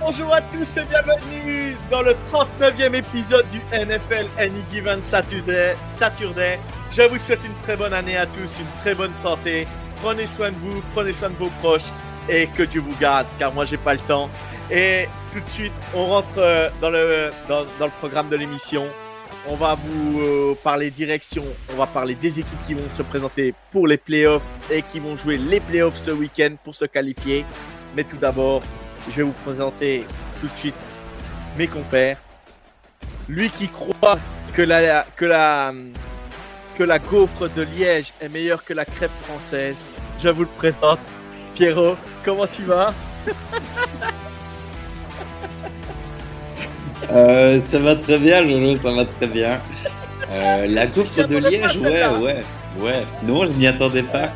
Bonjour à tous et bienvenue dans le 39e épisode du NFL Any Given Saturday. Je vous souhaite une très bonne année à tous, une très bonne santé. Prenez soin de vous, prenez soin de vos proches et que Dieu vous garde, car moi j'ai pas le temps. Et tout de suite, on rentre euh, dans le, dans, le programme de l'émission. On va vous euh, parler direction, on va parler des équipes qui vont se présenter pour les playoffs et qui vont jouer les playoffs ce week-end pour se qualifier. Mais tout d'abord, je vais vous présenter tout de suite mes compères. Lui qui croit que la, que la, que la gaufre de Liège est meilleure que la crêpe française, je vous le présente. Pierrot, comment tu vas? Euh, Ça va très bien, Lolo, ça va très bien. Euh, la gaufre de Liège, ouais, ouais, ouais. Non, je m'y attendais pas.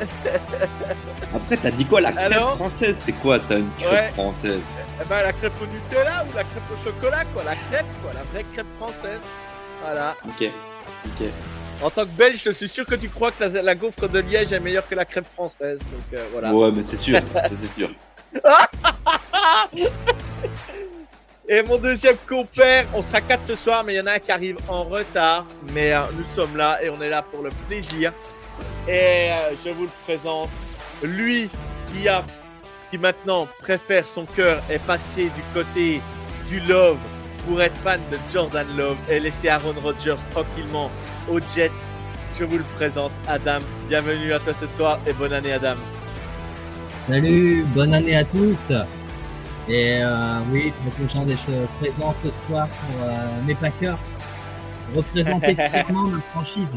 Après, t'as dit quoi la crêpe française? C'est quoi T'as une crêpe française? Eh ben, la crêpe au Nutella ou la crêpe au chocolat, quoi. La crêpe, quoi. La vraie crêpe française. Voilà. Ok. Ok. En tant que Belge, je suis sûr que tu crois que la, gaufre de Liège est meilleure que la crêpe française. Donc euh, voilà. Ouais, mais c'est sûr. c'est sûr. Et mon deuxième compère, on sera quatre ce soir, mais il y en a un qui arrive en retard. Mais euh, nous sommes là et on est là pour le plaisir. Et euh, je vous le présente. Lui qui a, qui maintenant préfère son cœur est passé du côté du love pour être fan de Jordan Love et laisser Aaron Rodgers tranquillement aux Jets. Je vous le présente, Adam. Bienvenue à toi ce soir et bonne année, Adam. Salut, bonne année à tous. Et euh, oui, très content d'être présent ce soir pour euh, mes Packers. Représenter fièrement notre franchise.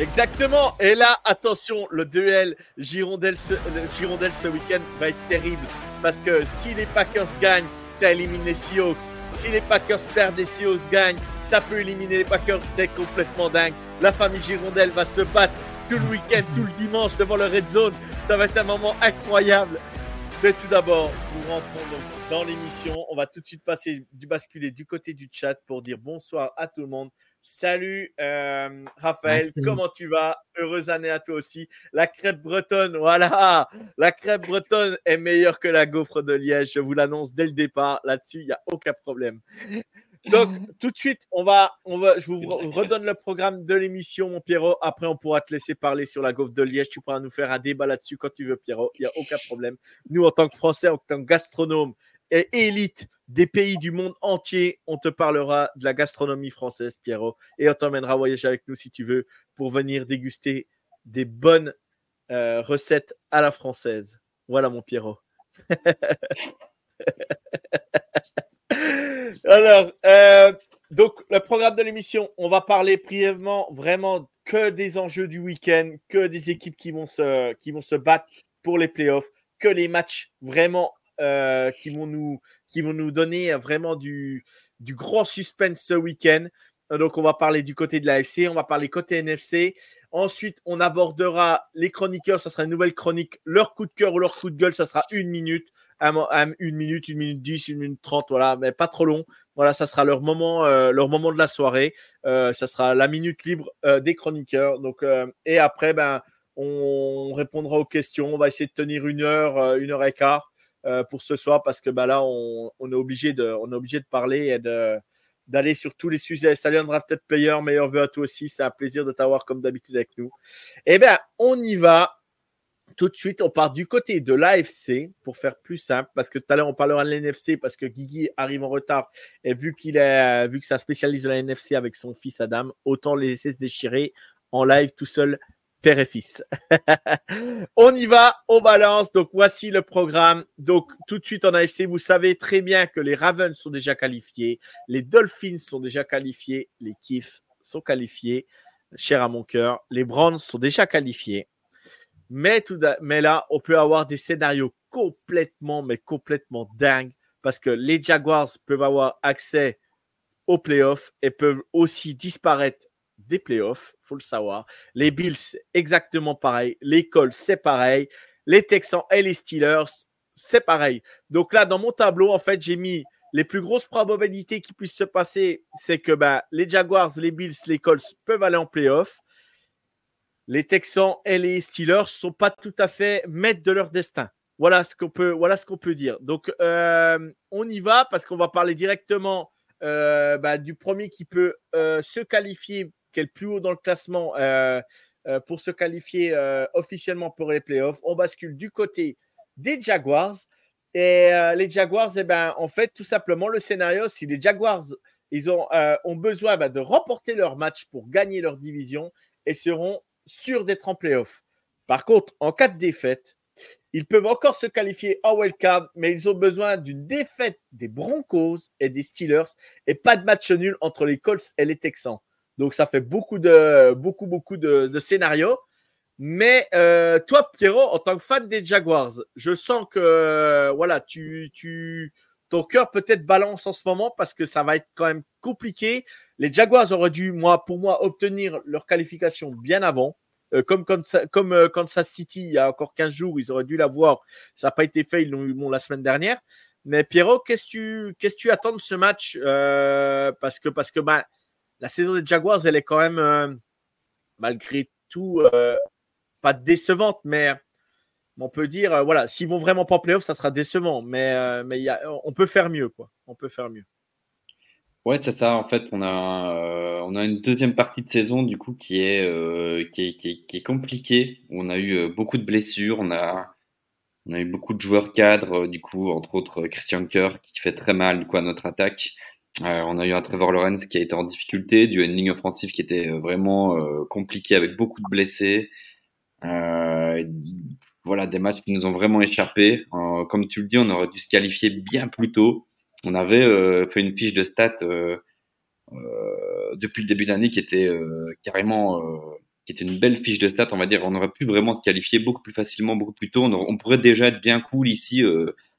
Exactement. Et là, attention, le duel Girondel ce, Girondel ce week-end va être terrible. Parce que si les Packers gagnent, ça élimine les Seahawks. Si les Packers perdent, les Seahawks gagnent, ça peut éliminer les Packers. C'est complètement dingue. La famille Girondel va se battre tout le week-end, tout le dimanche devant le Red Zone. Ça va être un moment incroyable. Mais tout d'abord, nous rentrons donc dans l'émission. On va tout de suite passer du basculer du côté du chat pour dire bonsoir à tout le monde. Salut euh, Raphaël, comment tu vas? Heureuse année à toi aussi. La crêpe bretonne, voilà, la crêpe bretonne est meilleure que la gaufre de Liège. Je vous l'annonce dès le départ. Là-dessus, il n'y a aucun problème. Donc, tout de suite, on va, on va, je vous redonne le programme de l'émission, mon Pierrot. Après, on pourra te laisser parler sur la gaufre de Liège. Tu pourras nous faire un débat là-dessus quand tu veux, Pierrot. Il n'y a aucun problème. Nous, en tant que Français, en tant que gastronome élite des pays du monde entier. On te parlera de la gastronomie française, Pierrot, et on t'emmènera voyager avec nous si tu veux pour venir déguster des bonnes euh, recettes à la française. Voilà mon Pierrot. Alors, euh, donc le programme de l'émission, on va parler brièvement vraiment que des enjeux du week-end, que des équipes qui vont se, qui vont se battre pour les playoffs, que les matchs vraiment euh, qui, vont nous, qui vont nous donner vraiment du, du grand suspense ce week-end. Euh, donc, on va parler du côté de la FC, on va parler côté NFC. Ensuite, on abordera les chroniqueurs. Ça sera une nouvelle chronique. Leur coup de cœur ou leur coup de gueule, ça sera une minute. Une minute, une minute dix, une minute trente, voilà, mais pas trop long. Voilà, ça sera leur moment, euh, leur moment de la soirée. ça sera la minute libre des chroniqueurs. Donc, et après, ben, on répondra aux questions. On va essayer de tenir une heure, une heure et quart. Euh, pour ce soir parce que bah, là, on, est obligé de, parler et d'aller sur tous les sujets. Salut Undrafted Player, meilleur vœu à toi aussi. C'est un plaisir de t'avoir comme d'habitude avec nous. Eh bien, on y va. tout de suite, on part du côté de l'AFC pour faire plus simple, parce que tout à l'heure on parlera de l'NFC parce que Guigui arrive en retard et vu qu'il est, vu que c'est un spécialiste de la NFC avec son fils Adam, autant les laisser se déchirer en live tout seul, père et fils. on y va, on balance. Donc voici le programme. Donc tout de suite en AFC, vous savez très bien que les Ravens sont déjà qualifiés, les Dolphins sont déjà qualifiés, les Chiefs sont qualifiés, cher à mon cœur, les Browns sont déjà qualifiés. Mais, tout mais là, on peut avoir des scénarios complètement, mais complètement dingues parce que les Jaguars peuvent avoir accès aux playoffs et peuvent aussi disparaître des playoffs, faut le savoir. Les Bills, exactement pareil. Les Colts, c'est pareil. Les Texans et les Steelers, c'est pareil. Donc là, dans mon tableau, en fait, j'ai mis les plus grosses probabilités qui puissent se passer, c'est que ben, les Jaguars, les Bills, les Colts peuvent aller en playoffs les Texans et les Steelers sont pas tout à fait maîtres de leur destin. Voilà ce qu'on peut, voilà ce qu'on peut dire. Donc, euh, on y va parce qu'on va parler directement euh, bah, du premier qui peut euh, se qualifier, qui est le plus haut dans le classement pour se qualifier officiellement pour les playoffs. On bascule du côté des Jaguars. Et les Jaguars, eh ben, en fait, tout simplement, le scénario, si les Jaguars ont, besoin bah, de remporter leur match pour gagner leur division et seront sûr d'être en playoff. Par contre, en cas de défaite, ils peuvent encore se qualifier en wildcard, mais ils ont besoin d'une défaite des Broncos et des Steelers et pas de match nul entre les Colts et les Texans. Donc ça fait beaucoup de beaucoup beaucoup de, scénarios. Mais euh, toi, Pierrot, en tant que fan des Jaguars, je sens que euh, voilà, tu, tu ton cœur peut-être balance en ce moment parce que ça va être quand même compliqué. Les Jaguars auraient dû, moi, pour moi, obtenir leur qualification bien avant. Euh, comme, comme, comme Kansas City, il y a encore 15 jours, ils auraient dû l'avoir. Ça n'a pas été fait, ils l'ont eu bon, la semaine dernière. Mais Pierrot, qu'est-ce que tu, attends de ce match Parce que, parce que bah, la saison des Jaguars, elle est quand même, malgré tout, pas décevante, mais on peut dire, euh, voilà, s'ils vont vraiment pas en playoff, ça sera décevant, mais, euh, mais on peut faire mieux, quoi. On peut faire mieux. Ouais, c'est ça. En fait, on a, euh, on a une deuxième partie de saison du coup qui est, qui est, compliquée. On a eu beaucoup de blessures, on a, on a eu beaucoup de joueurs cadres, du coup, entre autres Christian Kerr qui fait très mal quoi à notre attaque. On a eu un Trevor Lawrence qui a été en difficulté, du une ligne offensive qui était vraiment compliqué avec beaucoup de blessés. Euh, voilà, des matchs qui nous ont vraiment échappé. Euh, comme tu le dis, on aurait dû se qualifier bien plus tôt. On avait euh, fait une fiche de stats euh, depuis le début d'année qui était carrément qui était une belle fiche de stats, on va dire. On aurait pu vraiment se qualifier beaucoup plus facilement, beaucoup plus tôt. On, pourrait déjà être bien cool ici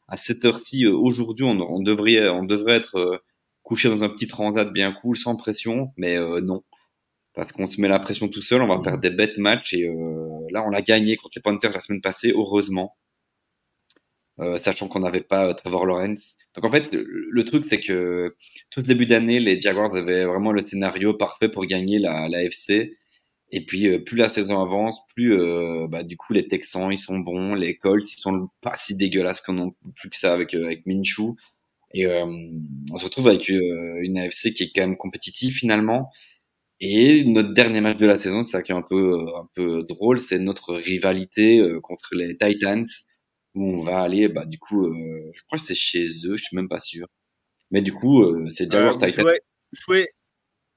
à cette heure-ci. Aujourd'hui, on, devrait, on devrait être couché dans un petit transat bien cool, sans pression, mais non parce qu'on se met la pression tout seul, on va faire des bêtes matchs et euh, là on l'a gagné contre les Panthers la semaine passée, heureusement, euh, sachant qu'on n'avait pas euh, Trevor Lawrence. Donc en fait, le, truc c'est que tout début d'année, les Jaguars avaient vraiment le scénario parfait pour gagner la, la FC. Et puis plus la saison avance, plus bah, du coup les Texans ils sont bons, les Colts ils sont pas si dégueulasses qu'on n'ont plus que ça avec avec Minshew. Et on se retrouve avec une AFC qui est quand même compétitive finalement et notre dernier match de la saison, c'est ça qui est un peu, euh, un peu drôle, c'est notre rivalité euh, contre les Titans, où on va aller, bah, du coup, euh, je crois que c'est chez eux, je suis même pas sûr. Mais du coup, c'est Jaguar Titans. Jouez, jouez,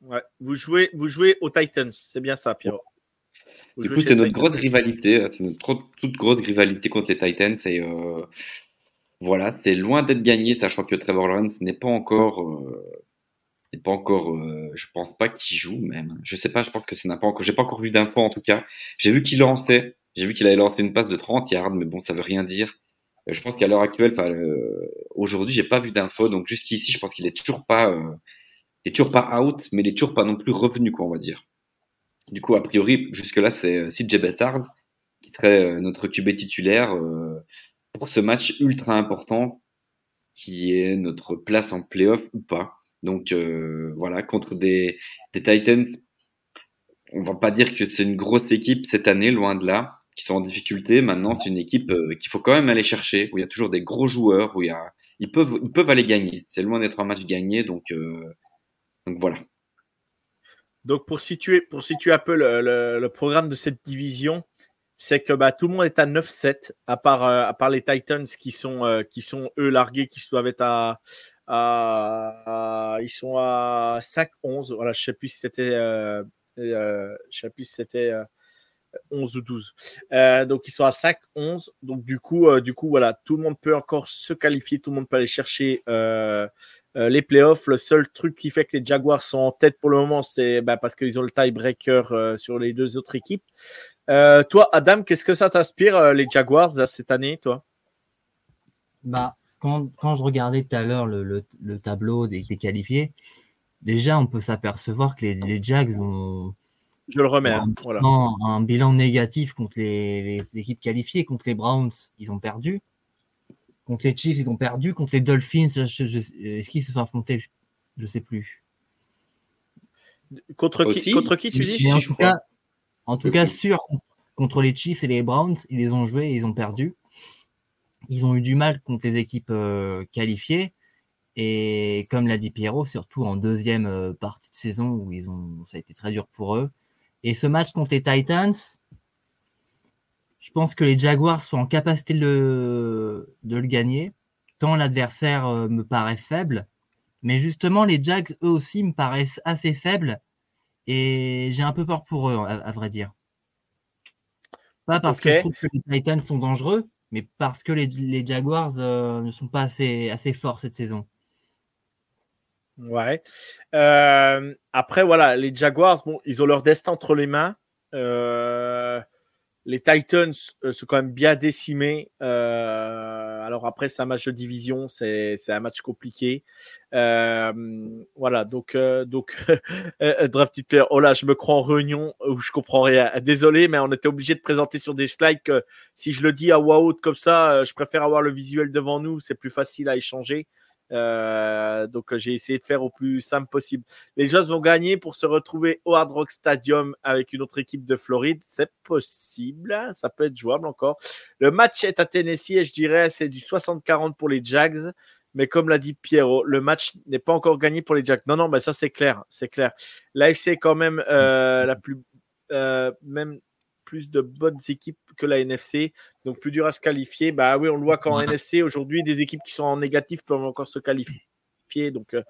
ouais, vous, jouez, vous jouez aux Titans, c'est bien ça, Pierre. Du coup, c'est notre grosse rivalité, c'est notre toute grosse rivalité contre les Titans. Et voilà, c'est loin d'être gagné, sachant que Trevor Lawrence n'est pas encore pas encore, euh, je pense pas qu'il joue même. Je sais pas, je pense que ça n'a pas encore, j'ai pas encore vu d'infos en tout cas. J'ai vu qu'il lançait, j'ai vu qu'il avait lancé une passe de 30 yards, mais bon, ça veut rien dire. Euh, je pense qu'à l'heure actuelle, euh, aujourd'hui, j'ai pas vu d'infos, donc jusqu'ici, je pense qu'il est toujours pas, euh, il est toujours pas out, mais il est toujours pas non plus revenu, quoi, on va dire. Du coup, a priori, jusque là, c'est CJ Bettard qui serait notre QB titulaire pour ce match ultra important qui est notre place en playoff ou pas. Donc euh, voilà, contre des, Titans, on va pas dire que c'est une grosse équipe cette année, loin de là, qui sont en difficulté. Maintenant, c'est une équipe euh, qu'il faut quand même aller chercher, où il y a toujours des gros joueurs, où ils peuvent, aller gagner. C'est loin d'être un match gagné, donc, euh, voilà. Donc pour situer, pour situer un peu le, programme de cette division, c'est que bah, tout le monde est à 9-7, à part, à part les Titans qui sont, qui sont eux largués, qui doivent être à, ils sont à 5-11. Voilà, je je sais plus si c'était 11 ou 12. Euh, donc ils sont à 5, 11. Donc du coup, euh, tout le monde peut encore se qualifier, tout le monde peut aller chercher euh, les playoffs. Le seul truc qui fait que les Jaguars sont en tête pour le moment, c'est bah, parce qu'ils ont le tiebreaker sur les deux autres équipes. Toi, Adam, qu'est-ce que ça t'inspire, les Jaguars, cette année, toi? Bah, quand, quand, je regardais tout à l'heure le, le, tableau des, qualifiés, déjà, on peut s'apercevoir que les, les Jags ont je le remets. Un, hein, voilà. un bilan négatif contre les, équipes qualifiées, contre les Browns, ils ont perdu. Contre les Chiefs, ils ont perdu. Contre les Dolphins, est-ce qu'ils se sont affrontés? Je ne sais plus. Contre qui, contre qui tu dis? En tout cas, en tout cas sûr, contre les Chiefs et les Browns, ils les ont joués et ils ont perdu. Ils ont eu du mal contre les équipes euh, qualifiées. Et comme l'a dit Pierrot, surtout en deuxième euh, partie de saison où ils ont, ça a été très dur pour eux, et ce match contre les Titans, je pense que les Jaguars sont en capacité de le, de le gagner, tant l'adversaire euh, me paraît faible. Mais justement, les Jags, eux aussi, me paraissent assez faibles. Et j'ai un peu peur pour eux, à, vrai dire. Pas parce que je trouve que les Titans sont dangereux, mais parce que les, Jaguars euh, ne sont pas assez, assez forts cette saison. Ouais. Euh, après, voilà, les Jaguars, bon, ils ont leur destin entre les mains. Euh, les Titans euh, sont quand même bien décimés. alors après, c'est un match de division, c'est un match compliqué. voilà, donc, donc Draft Player, oh là, je me crois en réunion où je comprends rien. Désolé, mais on était obligé de présenter sur des slides si je le dis à voix haute comme ça, je préfère avoir le visuel devant nous, c'est plus facile à échanger. Euh, donc j'ai essayé de faire au plus simple possible. Les Jones vont gagner pour se retrouver au Hard Rock Stadium avec une autre équipe de Floride. C'est possible, hein, ça peut être jouable encore. Le match est à Tennessee et je dirais c'est du 60-40 pour les Jags. Mais comme l'a dit Pierrot, le match n'est pas encore gagné pour les Jags. Non, non, mais ça c'est clair, c'est clair. L'AFC est quand même euh, la plus, euh, même plus de bonnes équipes que la NFC, donc plus dur à se qualifier. Bah oui, on le voit qu'en NFC aujourd'hui, des équipes qui sont en négatif peuvent encore se qualifier. Donc euh,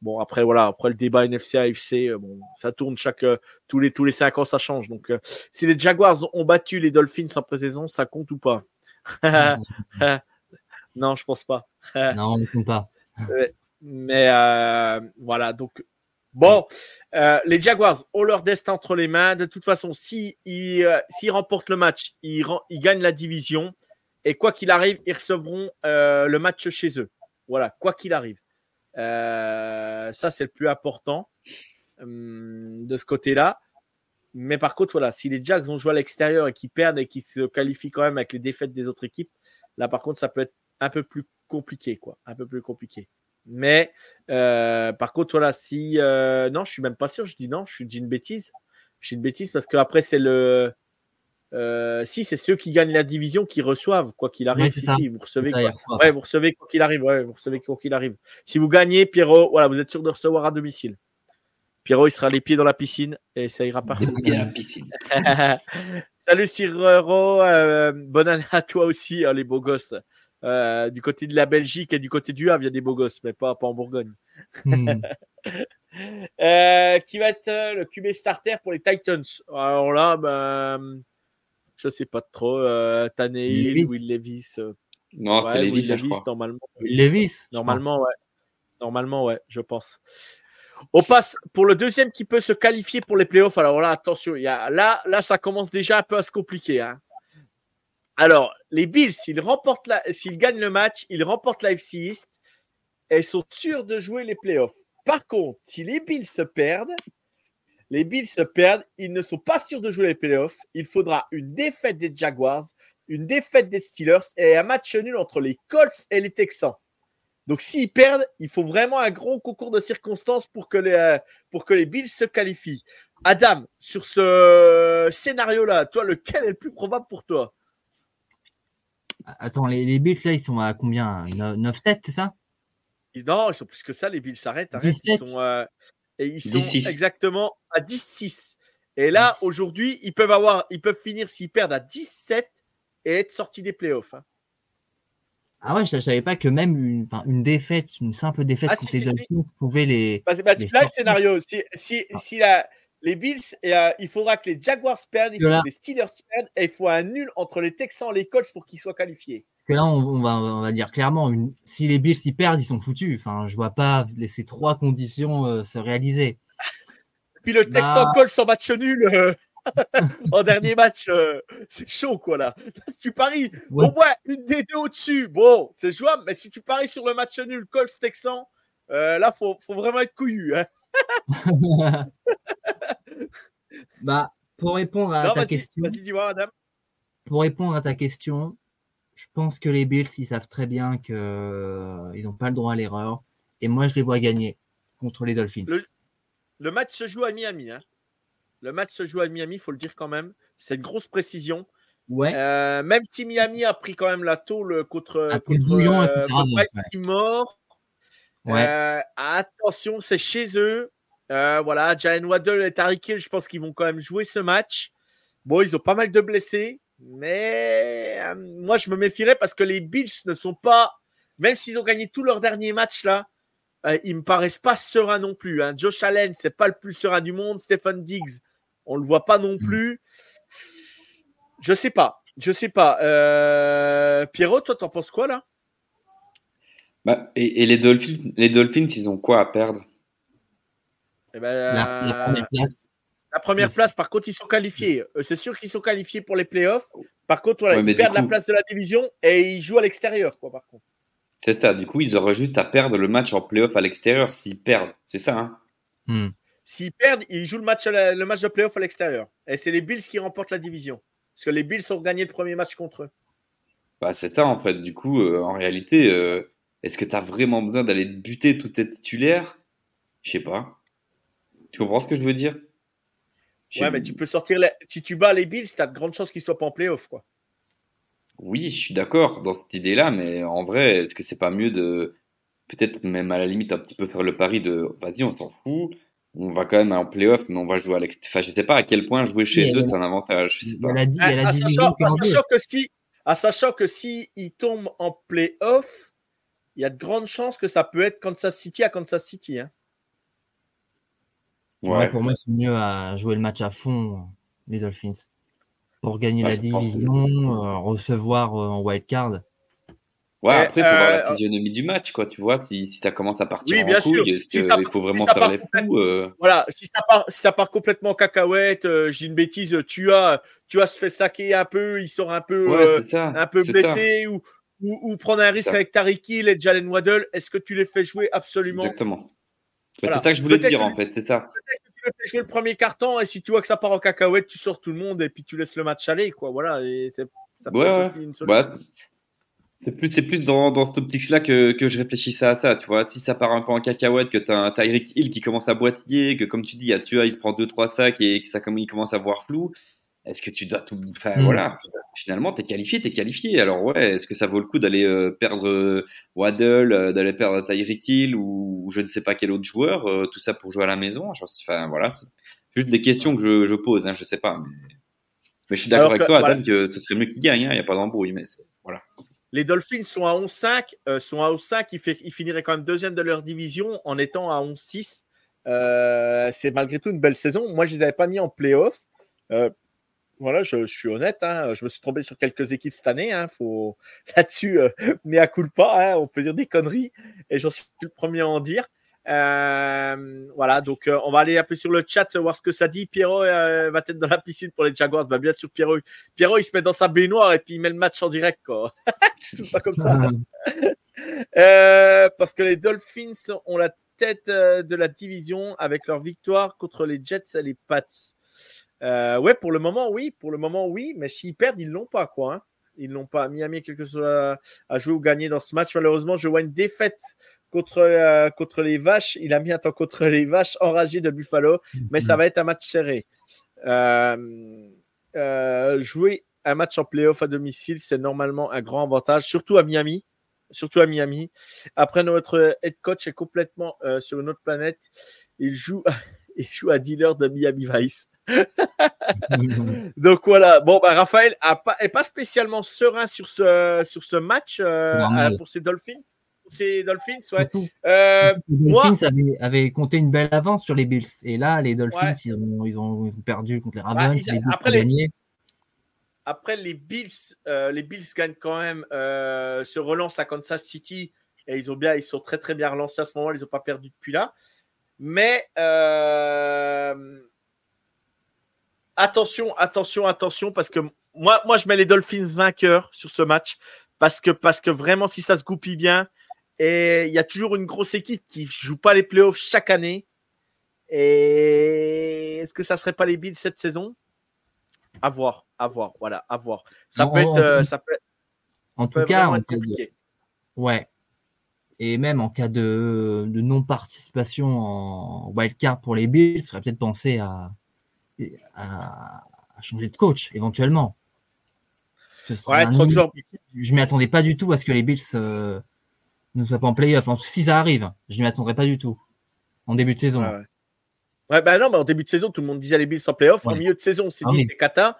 bon après voilà après le débat NFC AFC euh, bon ça tourne chaque euh, tous les tous les cinq ans ça change. Donc si les Jaguars ont battu les Dolphins en pré-saison ça compte ou pas? Non je pense pas. Non on ne compte pas. Mais voilà. Donc Bon, euh, les Jaguars ont leur destin entre les mains. De toute façon, s'ils si, euh, remportent le match, ils, ils, gagnent la division. Et quoi qu'il arrive, ils recevront euh, le match chez eux. Voilà, quoi qu'il arrive. ça, c'est le plus important hum, de ce côté-là. Mais par contre, voilà, si les Jags ont joué à l'extérieur et qu'ils perdent et qu'ils se qualifient quand même avec les défaites des autres équipes, là, par contre, ça peut être un peu plus compliqué, quoi. Un peu plus compliqué. Mais euh, par contre, voilà, si. Euh, non, je suis même pas sûr. Je dis non, je dis une bêtise. Je dis une bêtise parce qu'après, c'est le. Euh, si, c'est ceux qui gagnent la division qui reçoivent, quoi qu'il arrive. si, vous recevez, quoi. Ouais, vous recevez quoi qu'il arrive. Ouais, vous recevez quoi qu'il arrive. Si vous gagnez, Pierrot, voilà, vous êtes sûr de recevoir à domicile. Pierrot, il sera les pieds dans la piscine et ça ira piscine. Salut Cyrero, bonne année à toi aussi, hein, les beaux gosses. Euh, du côté de la Belgique et du côté du Havre, il y a des beaux gosses, mais pas, pas en Bourgogne. Hmm. Euh, qui va être euh, le QB starter pour les Titans Alors là, ben, je sais pas trop. Euh, Tannehill, Will Levis. non, ouais, Will Levis, normalement. Will Levis Normalement, ouais. Normalement, ouais, je pense. On passe pour le deuxième qui peut se qualifier pour les playoffs. Alors là, attention, il y a, là, là, ça commence déjà un peu à se compliquer. Hein. Alors, les Bills, s'ils la, gagnent le match, ils remportent l'AFC East et ils sont sûrs de jouer les playoffs. Par contre, si les Bills se perdent, les Bills se perdent, ils ne sont pas sûrs de jouer les playoffs. Il faudra une défaite des Jaguars, une défaite des Steelers et un match nul entre les Colts et les Texans. Donc, s'ils perdent, il faut vraiment un gros concours de circonstances pour que les, euh, pour que les Bills se qualifient. Adam, sur ce scénario-là, toi, lequel est le plus probable pour toi? Attends, les, les Bills, là, ils sont à combien? 9-7, c'est ça? Non, ils sont plus que ça, les Bills s'arrêtent. Ils sont, euh, et ils sont exactement à 10-6. Et là, aujourd'hui, ils peuvent avoir, ils peuvent finir s'ils perdent à 17 et être sortis des playoffs. hein. Ah ouais, je, je savais pas que même une, défaite, une simple défaite Ah, contre si, les si, si. Dolphins pouvait les. Bah, c'est- bah, tu les l'as le scénario. Si, si, Ah. si la- les Bills, et, euh, il faudra que les Jaguars perdent, il faut que les Steelers perdent, et il faut un nul entre les Texans et les Colts pour qu'ils soient qualifiés. Parce que là, on, on va, on va dire clairement, une, si les Bills y perdent, ils sont foutus. Enfin, je vois pas ces trois conditions euh, se réaliser. Puis le Bah. Texan Colts en match nul euh, en dernier match, euh, c'est chaud quoi là. tu paries Ouais. au moins une des deux au-dessus, bon, c'est jouable, mais si tu paries sur le match nul Colts Texan, euh, là faut, faut vraiment être couillu. Hein. bah, pour répondre à Non, ta question, pour répondre à ta question, je pense que les Bills, ils savent très bien que euh, n'ont pas le droit à l'erreur. Et moi, je les vois gagner contre les Dolphins. Le- Le match se joue à Miami. Hein. Le match se joue à Miami, il faut le dire quand même. C'est une grosse précision. Ouais. Euh, même si Miami a pris quand même la tôle contre, le euh, contre Baltimore. Ouais. Euh, attention, c'est chez eux. Euh, voilà, Jalen Waddle et Tariq Hill, je pense qu'ils vont quand même jouer ce match. Bon, ils ont pas mal de blessés, mais euh, moi je me méfierais parce que les Bills ne sont pas, même s'ils ont gagné tous leurs derniers matchs là, euh, ils me paraissent pas sereins non plus. hein. Josh Allen, c'est pas le plus serein du monde. Stephen Diggs, on le voit pas non plus. Je sais pas, je sais pas. Euh, Pierrot, toi, t'en penses quoi là? Bah, et, et les Dolphins, les Dolphins, ils ont quoi à perdre? Eh ben, La, la première place. La première Yes. place, par contre, ils sont qualifiés. Euh, C'est sûr qu'ils sont qualifiés pour les playoffs. Par contre, voilà, Ouais, mais ils perdent la place de la division et ils jouent à l'extérieur, quoi, par contre. C'est ça. Du coup, ils auraient juste à perdre le match en playoff à l'extérieur s'ils perdent. C'est ça, hein Hmm. S'ils perdent, ils jouent le match, la- le match de playoff à l'extérieur. Et c'est les Bills qui remportent la division. Parce que les Bills ont gagné le premier match contre eux. Bah, c'est ça, en fait. Du coup, euh, en réalité, euh, est-ce que tu as vraiment besoin d'aller te buter tous tes titulaires? Je sais pas. Tu comprends ce que je veux dire? J'ai- Ouais, mais tu peux sortir. les- Si tu bats les Bills, tu as de grandes chances qu'ils soient pas en playoff, quoi. Oui, je suis d'accord dans cette idée-là, mais en vrai, est-ce que c'est pas mieux de peut-être même à la limite un petit peu faire le pari de vas-y, on s'en fout, on va quand même en playoff, mais on va jouer à l'extérieur. Enfin, je sais pas à quel point jouer chez Oui, eux c'est un avantage. Je sais pas. la, À, à division sachant, à que si, à sachant que si ils tombent en playoff, il y a de grandes chances que ça peut être Kansas City à Kansas City. hein. Ouais, Ouais. pour moi, c'est mieux à jouer le match à fond, les Dolphins. Pour gagner Ouais, la division, euh, recevoir euh, en wild-card. Ouais, Et, après, il faut voir euh, la physionomie du match, quoi. Tu vois, si, si ça commence à partir Oui, en bien couille, est-ce Si ça- faut vraiment si faire part les fous euh, Voilà, si ça part, si ça part complètement en cacahuète, euh, je dis une bêtise, tu as, tu as se fait saquer un peu, il sort un peu, Ouais, euh, ça. un peu blessé ou, ou, ou prendre un risque avec Tariq Hill et Jalen Waddle. Est-ce que tu les fais jouer absolument Exactement. Voilà. C'est ça que je voulais te Peut-être dire, que- en fait, c'est ça. Tu les fais jouer le premier carton et si tu vois que ça part en cacahuète, tu sors tout le monde et puis tu laisses le match aller, quoi. Voilà, et c'est, ça peut Ouais, être ouais. aussi une solution. Bah, c'est plus, c'est plus dans, dans cette optique-là que, que je réfléchissais à ça, tu vois. Si ça part un peu en cacahuète, que t'as un Tyreek Hill qui commence à boitiller, que comme tu dis, Tua, il se prend deux, trois sacs et que ça, comme il commence à voir flou, est-ce que tu dois tout, enfin, Mm. voilà. Finalement, t'es qualifié, t'es qualifié. Alors, ouais, est-ce que ça vaut le coup d'aller euh, perdre euh, Waddle, euh, d'aller perdre Tyreek Hill ou, ou je ne sais pas quel autre joueur, tout ça pour jouer à la maison? Enfin, voilà. C'est juste des questions que je, je pose, hein, je sais pas. Mais, mais je suis d'accord avec toi, voilà. Adam, que ce serait mieux qu'il gagne, il n'y a pas d'embrouille, mais voilà. Les Dolphins sont à 11-5, euh, sont à 11-5, ils, finiraient quand même deuxième de leur division en étant à 11-6. Euh, c'est malgré tout une belle saison. Moi, je les avais pas mis en playoff. Euh, voilà, je, je suis honnête. hein, je me suis trompé sur quelques équipes cette année. Hein, faut là-dessus, euh, mais à coup pas. on peut dire des conneries et j'en suis le premier à en dire. Euh, voilà, donc euh, on va aller un peu sur le chat voir ce que ça dit. Pierrot euh, va être dans la piscine pour les Jaguars. Bah, bien sûr, Pierrot, Pierrot, il se met dans sa baignoire et puis il met le match en direct, quoi. Tout ça comme ça. Euh, parce que les Dolphins ont la tête de la division avec leur victoire contre les Jets et les Pats. Euh, ouais, pour le moment, oui. Pour le moment, oui. Mais s'ils perdent, ils l'ont pas, quoi. hein. Ils l'ont pas. Miami a quelque chose à, à jouer ou gagner dans ce match. Malheureusement, je vois une défaite contre, euh, contre les vaches. Il a mis un temps contre les vaches enragées de Buffalo. Mais ça va être un match serré. Euh, jouer un match en playoff à domicile, c'est normalement un grand avantage, surtout à Miami. Surtout à Miami. Après, notre head coach est complètement sur une autre planète. Il joue, il joue à dealer de Miami Vice. Donc voilà. Bon, bah, Raphaël a pas, spécialement serein sur ce, sur ce match euh, euh, pour ses Dolphins? Pour ses Dolphins, ouais. Euh, les moi- Dolphins avaient, avaient compté une belle avance sur les Bills. Et là, les Dolphins, Ouais. ils, ont, ils, ont, ils ont perdu contre les Bah, Ravens. ils- les Bills après, ont les- gagné. après, les Bills, les Bills gagnent quand même, se relancent à Kansas City et ils ont bien, ils sont très très bien relancés à ce moment. Ils n'ont pas perdu depuis là. Mais euh, attention, attention, attention, parce que moi, moi, je mets les Dolphins vainqueurs sur ce match parce que parce que vraiment, si ça se goupille bien, et il y a toujours une grosse équipe qui joue pas les playoffs chaque année. Et est-ce que ça serait pas les Bills cette saison? À voir, à voir, voilà, à voir. Ça Non, peut être, en- euh, ça peut, En peut tout cas, en cas de, ouais. Et même en cas de, de non-participation en wildcard pour les Bills, il faudrait peut-être penser à, à, à changer de coach éventuellement. Ouais, trop de. Je m'y attendais pas du tout à ce que les Bills euh, ne soient pas en playoff. En si ça arrive, je m'y attendrais pas du tout. En début de saison. Ouais, ouais. Ouais, bah non, mais en début de saison, tout le monde disait les Bills en playoff. En milieu de saison, on s'est Ah dit c'était cata.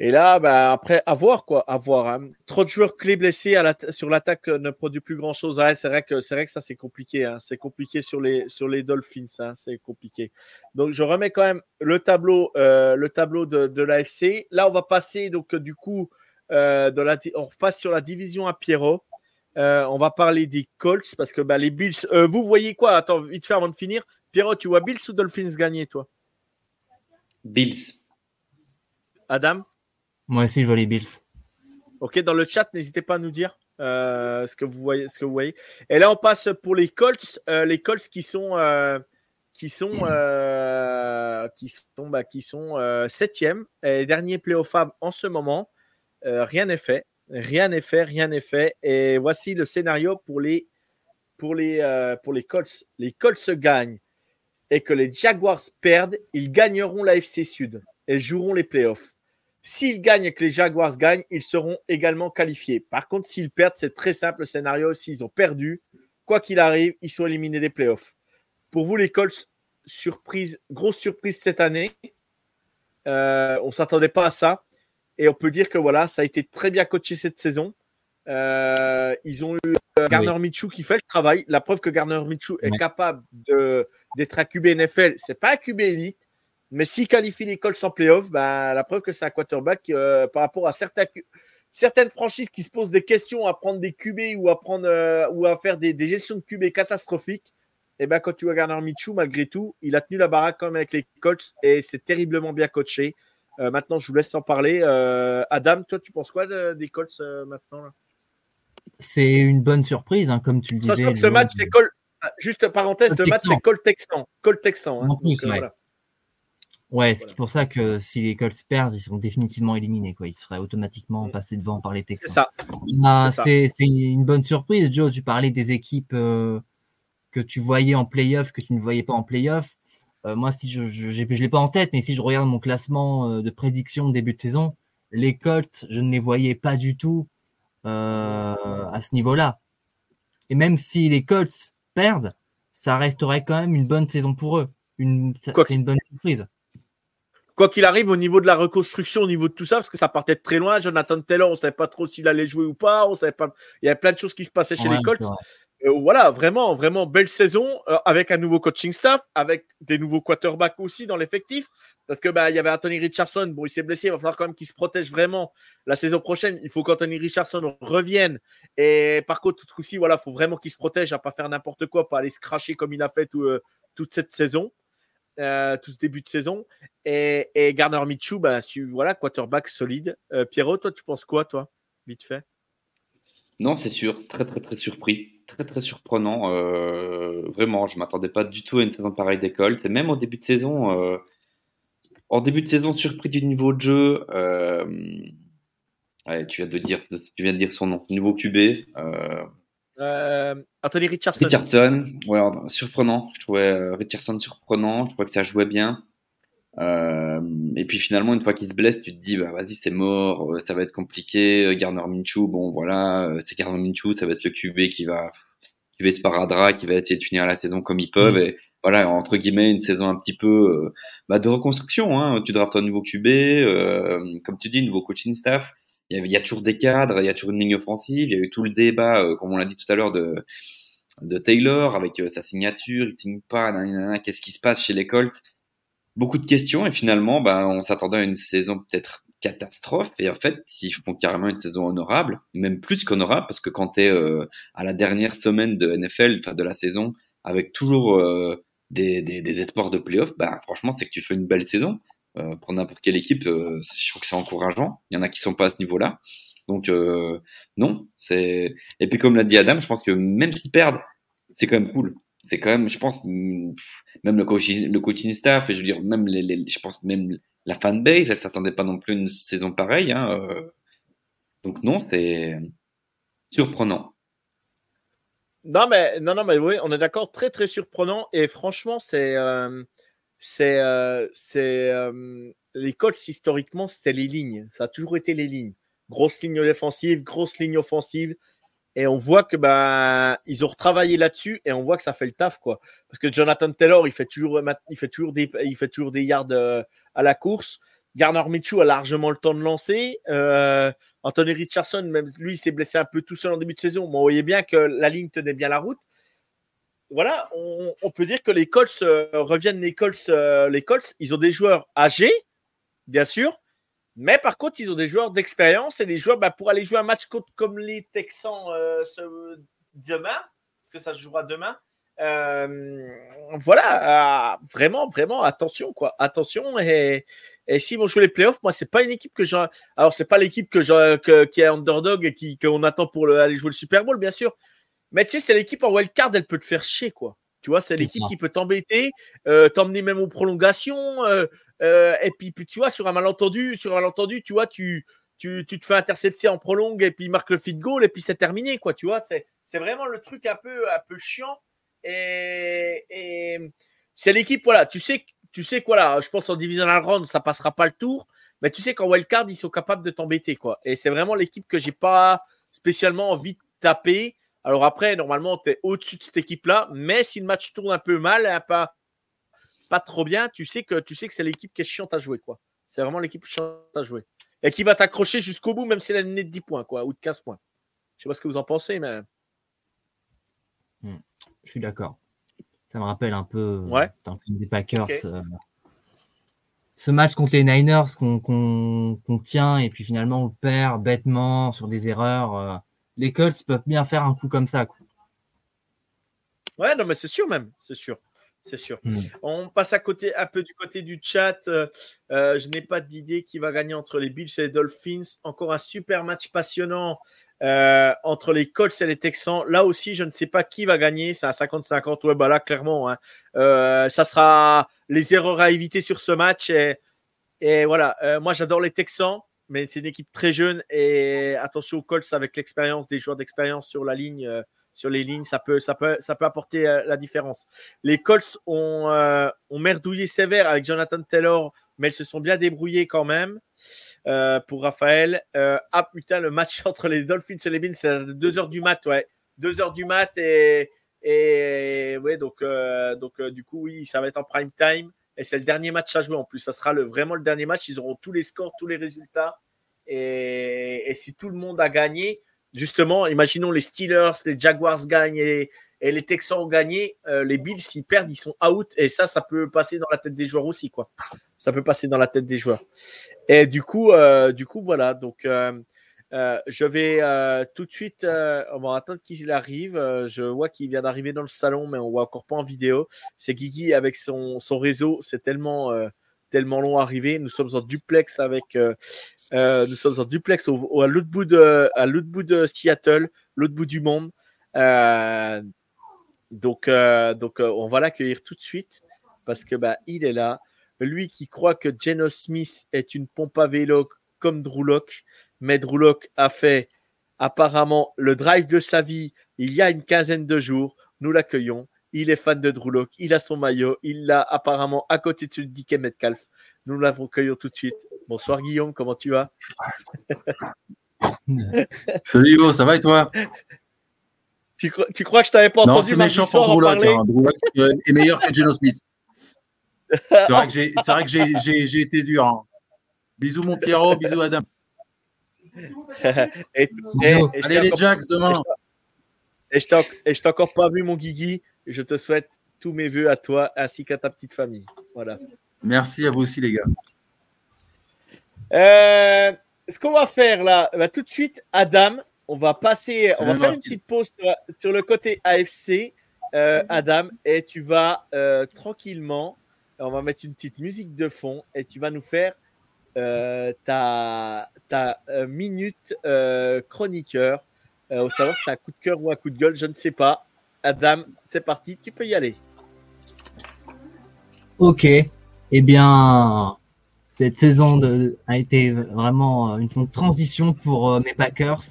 Et là, bah, après, à voir, quoi. À voir. hein. Trop de joueurs clés blessés à la sur l'attaque euh, ne produit plus grand chose. Ouais, c'est vrai que c'est vrai que ça, c'est compliqué. hein. C'est compliqué sur les, sur les Dolphins. hein. C'est compliqué. Donc, je remets quand même le tableau, euh, le tableau de, de l'AFC. Là, on va passer, donc, euh, du coup, euh, dans la, di- on repasse sur la division à Pierrot. Euh, on va parler des Colts parce que bah, les Bills. vous voyez quoi? Attends, vite fait avant de finir. Pierrot, tu vois Bills ou Dolphins gagner, toi? Bills. Adam? Moi aussi, je vois les Bills. Ok, dans le chat, n'hésitez pas à nous dire euh, ce, que vous voyez, ce que vous voyez. Et là, on passe pour les Colts. euh, les Colts qui sont, euh, qui sont, euh, qui sont, bah, qui sont septième et dernier playoff en ce moment. Rien n'est fait. Rien n'est fait, rien n'est fait. Et voici le scénario pour les, pour les, pour les Colts. Les Colts gagnent et que les Jaguars perdent, ils gagneront la FC Sud et joueront les playoffs. S'ils gagnent et que les Jaguars gagnent, ils seront également qualifiés. Par contre, s'ils perdent, c'est très simple le scénario. S'ils ont perdu, quoi qu'il arrive, ils sont éliminés des playoffs. Pour vous, les Colts, surprise, grosse surprise cette année. Euh, on ne s'attendait pas à ça. Et on peut dire que voilà, ça a été très bien coaché cette saison. Euh, ils ont eu euh, Garner Minshew qui fait le travail. La preuve que Garner Minshew est Ouais. capable d'être un QB NFL, c'est pas un QB élite, mais s'il qualifie les Colts en playoff, ben, la preuve que c'est un quarterback euh, par rapport à certains, certaines franchises qui se posent des questions à prendre des QB ou à, prendre, euh, ou à faire des, des gestions de QB catastrophiques. Et ben, quand tu vois Garner Minshew, malgré tout, il a tenu la baraque quand même avec les Colts et c'est terriblement bien coaché. Euh, maintenant, je vous laisse en parler. Adam, toi, tu penses quoi de- des Colts maintenant là? C'est une bonne surprise, hein, comme tu le disais. Sachant que ce Joe. match, c'est Col. Juste parenthèse, le match, c'est Col Texan. Col Texan. hein. Plus, ouais. voilà. Ouais, c'est Voilà. pour ça que si les Colts perdent, ils seront définitivement éliminés. Quoi. Ils seraient automatiquement Mm. passés devant par les Texans. Ah, c'est ça. c'est c'est une bonne surprise, Joe. Tu parlais des équipes euh, que tu voyais en playoff, que tu ne voyais pas en playoff. Euh, moi, si je je l'ai pas en tête, mais si je regarde mon classement euh, de prédiction de début de saison, les Colts, je ne les voyais pas du tout euh, à ce niveau-là. Et même si les Colts perdent, ça resterait quand même une bonne saison pour eux. Une, c'est une bonne surprise. Quoi qu'il arrive au niveau de la reconstruction, au niveau de tout ça, parce que ça partait de très loin. Jonathan Taylor, on ne savait pas trop s'il allait jouer ou pas. On savait pas. Il y a plein de choses qui se passaient chez Ouais, les Colts. Euh, voilà, vraiment, vraiment belle saison euh, avec un nouveau coaching staff, avec des nouveaux quarterbacks aussi dans l'effectif. Parce que bah, il y avait Anthony Richardson, bon, il s'est blessé, il va falloir quand même qu'il se protège vraiment la saison prochaine. Il faut qu'Anthony Richardson revienne. Et par contre, tout coup-ci, voilà, faut vraiment qu'il se protège à pas faire n'importe quoi, pas aller se cracher comme il a fait tout, euh, toute cette saison, euh, tout ce début de saison. Et, et Garner Minshew, bah, voilà, quarterback solide. Euh, Pierrot, toi, tu penses quoi, toi, vite fait? Non, c'est sûr, très très très surpris, très très surprenant. euh, vraiment, je m'attendais pas du tout à une saison pareille des Colts. Et même au début de saison, en début de saison, surpris du niveau de jeu. tu viens de dire, tu viens de dire son nom, niveau QB. Euh, Anthony Richardson. Richardson, ouais, surprenant. Je trouvais euh, Richardson surprenant. Je trouvais que ça jouait bien. Euh, et puis finalement, une fois qu'il se blesse, tu te dis, bah vas-y, c'est mort, euh, ça va être compliqué. Garner Minshew, bon voilà, c'est Garner Minshew, ça va être le QB qui va, qui va se qui va essayer de finir la saison comme ils peuvent. Mm. Et voilà, entre guillemets, une saison un petit peu bah, de reconstruction. Hein. Tu draftes un nouveau QB, comme tu dis, nouveau coaching staff. Il y, y a toujours des cadres, il y a toujours une ligne offensive. Il y a eu tout le débat, comme on l'a dit tout à l'heure, de de Taylor avec sa signature, il signe pas, qu'est-ce qui se passe chez les Colts? Beaucoup de questions et finalement, bah, on s'attendait à une saison peut-être catastrophe et en fait ils font carrément une saison honorable même plus qu'honorable parce que quand tu es euh, à la dernière semaine de NFL enfin de la saison avec toujours euh, des, des, des, espoirs de playoff bah franchement c'est que tu fais une belle saison euh, pour n'importe quelle équipe je trouve que c'est encourageant il y en a qui sont pas à ce niveau là donc non c'est et puis comme l'a dit Adam je pense que même s'ils perdent c'est quand même cool c'est quand même je pense même le coaching le coaching staff et je veux dire même je pense même la fanbase, elle s'attendait pas non plus une saison pareille. Hein, euh. Donc non, c'est surprenant. Non mais non non mais oui, on est d'accord, très très surprenant et franchement c'est euh, c'est euh, c'est les Colts historiquement c'était les lignes, ça a toujours été les lignes, grosse ligne défensive, grosse ligne offensive et on voit que ben ils ont retravaillé là-dessus et on voit que ça fait le taf quoi parce que Jonathan Taylor il fait toujours il fait des il fait toujours des yards à la course. Garner Mitchell a largement le temps de lancer. Euh, Anthony Richardson, même lui, s'est blessé un peu tout seul en début de saison. on voyait bien que la ligne tenait bien la route. Voilà, on, peut dire que les Colts euh, reviennent les Colts, euh, les Colts. Ils ont des joueurs âgés, bien sûr, mais par contre, ils ont des joueurs d'expérience et des joueurs bah, pour aller jouer un match comme les Texans demain, parce que ça se jouera demain. Euh, voilà, euh, vraiment, vraiment, attention, quoi. Attention. Et, s'ils vont jouer les playoffs, moi, c'est pas une équipe que j'ai. Alors, c'est pas l'équipe que, qui est underdog et qu'on attend pour aller jouer le Super Bowl, bien sûr. Mais tu sais, c'est l'équipe en wildcard, elle peut te faire chier, quoi. Tu vois, c'est l'équipe qui peut t'embêter, euh, t'emmener même aux prolongations. et puis, puis, tu vois, sur un malentendu, sur un malentendu, tu vois, tu, tu, tu te fais intercepter en prolongue et puis il marque le feed goal et puis c'est terminé, quoi. Tu vois, c'est, vraiment le truc un peu, un peu chiant et, c'est l'équipe, voilà, tu sais, tu sais quoi là, je pense en divisional round, ça passera pas le tour, mais tu sais qu'en wildcard, ils sont capables de t'embêter, quoi. Et c'est vraiment l'équipe que j'ai pas spécialement envie de taper. Alors après, normalement, tu es au-dessus de cette équipe-là, mais si le match tourne un peu mal, hein, pas, pas trop bien, tu sais que tu sais que c'est l'équipe qui est chiante à jouer, quoi. C'est vraiment l'équipe chiante à jouer. Et qui va t'accrocher jusqu'au bout, même si elle a de 10 points, quoi, ou de 15 points. Je sais pas ce que vous en pensez, mais. Hmm je suis d'accord. Ça me rappelle un peu euh, ouais. dans le film des Packers. Euh, ce match contre les Niners qu'on tient et puis finalement on le perd bêtement sur des erreurs. Euh, les Colts peuvent bien faire un coup comme ça. Quoi. Ouais, non, mais c'est sûr même, c'est sûr. C'est sûr. Hmm. On passe à côté, un peu du côté du chat. je n'ai pas d'idée qui va gagner entre les Bills et les Dolphins. Encore un super match passionnant euh, entre les Colts et les Texans, là aussi, je ne sais pas qui va gagner. C'est à 50-50. Ouais, bah là, clairement, hein. euh, ça sera les erreurs à éviter sur ce match. Et, voilà, euh, moi, j'adore les Texans, mais c'est une équipe très jeune. Et attention aux Colts avec l'expérience, des joueurs d'expérience sur la ligne, sur les lignes, ça peut, ça peut, ça peut apporter la différence. Les Colts ont, ont merdouillé sévère avec Jonathan Taylor, mais ils se sont bien débrouillés quand même. Euh, pour Raphaël. Euh, ah putain, le match entre les Dolphins et les Bills, c'est à 2h du mat, ouais. 2h du mat et, et ouais, donc, euh, donc du coup, oui, ça va être en prime time. Et c'est le dernier match à jouer en plus. Ça sera vraiment le dernier match. Ils auront tous les scores, tous les résultats. Et, si tout le monde a gagné, justement, imaginons les Steelers, les Jaguars gagnent et, les Texans ont gagné, euh, les Bills, s'ils perdent, ils sont out. Et ça, ça peut passer dans la tête des joueurs aussi, quoi. Ça peut passer dans la tête des joueurs. Et du coup, euh, du coup voilà. Donc, euh, je vais tout de suite, on va attendre qu'il arrive. je vois qu'il vient d'arriver dans le salon, mais on voit encore pas en vidéo. C'est Guigui avec son, réseau. C'est tellement, tellement long à arriver. Nous sommes en duplex avec. nous sommes en duplex au, à l'autre bout de, à l'autre bout de Seattle, l'autre bout du monde. Euh, donc, euh, donc euh, on va l'accueillir tout de suite parce que bah, il est là. Lui qui croit que Geno Smith est une pompe à vélo comme Drew Locke, Locke a fait apparemment le drive de sa vie il y a une quinzaine de jours. Nous l'accueillons. Il est fan de Drew Locke. Il a son maillot. Il l'a apparemment à côté de celui de Metcalf. Nous l'accueillons tout de suite. Bonsoir Guillaume, comment tu vas? Salut Hugo, ça va et toi? Tu, crois, tu crois que je t'avais pas Non, entendu c'est mardi méchant pour parler? hein. Euh, est meilleur que Geno Smith. C'est vrai que c'est j'ai été dur. hein. Bisous mon Pierrot, bisous Adam. Et, Allez t'ai les encore- Jacks demain. et je t'ai encore pas vu, mon Guigui. Je te souhaite tous mes voeux à toi ainsi qu'à ta petite famille. Voilà. Merci à vous aussi les gars. Euh, ce qu'on va faire là, bah, tout de suite, Adam, on va passer, on va faire une petite pause sur, sur le côté AFC, euh, Adam, et tu vas euh, tranquillement, on va mettre une petite musique de fond, et tu vas nous faire euh, ta, euh, minute euh, chroniqueur. Au savoir si c'est un coup de cœur ou un coup de gueule, je ne sais pas. Adam, c'est parti, tu peux y aller. Ok. Eh bien, cette saison a été vraiment une saison de transition pour mes Packers.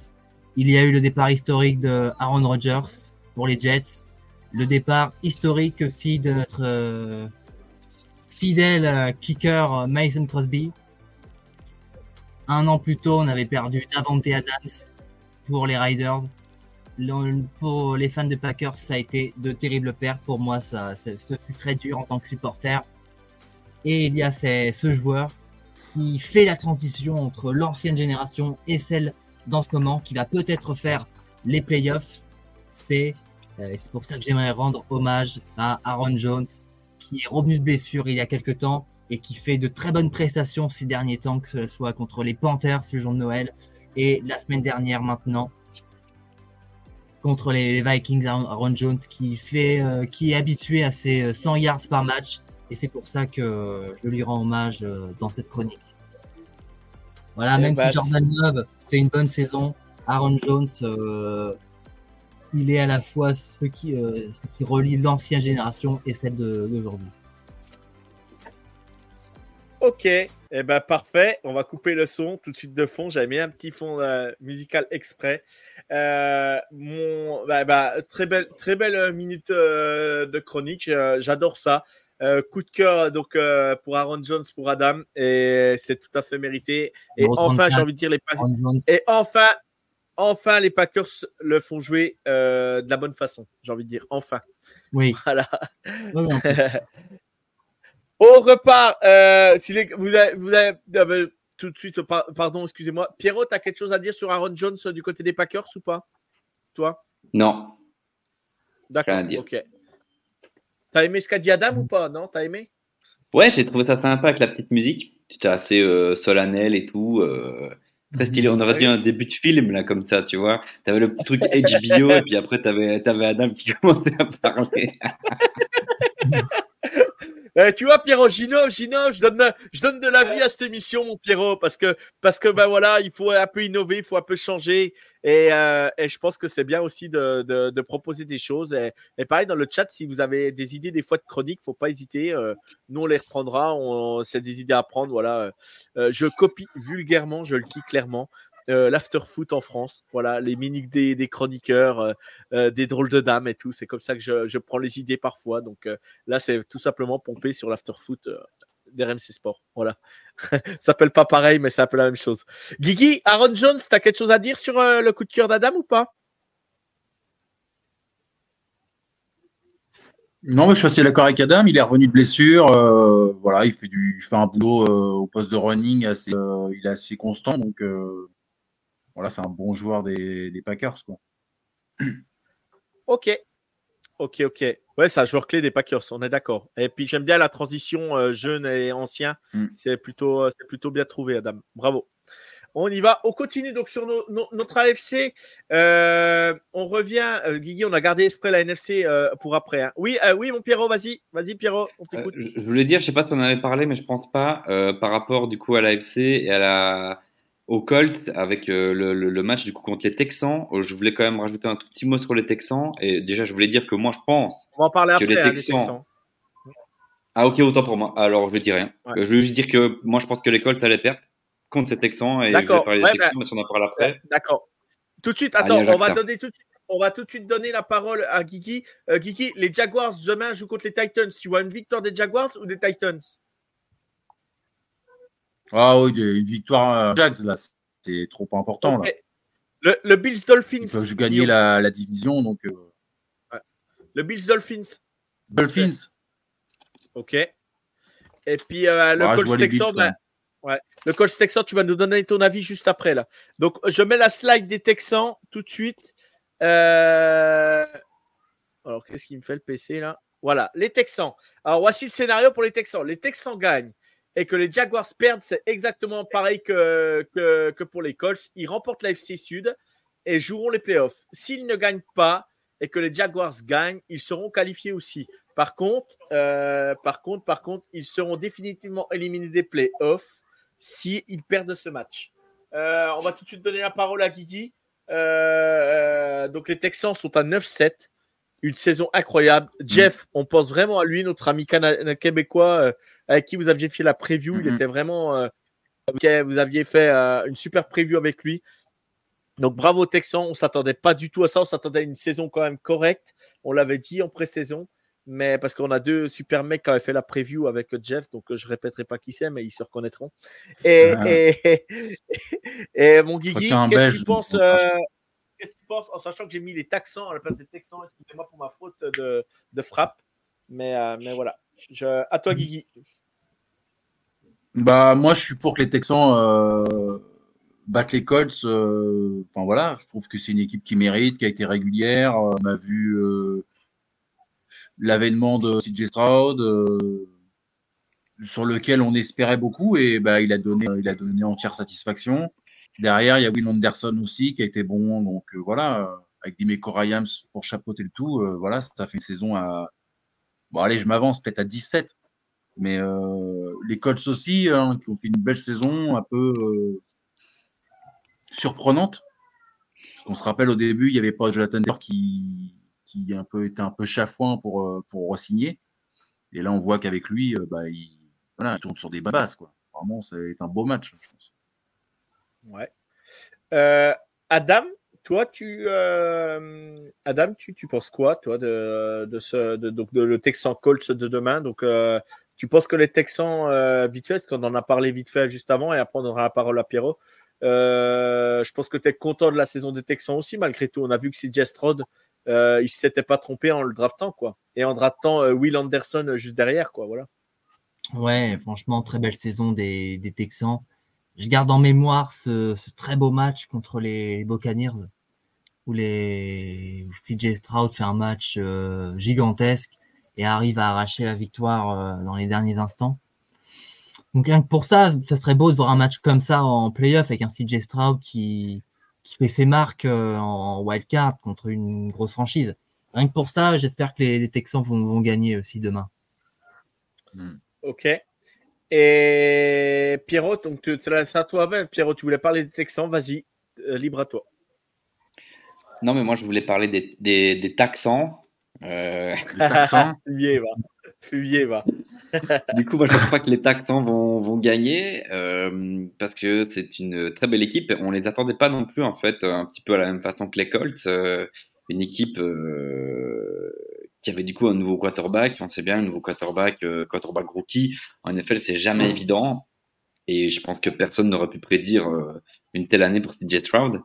Il y a eu le départ historique de Aaron Rodgers pour les Jets. Le départ historique aussi de notre fidèle kicker Mason Crosby. Un an plus tôt, on avait perdu Davante Adams pour les Riders. Pour les fans de Packers, ça a été de terribles pertes. Pour moi, ça, ce fut très dur en tant que supporter. Et il y a ce joueur qui fait la transition entre l'ancienne génération et celle dans ce moment, qui va peut-être faire les playoffs. C'est euh, c'est pour ça que j'aimerais rendre hommage à Aaron Jones, qui est revenu de blessure il y a quelques temps et qui fait de très bonnes prestations ces derniers temps, que ce soit contre les Panthers le jour de Noël et la semaine dernière maintenant contre les Vikings, Aaron Jones qui fait, euh, qui est habitué à ses euh, 100 yards par match, et c'est pour ça que euh, je lui rends hommage euh, dans cette chronique. Voilà, Eh même bah, si Jordan Love fait une bonne saison, Aaron Jones, euh, il est à la fois ce qui, euh, ce qui relie l'ancienne génération et celle d'aujourd'hui. Ok, eh ben parfait. On va couper le son tout de suite de fond. J'avais mis un petit fond euh, musical exprès. Euh, mon, bah, bah, très belle, très belle minute euh, de chronique. J'adore ça. Coup de cœur donc pour Aaron Jones, pour Adam, et c'est tout à fait mérité. Et enfin, 34. j'ai envie de dire les Packers. Et enfin, enfin, les Packers le font jouer de la bonne façon. J'ai envie de dire enfin. oui. Voilà. Oui. On repart. Euh, si les- vous avez, vous avez- ah ben, tout de suite, par- pardon, excusez-moi. Pierrot, tu as quelque chose à dire sur Aaron Jones euh, du côté des Packers ou pas? Toi? Non, D'accord. Ok. T'as aimé ce qu'a dit Adam ou pas? Non, t'as aimé? Ouais, j'ai trouvé ça sympa avec la petite musique. C'était assez euh, solennel et tout. très stylé. On aurait dit un début de film, là, comme ça, tu vois. T'avais le petit truc HBO et puis après, t'avais avais Adam qui commençait à parler. Euh, tu vois, Pierrot, j'innove, j'innove, je donne, je donne de la vie à cette émission, mon Pierrot, parce que, parce que ben voilà, il faut un peu innover, il faut un peu changer. Et, euh, et je pense que c'est bien aussi de, de, proposer des choses. Et, pareil, dans le chat, si vous avez des idées des fois de chroniques, faut pas hésiter. euh, nous, on les reprendra. C'est des idées à prendre. Voilà. Euh, je copie vulgairement, je le dis clairement. Euh, l'after foot en France, voilà, les minutes des, des chroniqueurs, euh, euh, des drôles de dames et tout. C'est comme ça que je, prends les idées parfois. Donc, Là, c'est tout simplement pompé sur l'afterfoot d'RMC Sport. Voilà. ça s'appelle pas pareil, mais un peu la même chose. Guigui, Aaron Jones, tu as quelque chose à dire sur le coup de cœur d'Adam ou pas? Non, mais je suis assez d'accord avec Adam. Il est revenu de blessure. voilà, il fait du, fait un boulot au poste de running assez, il est assez constant. Donc voilà, c'est un bon joueur des, des Packers. Quoi. Ok. Ok, ok. Ouais, c'est un joueur clé des Packers, on est d'accord. Et puis j'aime bien la transition euh, jeune et ancien. Mm. C'est plutôt, euh, c'est plutôt bien trouvé, Adam. Bravo. On y va. On continue donc sur nos- nos- notre AFC. Euh, on revient. euh, Guigui, on a gardé esprit la NFC euh, pour après. hein. Oui, euh, oui, mon Pierrot, vas-y. Vas-y, Pierrot, on t'écoute. je je voulais dire, je sais pas si on en avait parlé, mais je pense pas, euh, par rapport du coup à l'AFC et à la, au Colt avec euh, le, le- le match du coup contre les Texans. euh, je voulais quand même rajouter un tout petit mot sur les Texans. Et déjà, je voulais dire que moi, je pense. on va en parler que après. les hein, des Texans-. Ah, ok, autant pour moi. Alors, je dire rien. Ouais. Euh, Je voulais juste dire que moi, je pense que les Colts allaient perdre contre ces Texans. Et je vais parler Ouais, des Texans, mais si on en parle après. D'accord. Tout de suite, attends, on va donner tout de suite. On va tout de suite donner la parole à Guigui. Euh, Guigui, les Jaguars demain jouent contre les Titans. Tu vois une victoire des Jaguars ou des Titans? Ah oui, une victoire euh, Jags là, c'est trop important là. Le, le Bills Dolphins. Ils peuvent gagner la, la division. Donc, euh, Le Bills Dolphins. Dolphins. Ok. Et puis euh, le Ah, Colts Texans, Bills, ben, ouais. Le Colts Texans, tu vas nous donner ton avis juste après là. Donc je mets la slide des Texans tout de suite. Euh, Alors qu'est-ce qu'il me fait le PC là? Voilà, les Texans. Alors voici le scénario pour les Texans. Les Texans gagnent et que les Jaguars perdent, c'est exactement pareil que, que, pour les Colts. Ils remportent la FC Sud et joueront les playoffs. S'ils ne gagnent pas et que les Jaguars gagnent, ils seront qualifiés aussi. Par contre, euh, par contre, par contre, ils seront définitivement éliminés des playoffs s'ils perdent ce match. Euh, on va tout de suite donner la parole à Guigui. Euh, donc les Texans sont à 9-7. Une saison incroyable. Jeff, on pense vraiment à lui, notre ami cana- québécois euh, avec qui vous aviez fait la preview. Il Mhm. était vraiment. euh, vous aviez fait euh, une super preview avec lui. Donc bravo aux Texans. On s'attendait pas du tout à ça. On s'attendait à une saison quand même correcte. On l'avait dit en pré-saison. Mais parce qu'on a deux super mecs qui avaient fait la preview avec Jeff, donc je répéterai pas qui c'est, mais ils se reconnaîtront. Et, Ah. et, et mon Guigui, qu'est-ce que tu penses Qu'est-ce que tu penses en sachant que j'ai mis les Texans à la place des Texans Excusez-moi pour ma faute de, frappe, mais, euh, voilà. À toi, Guigui. Bah, moi, je suis pour que les Texans euh, battent les Colts. euh, Enfin, voilà, je trouve que c'est une équipe qui mérite, qui a été régulière. On a vu l'avènement de CJ Stroud, sur lequel on espérait beaucoup, et bah, il a donné, il a donné entière satisfaction. Derrière, il y a Will Anderson aussi, qui a été bon. Donc, euh, voilà, euh, avec Dimeco Ryans pour chapeauter le tout, euh, voilà, ça fait une saison à. Bon, allez, je m'avance peut-être à 17. Mais les Colts aussi, hein, qui ont fait une belle saison, un peu surprenante. Qu'on se rappelle au début, il n'y avait pas Jonathan Taylor qui, un peu, était un peu chafouin pour, pour re-signer. Et là, on voit qu'avec lui, bah, il, tourne sur des bases. Quoi. Vraiment, c'est un beau match, je pense. Ouais. Euh, Adam, toi, tu, euh, Adam, tu, tu penses quoi, toi, de, de ce, donc de le Texan Colts de demain? Donc, euh, tu penses que les Texans, vite fait, parce qu'on en a parlé vite fait juste avant, et après on aura la parole à Pierrot. Je pense que tu es content de la saison des Texans aussi, malgré tout. On a vu que CJ Stroud, euh, il s'était pas trompé en le draftant, quoi. Et en draftant Will Anderson juste derrière, quoi. Voilà. Ouais, franchement, très belle saison des, des Texans. Je garde en mémoire ce, ce très beau match contre les Buccaneers où les où CJ Stroud fait un match euh, gigantesque et arrive à arracher la victoire euh, dans les derniers instants. Donc rien que pour ça, ça serait beau de voir un match comme ça en playoff avec un CJ Stroud qui, qui fait ses marques euh, en wildcard contre une grosse franchise. Rien que pour ça, j'espère que les, les Texans vont, vont gagner aussi demain. Ok. Et Pierrot, donc tu- c'est à toi. Ben, Pierrot, tu voulais parler des Texans, vas-y, euh, libre à toi. Non, mais moi, je voulais parler des, des, des Texans. Euh, Les Texans, Fumier, va. Fumier, va. du coup, moi, je crois que les Texans vont, vont gagner euh, parce que c'est une très belle équipe. On les attendait pas non plus, en fait, un petit peu à la même façon que les Colts. Euh, une équipe euh, qui avait du coup un nouveau quarterback. On sait bien, un nouveau quarterback, euh, quarterback rookie. En effet, c'est jamais évident. Et je pense que personne n'aurait pu prédire euh, une telle année pour CJ Stroud.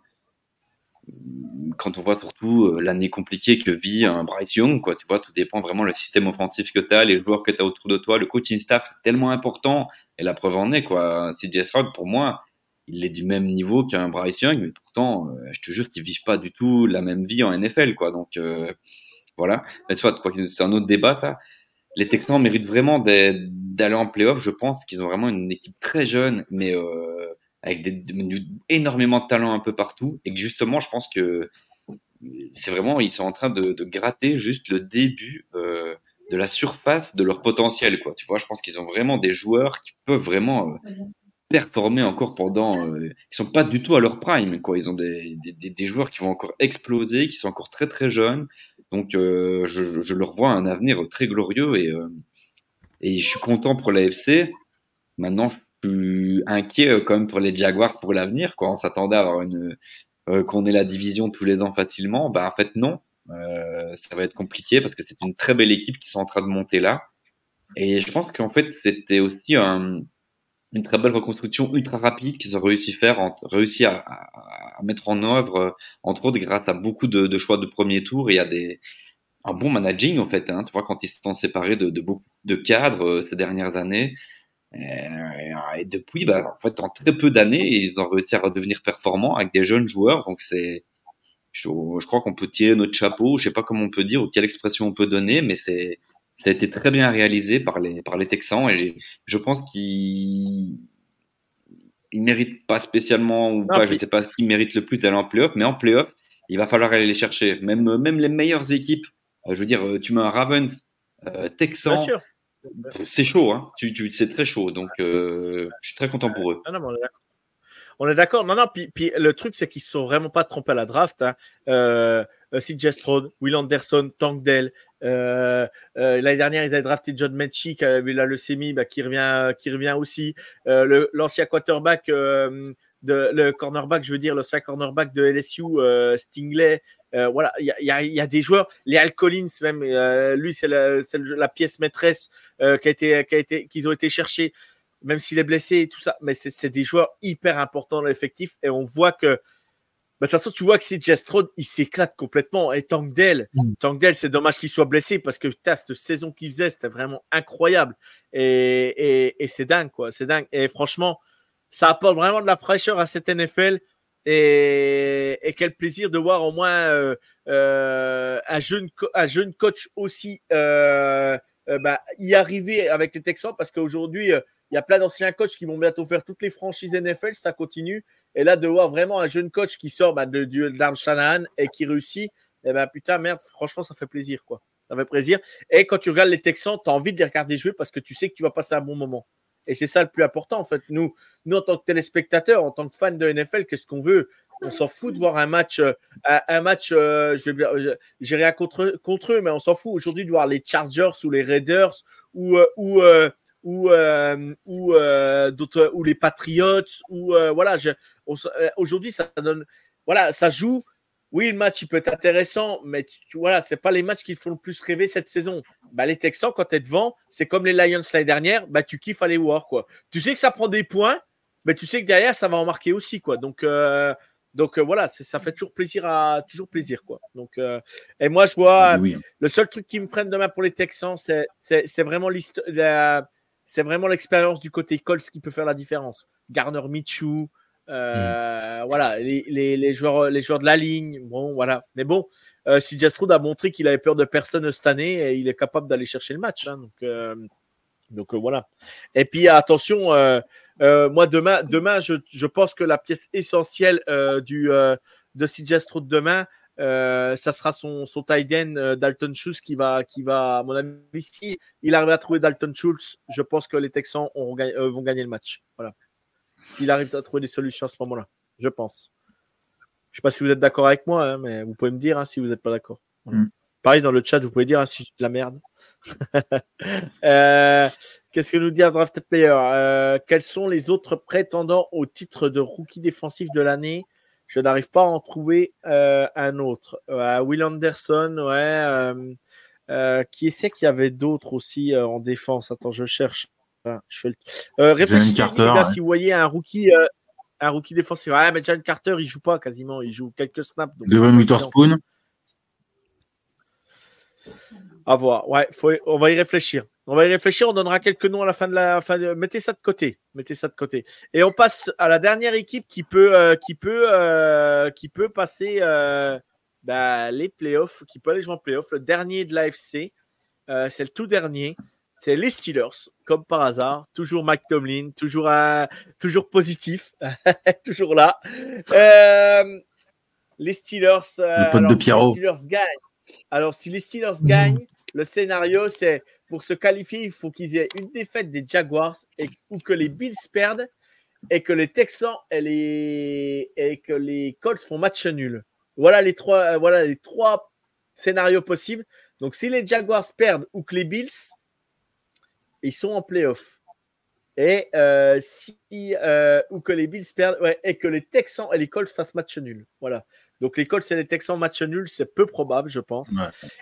Quand on voit surtout euh, l'année compliquée que vit un Bryce Young, quoi, tu vois, tout dépend vraiment le système offensif que tu as, les joueurs que tu as autour de toi, le coaching staff, c'est tellement important. Et la preuve en est, quoi. CJ Stroud, pour moi, il est du même niveau qu'un Bryce Young, mais pourtant, euh, je te jure qu'ils vivent pas du tout la même vie en NFL, quoi. Donc, voilà. Mais soit, quoi, c'est un autre débat, ça. Les Texans méritent vraiment d'aller en playoff. Je pense qu'ils ont vraiment une équipe très jeune, mais euh, avec des, de- énormément de talent un peu partout. Et que justement, je pense que c'est vraiment, ils sont en train de, gratter juste le début euh, de la surface de leur potentiel, quoi. Tu vois, je pense qu'ils ont vraiment des joueurs qui peuvent vraiment euh, performer encore pendant. Euh, ils sont pas du tout à leur prime, quoi. Ils ont des- des joueurs qui vont encore exploser, qui sont encore très très jeunes. Donc, euh, je, leur vois un avenir très glorieux et euh, je suis content pour l'AFC. Maintenant, je suis inquiet euh, quand même pour les Jaguars pour l'avenir. On s'attendait à avoir une qu'on ait la division tous les ans facilement. Ben en fait non. Ça va être compliqué parce que c'est une très belle équipe qui sont en train de monter là. Et je pense qu'en fait c'était aussi un une très belle reconstruction ultra rapide qu'ils ont réussi faire, réussi à, mettre en œuvre, euh, entre autres grâce à beaucoup de, choix de premier tour et à des un bon managing en fait. Hein, tu vois quand ils se sont séparés de, beaucoup de cadres euh, ces dernières années. Et, et depuis, bah, en fait, en très peu d'années, ils ont réussi à redevenir performants avec des jeunes joueurs. Donc c'est, je, je, crois qu'on peut tirer notre chapeau. Je sais pas comment on peut dire ou quelle expression on peut donner, mais c'est ça a été très bien réalisé par les, par les Texans et je pense qu'ils ne méritent pas spécialement ou pas, je sais pas qui mérite le plus d'aller en playoff, mais en playoff, il va falloir aller les chercher. Même, même les meilleures équipes, euh, je veux dire, tu mets un Ravens, euh, Texans, c'est chaud, hein. tu, tu, c'est très chaud. Donc, euh, je suis très content pour eux. Non, on est d'accord. Non, non, puis, puis le truc, c'est qu'ils ne sont vraiment pas trompés à la draft. Hein. Euh, CJ Stroud, Will Anderson, Tank Dell, euh, euh, L'année dernière, ils avaient drafté John Mechie qui avait la leucémie, bah, qui revient, qui revient aussi. Euh, l'ancien quarterback, euh, de, le cornerback, je veux dire, l'ancien cornerback de LSU, euh, Stingley. voilà, il y a, des joueurs, les Al Collins même, lui c'est la, pièce maîtresse qui a été, qui a été, qu'ils ont été cherchés, même s'il est blessé et tout ça. Mais c'est des joueurs hyper importants dans l'effectif et on voit que de toute façon, tu vois que si Stroud, il s'éclate complètement. Et Tankdale, mm. c'est dommage qu'il soit blessé parce que putain, cette saison qu'il faisait, c'était vraiment incroyable. Et, et, c'est dingue, quoi. C'est dingue. Et franchement, ça apporte vraiment de la fraîcheur à cette NFL. Et, et quel plaisir de voir au moins euh, euh, un, jeune, un jeune coach aussi euh, bah, y arriver avec les Texans parce qu'aujourd'hui, il y a plein d'anciens coachs qui vont bientôt faire toutes les franchises NFL, ça continue. Et là, de voir vraiment un jeune coach qui sort bah, de, de, Shanahan et qui réussit, eh ben putain, merde, franchement, ça fait plaisir, quoi. Ça fait plaisir. Et quand tu regardes les Texans, tu as envie de les regarder jouer parce que tu sais que tu vas passer un bon moment. Et c'est ça le plus important, en fait. Nous, nous, en tant que téléspectateurs, en tant que fans de NFL, qu'est-ce qu'on veut? On s'en fout de voir un match, euh, un, match, euh, je euh, j'ai rien contre, contre eux, mais on s'en fout aujourd'hui de voir les Chargers ou les Raiders ou, ou ou euh, ou euh, d'autres ou les Patriots ou euh, voilà aujourd'hui ça donne voilà ça joue oui le match il peut être intéressant mais tu, voilà c'est pas les matchs qui font le plus rêver cette saison bah, les Texans quand tu es devant c'est comme les Lions l'année dernière bah tu kiffes aller voir quoi tu sais que ça prend des points mais tu sais que derrière ça va en marquer aussi quoi donc donc voilà, ça fait toujours plaisir à toujours plaisir quoi. Donc et moi je vois hein. le seul truc qui me prenne demain pour les Texans, c'est vraiment l'histoire c'est vraiment l'expérience du côté Colts qui peut faire la différence. Garner Michou, euh, hmm. voilà, les, les, les, joueurs, les joueurs de la ligne, bon, voilà. Mais bon, euh, si Jastroud a montré qu'il avait peur de personne cette année, et il est capable d'aller chercher le match. Hein, donc, euh, donc euh, voilà. Et puis attention, euh, moi demain, demain, je, je, pense que la pièce essentielle du de CJ Stroud demain, euh, ça sera son, son tight end euh, Dalton Schultz qui va, qui va, à mon avis, si il arrive à trouver Dalton Schultz, je pense que les Texans euh, vont gagner le match. Voilà. S'il arrive à trouver des solutions à ce moment-là, je pense. Je sais pas si vous êtes d'accord avec moi, hein, mais vous pouvez me dire hein, si vous n'êtes pas d'accord. Mm. Pareil dans le chat, vous pouvez dire hein, si je de la merde. Qu'est-ce que nous dit un draft player? Quels sont les autres prétendants au titre de rookie défensif de l'année? Je n'arrive pas à en trouver euh, un autre. Euh, Will Anderson, ouais. Euh, qui est-ce qu'il y avait d'autres aussi en défense? Attends, je cherche. je réfléchissez si vous voyez un rookie, un rookie défensif. Ouais, mais John Carter, il joue pas quasiment. Il joue quelques snaps. Devon Witherspoon. À voir. Ouais, faut, on va y réfléchir. On va y réfléchir. On donnera quelques noms à la fin de la fin. Mettez ça de côté. Mettez ça de côté. Et on passe à la dernière équipe qui peut, euh, qui peut, euh, qui peut passer euh, bah, les playoffs, qui peut aller jouer en playoffs. Le dernier de l'AFC, c'est le tout dernier. C'est les Steelers, comme par hasard. Toujours Mike Tomlin, toujours, toujours positif, toujours là. les Steelers. le pote de Pierrot. les Steelers gagnent. Alors, si les Steelers gagnent, le scénario, c'est pour se qualifier, il faut qu'ils aient une défaite des Jaguars ou que les Bills perdent et que les Texans et, les, et que les Colts font match nul. Voilà les trois, euh, voilà les trois scénarios possibles. Donc, si les Jaguars perdent ou que les Bills, ils sont en playoff. Et euh, si euh, ou que les Bills perdent et que les Texans et les Colts fassent match nul. Voilà. Donc les Colts et les Texans match nul, c'est peu probable, je pense.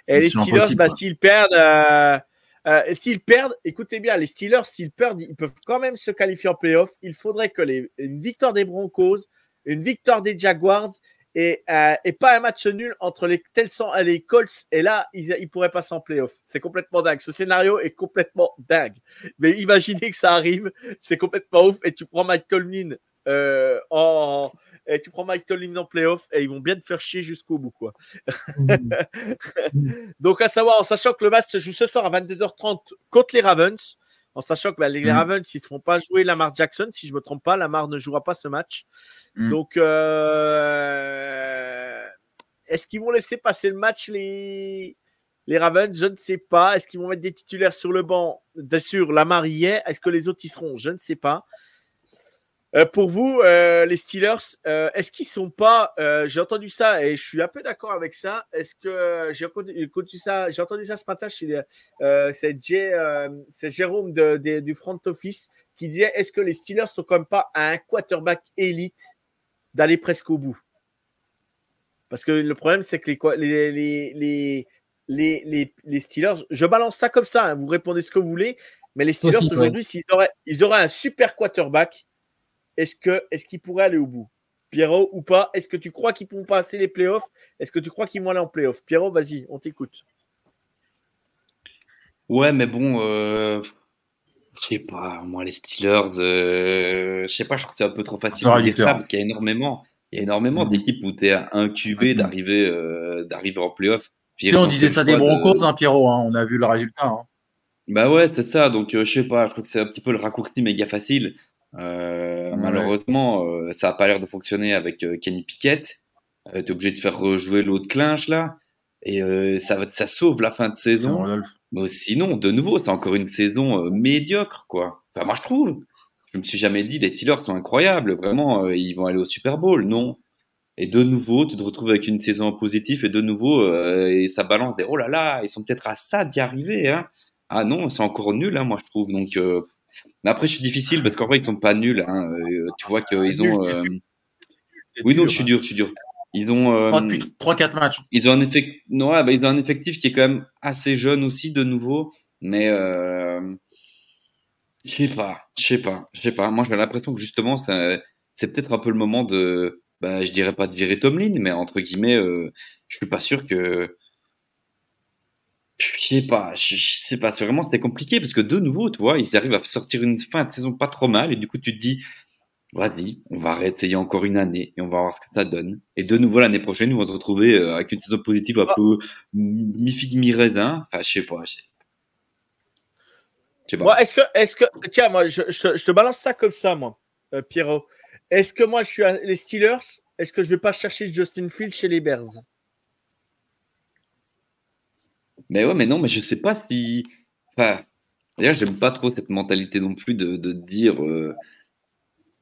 Et les Steelers, bah, s'ils perdent, euh, Euh, s'ils perdent, écoutez bien, les Steelers, s'ils perdent, ils peuvent quand même se qualifier en playoff. Il faudrait que les, une victoire des Broncos, une victoire des Jaguars et, euh, et pas un match nul entre les Telsons et les Colts. Et là, ils, ils pourraient passer en playoff. C'est complètement dingue. Ce scénario est complètement dingue. Mais imaginez que ça arrive, c'est complètement ouf. Et tu prends Mike Tomlin euh, en, et tu prends Mike Tomlin en playoff et ils vont bien te faire chier jusqu'au bout, quoi. Donc, à savoir, en sachant que le match se joue ce soir à 22h30 contre les Ravens, en sachant que bah, les Mm. Ravens, ils ne feront pas jouer Lamar Jackson, si je ne me trompe pas, Lamar ne jouera pas ce match. Mm. Donc, euh, est-ce qu'ils vont laisser passer le match, les, les Ravens? Je ne sais pas. Est-ce qu'ils vont mettre des titulaires sur le banc? Bien sûr, Lamar y est. Est-ce que les autres y seront? Je ne sais pas. Euh, pour vous, euh, les Steelers, euh, est-ce qu'ils sont pas J'ai entendu ça et je suis un peu d'accord avec ça. Est-ce que j'ai entendu, ça J'ai entendu ça ce matin chez c'est Jérôme de- de- du front office qui disait est-ce que les Steelers sont quand même pas à un quarterback élite d'aller presque au bout? Parce que le problème c'est que les Steelers, je balance ça comme ça, hein, vous répondez ce que vous voulez, mais les Steelers aujourd'hui, s'ils auraient, ils auraient un super quarterback, est-ce que est-ce qu'ils pourraient aller au bout? Pierrot ou pas? Est-ce que tu crois qu'ils pourront passer les playoffs? Est-ce que tu crois qu'ils vont aller en playoffs? Pierrot, vas-y, on t'écoute. Ouais, mais bon, euh, je sais pas, moi les Steelers, euh, je sais pas, je trouve que c'est un peu trop facile de dire ça parce qu'il y a énormément, il y a énormément Mhm. d'équipes où tu es incubé d'arriver euh, d'arriver en playoff. Si on disait ça le des de- Broncos, hein, Pierrot, hein, on a vu le résultat. hein. Bah ouais, c'est ça. Donc, euh, je sais pas, je trouve que c'est un petit peu le raccourci méga facile. Euh, Ouais. Malheureusement, euh, ça a pas l'air de fonctionner avec euh, Kenny Pickett. Euh, T'es obligé de faire rejouer l'autre clinch là. Et ça, ça sauve la fin de saison. Mais sinon, de nouveau, c'est encore une saison médiocre, quoi. Enfin, moi, je trouve. Je me suis jamais dit, les Steelers sont incroyables. Vraiment, ils vont aller au Super Bowl. Non. Et de nouveau, tu te retrouves avec une saison positive et de nouveau, et ça balance des oh là là, ils sont peut-être à ça d'y arriver. Hein. Ah non, c'est encore nul, hein, moi, je trouve. Donc, mais après, je suis difficile parce qu'en vrai, ils sont pas nuls. Hein. Euh, tu vois qu'ils ont. euh, dur. Oui, non, je suis dur, je suis dur. Ils ont. euh, Pas depuis 3-4 matchs. ils ont un effectif, non, ouais, bah, ils ont un effectif qui est quand même assez jeune aussi de nouveau, mais euh... je sais pas, je sais pas, je sais pas. Moi, j'ai l'impression que justement, c'est c'est peut-être un peu le moment de, bah, je dirais pas de virer Tomlin, mais entre guillemets, euh, je suis pas sûr que, je sais pas, je, sais pas. C'est vraiment c'était compliqué parce que de nouveau, tu vois, ils arrivent à sortir une fin de saison pas trop mal et du coup, tu te dis. Vas-y, on va réessayer encore une année et on va voir ce que ça donne. Et de nouveau l'année prochaine, on va se retrouver euh, avec une saison positive un Ah. peu mi-figue, mi-raisin. Enfin, je sais pas. Je sais- je sais pas. Moi, est-ce que, est-ce que, tiens, moi, je, je- je te balance ça comme ça, moi, euh, Pierrot. Est-ce que moi, je suis à- les Steelers Est-ce que je vais pas chercher Justin Fields chez les Bears? Mais ouais, mais non, mais je sais pas si. Enfin, d'ailleurs, j'aime pas trop cette mentalité non plus de, de dire. Euh...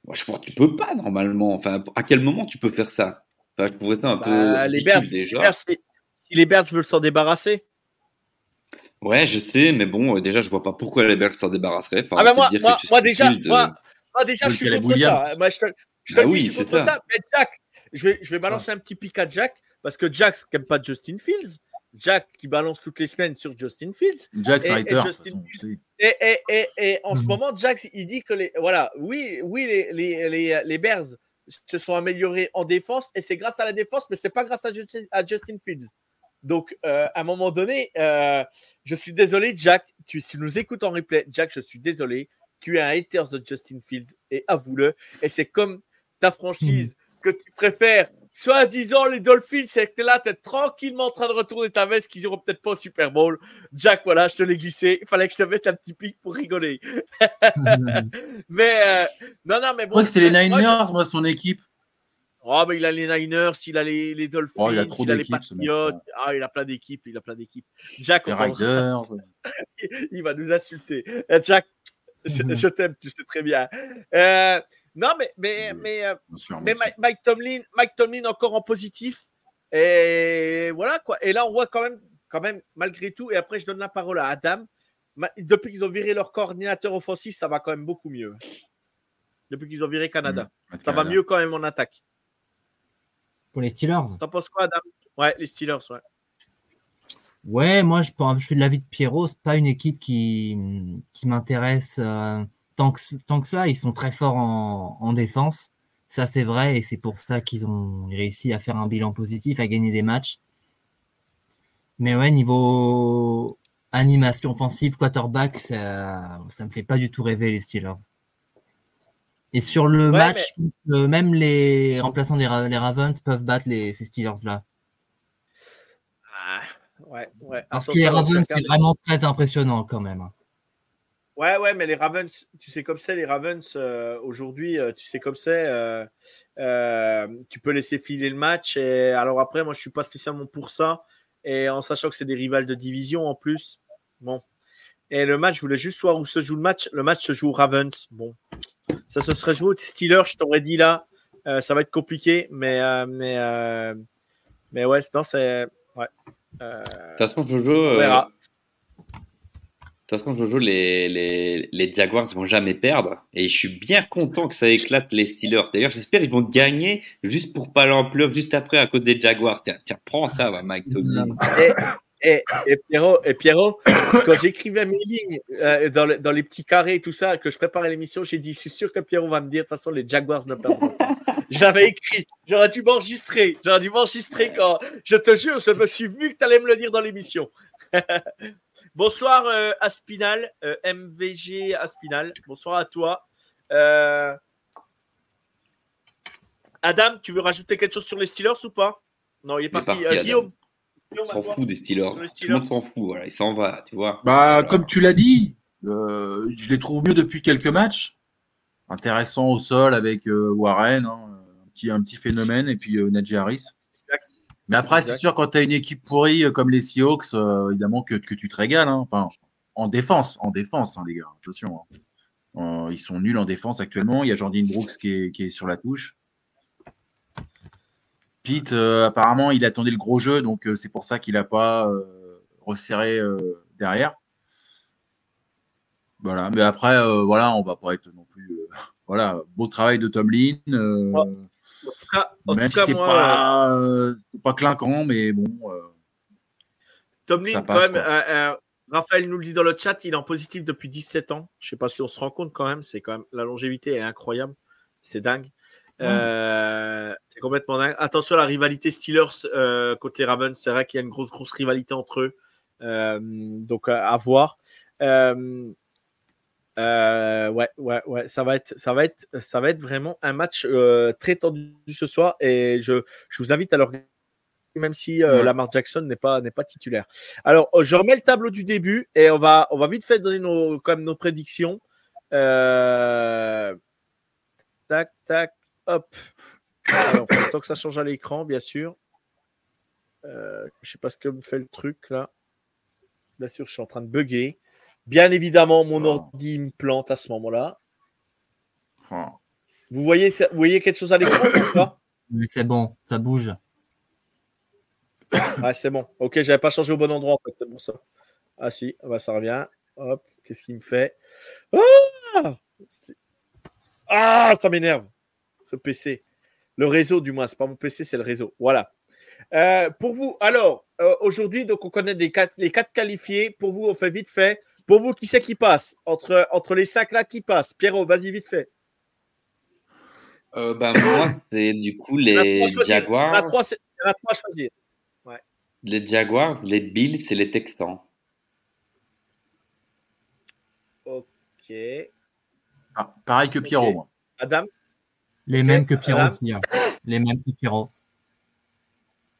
moi, je crois que tu peux pas normalement. Enfin, à quel moment tu peux faire ça? Enfin, je trouverais ça un Bah, peu les ridicule Bears, déjà. les Bears, c'est- si les Bears veulent s'en débarrasser. Ouais, je sais, mais bon, euh, déjà, je vois pas pourquoi les Bears s'en débarrasseraient. Enfin, Ah ben te moi, moi, moi déjà, euh, moi, moi déjà, je suis contre ça. Moi, je te, je te Bah le oui, dis, je suis c'est contre ça. ça. Mais Jack, je vais, je vais balancer un petit pic à Jack parce que Jack n'aime pas Justin Fields. Jack qui balance toutes les semaines sur Justin Fields. Jack Et- et Snyder. de toute Justin façon, on sait. Et, et, et, et en ce Mhm. moment, Jack, il dit que les, voilà, oui, oui, les, les, les, les Bears se sont améliorés en défense et c'est grâce à la défense, mais c'est pas grâce à Justin, à Justin Fields. Donc, euh, à un moment donné, euh, je suis désolé, Jack, tu, si tu nous écoutes en replay, Jack, je suis désolé, tu es un hater de Justin Fields et avoue-le. Et c'est comme ta franchise que tu préfères, soit disant les Dolphins, c'est que là, tu es tranquillement en train de retourner ta veste qu'ils iront peut-être pas au Super Bowl. Jack, voilà, je te l'ai glissé. Il fallait que je te mette un petit pic pour rigoler. Mais euh, non, non, mais Je bon. crois que c'était les moi, je- Niners, moi, son équipe. Oh, mais il a les Niners, il a les, les Dolphins, Oh, il a trop il a les. Patriots. Ah, il a plein d'équipes, il a plein d'équipes. Jack, Les on. Riders. il va nous insulter. Euh, Jack, je, Mhm. je t'aime, tu sais très bien. Euh, non, mais, mais, mais, euh, sûr, mais. Mike, Mike Tomlin, Mike Tomlin encore en positif. Et voilà quoi. Et là, on voit quand même, quand même, malgré tout. Et après, je donne la parole à Adam. Depuis qu'ils ont viré leur coordinateur offensif, ça va quand même beaucoup mieux. Depuis qu'ils ont viré Canada, Matt ça va mieux quand même en attaque. Pour les Steelers. T'en penses quoi, Adam? Ouais, les Steelers, ouais. Ouais, moi je, pense- je suis de l'avis de Pierrot, c'est pas une équipe qui, qui m'intéresse euh, tant que, tant que ça. Ils sont très forts en, en défense, ça c'est vrai, et c'est pour ça qu'ils ont réussi à faire un bilan positif, à gagner des matchs. Mais ouais, niveau animation offensive, quarterback, ça, ça me fait pas du tout rêver les Steelers. Et sur le Ouais, match, même les remplaçants des Ra- les Ravens peuvent battre les, ces Steelers-là. Ah, ouais, ouais. Parce que les Ravens, c'est vraiment très impressionnant quand même. Ouais, ouais, mais les Ravens, tu sais comme c'est, les Ravens, euh, aujourd'hui, euh, tu sais comme c'est, euh, tu peux laisser filer le match. Et alors après, moi, je suis pas spécialement pour ça. Et en sachant que c'est des rivales de division en plus. Bon. Et le match, je voulais juste voir où se joue le match. Le match se joue aux Ravens. Bon. Ça se serait joué aux Steelers, je t'aurais dit là. Ça va être compliqué, mais, mais, mais ouais, non, c'est. Ouais. De toute façon, Jojo, on verra. De toute façon, Jojo, les, les, les Jaguars vont jamais perdre. Et je suis bien content que ça éclate les Steelers. D'ailleurs, j'espère qu'ils vont gagner juste pour pas pleuve juste après à cause des Jaguars. Tiens, tiens prends ça, Mike. Et, et, et Pierrot, et Pierrot, quand j'écrivais mes lignes euh, dans, dans les petits carrés et tout ça, que je préparais l'émission, j'ai dit, je suis sûr que Pierrot va me dire, de toute façon, les Jaguars ne perdront pas. Je l'avais écrit, j'aurais dû m'enregistrer, j'aurais dû m'enregistrer quand, je te jure, je me suis vu que tu allais me le dire dans l'émission. Bonsoir euh, Aspinal, euh, MVG Aspinal, bonsoir à toi. Euh, Adam, tu veux rajouter quelque chose sur les Steelers ou pas? Non, il est est parti. Euh. Guillaume, Il Guillaume, à s'en toi. fout des Steelers. Sur les Tout le Steelers. s'en fout, voilà. Il s'en va, tu vois. Bah, Voilà. comme tu l'as dit, euh, je les trouve mieux depuis quelques matchs. Intéressant au sol avec euh, Warren, hein, un, petit, un petit phénomène, et puis euh, Najee Harris. Mais après, c'est sûr, quand tu as une équipe pourrie euh, comme les Seahawks, euh, évidemment que, que tu te régales. hein. Enfin, en défense, en défense, hein, les gars. Attention. hein. Euh, ils sont nuls en défense actuellement. Il y a Jordan Brooks qui est, qui est sur la touche. Pete, euh, apparemment, il attendait le gros jeu, donc c'est pour ça qu'il n'a pas resserré derrière. Voilà, mais après, voilà, on va pas être non plus. voilà, beau travail de Tomlin. Cas, même si c'est moi, pas, euh, pas clinquant, mais bon. euh, Tomlin, quand même, euh, euh, Raphaël nous le dit dans le chat, il est en positif depuis 17 ans. Je sais pas si on se rend compte quand même, c'est quand même la longévité est incroyable, c'est dingue. Euh, c'est complètement dingue. Attention à la rivalité Steelers euh, contre les Ravens, c'est vrai qu'il y a une grosse grosse rivalité entre eux, Euh, donc à, à voir. Euh, ouais, ouais, ouais, ça va être, ça va être, ça va être vraiment un match euh, très tendu ce soir et je, je vous invite à le regarder, même si euh, Ouais. Lamar Jackson n'est pas, n'est pas titulaire. Alors, euh, je remets le tableau du début et on va, on va vite fait donner nos, quand même nos prédictions. Tac, tac, hop. Alors, temps que ça change à l'écran, bien sûr. Je sais pas ce que me fait le truc là. Bien sûr, je suis en train de bugger. Bien évidemment, mon Oh. ordi me plante à ce moment-là. oh. Vous voyez, ça- vous voyez quelque chose à l'écran ou pas Mais c'est bon, ça bouge. Ouais, c'est bon. Ok, j'avais pas changé au bon endroit en fait, c'est pour ça. Ah si, bah, ça revient. Hop, qu'est-ce qu'il me fait? Ah Ah, ça m'énerve. Ce PC. Le réseau, du moins, c'est pas mon PC, c'est le réseau. Voilà. Euh, pour vous, alors, euh, aujourd'hui, donc on connaît les quatre, les quatre qualifiés. Pour vous, on fait vite fait. Pour vous, qui c'est qui passe? Entre, entre les cinq là qui passent Pierrot, vas-y, vite fait. Euh, bah, moi, c'est du coup les Jaguars, trois, c'est- il y en a trois à choisir. les Jaguars, les Bills et les Texans. Ok. Ah, pareil que Pierrot, moi. Adam? Les mêmes que Pierrot Adam? aussi. hein. Les mêmes que Pierrot.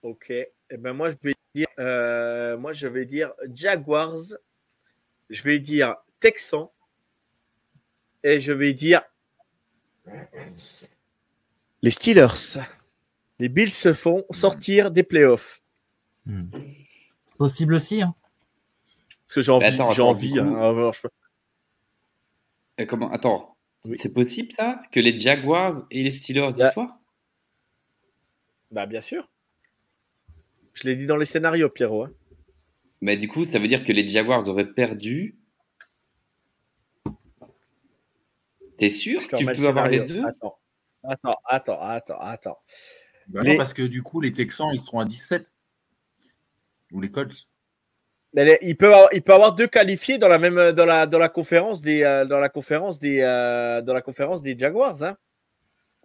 Ok. Eh ben moi je vais dire, euh, moi je vais dire Jaguars. Je vais dire Texans. Et je vais dire les Steelers. Les Bills se font sortir des playoffs. Hmm. C'est possible aussi. Hein. Parce que j'ai envie. Attends, j'ai attends, envie. du coup- hein. Alors, je peux- Euh, comment Attends, Oui. c'est possible ça Que les Jaguars et les Steelers y soient Bah bien sûr. Je l'ai dit dans les scénarios, Pierrot. hein. Mais du coup, ça veut dire que les Jaguars auraient perdu. T'es sûr que tu peux avoir les deux? Attends. Attends, attends, attends, attends. Bah Les- non, parce que du coup, les Texans, ils seront à 17. Ou les Colts. Mais il peut avoir, il peut avoir deux qualifiés dans la même dans la dans la conférence des euh, dans la conférence des euh, dans la conférence des Jaguars. Hein.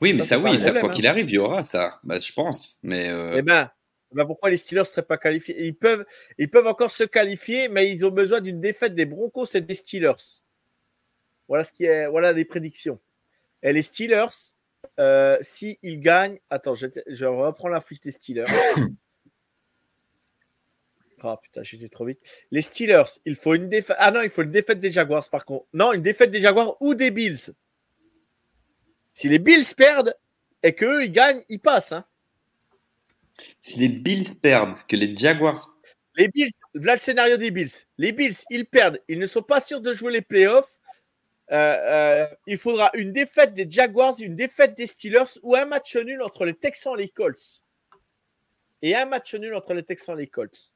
Oui, mais Ça, oui, ça, quoi hein. qu'il arrive, il y aura ça. Bah, je pense. Mais euh, Eh ben, eh ben, pourquoi les Steelers seraient pas qualifiés? Ils peuvent encore se qualifier, mais ils ont besoin d'une défaite des Broncos et des Steelers. Voilà ce qui est voilà les prédictions. Et les Steelers, euh, si ils gagnent, attends, je, reprends la fiche des Steelers. Ah putain, j'étais trop vite. Les Steelers, il faut une défaite. Ah non, il faut une défaite des Jaguars par contre. Non, une défaite des Jaguars ou des Bills. Si les Bills perdent et qu'eux ils gagnent, ils passent. Hein. Si les Bills perdent, que les Jaguars. Les Bills, voilà le scénario des Bills. Les Bills, ils perdent. Ils ne sont pas sûrs de jouer les playoffs. Euh, euh, il faudra une défaite des Jaguars, une défaite des Steelers ou un match nul entre les Texans et les Colts. Et un match nul entre les Texans et les Colts.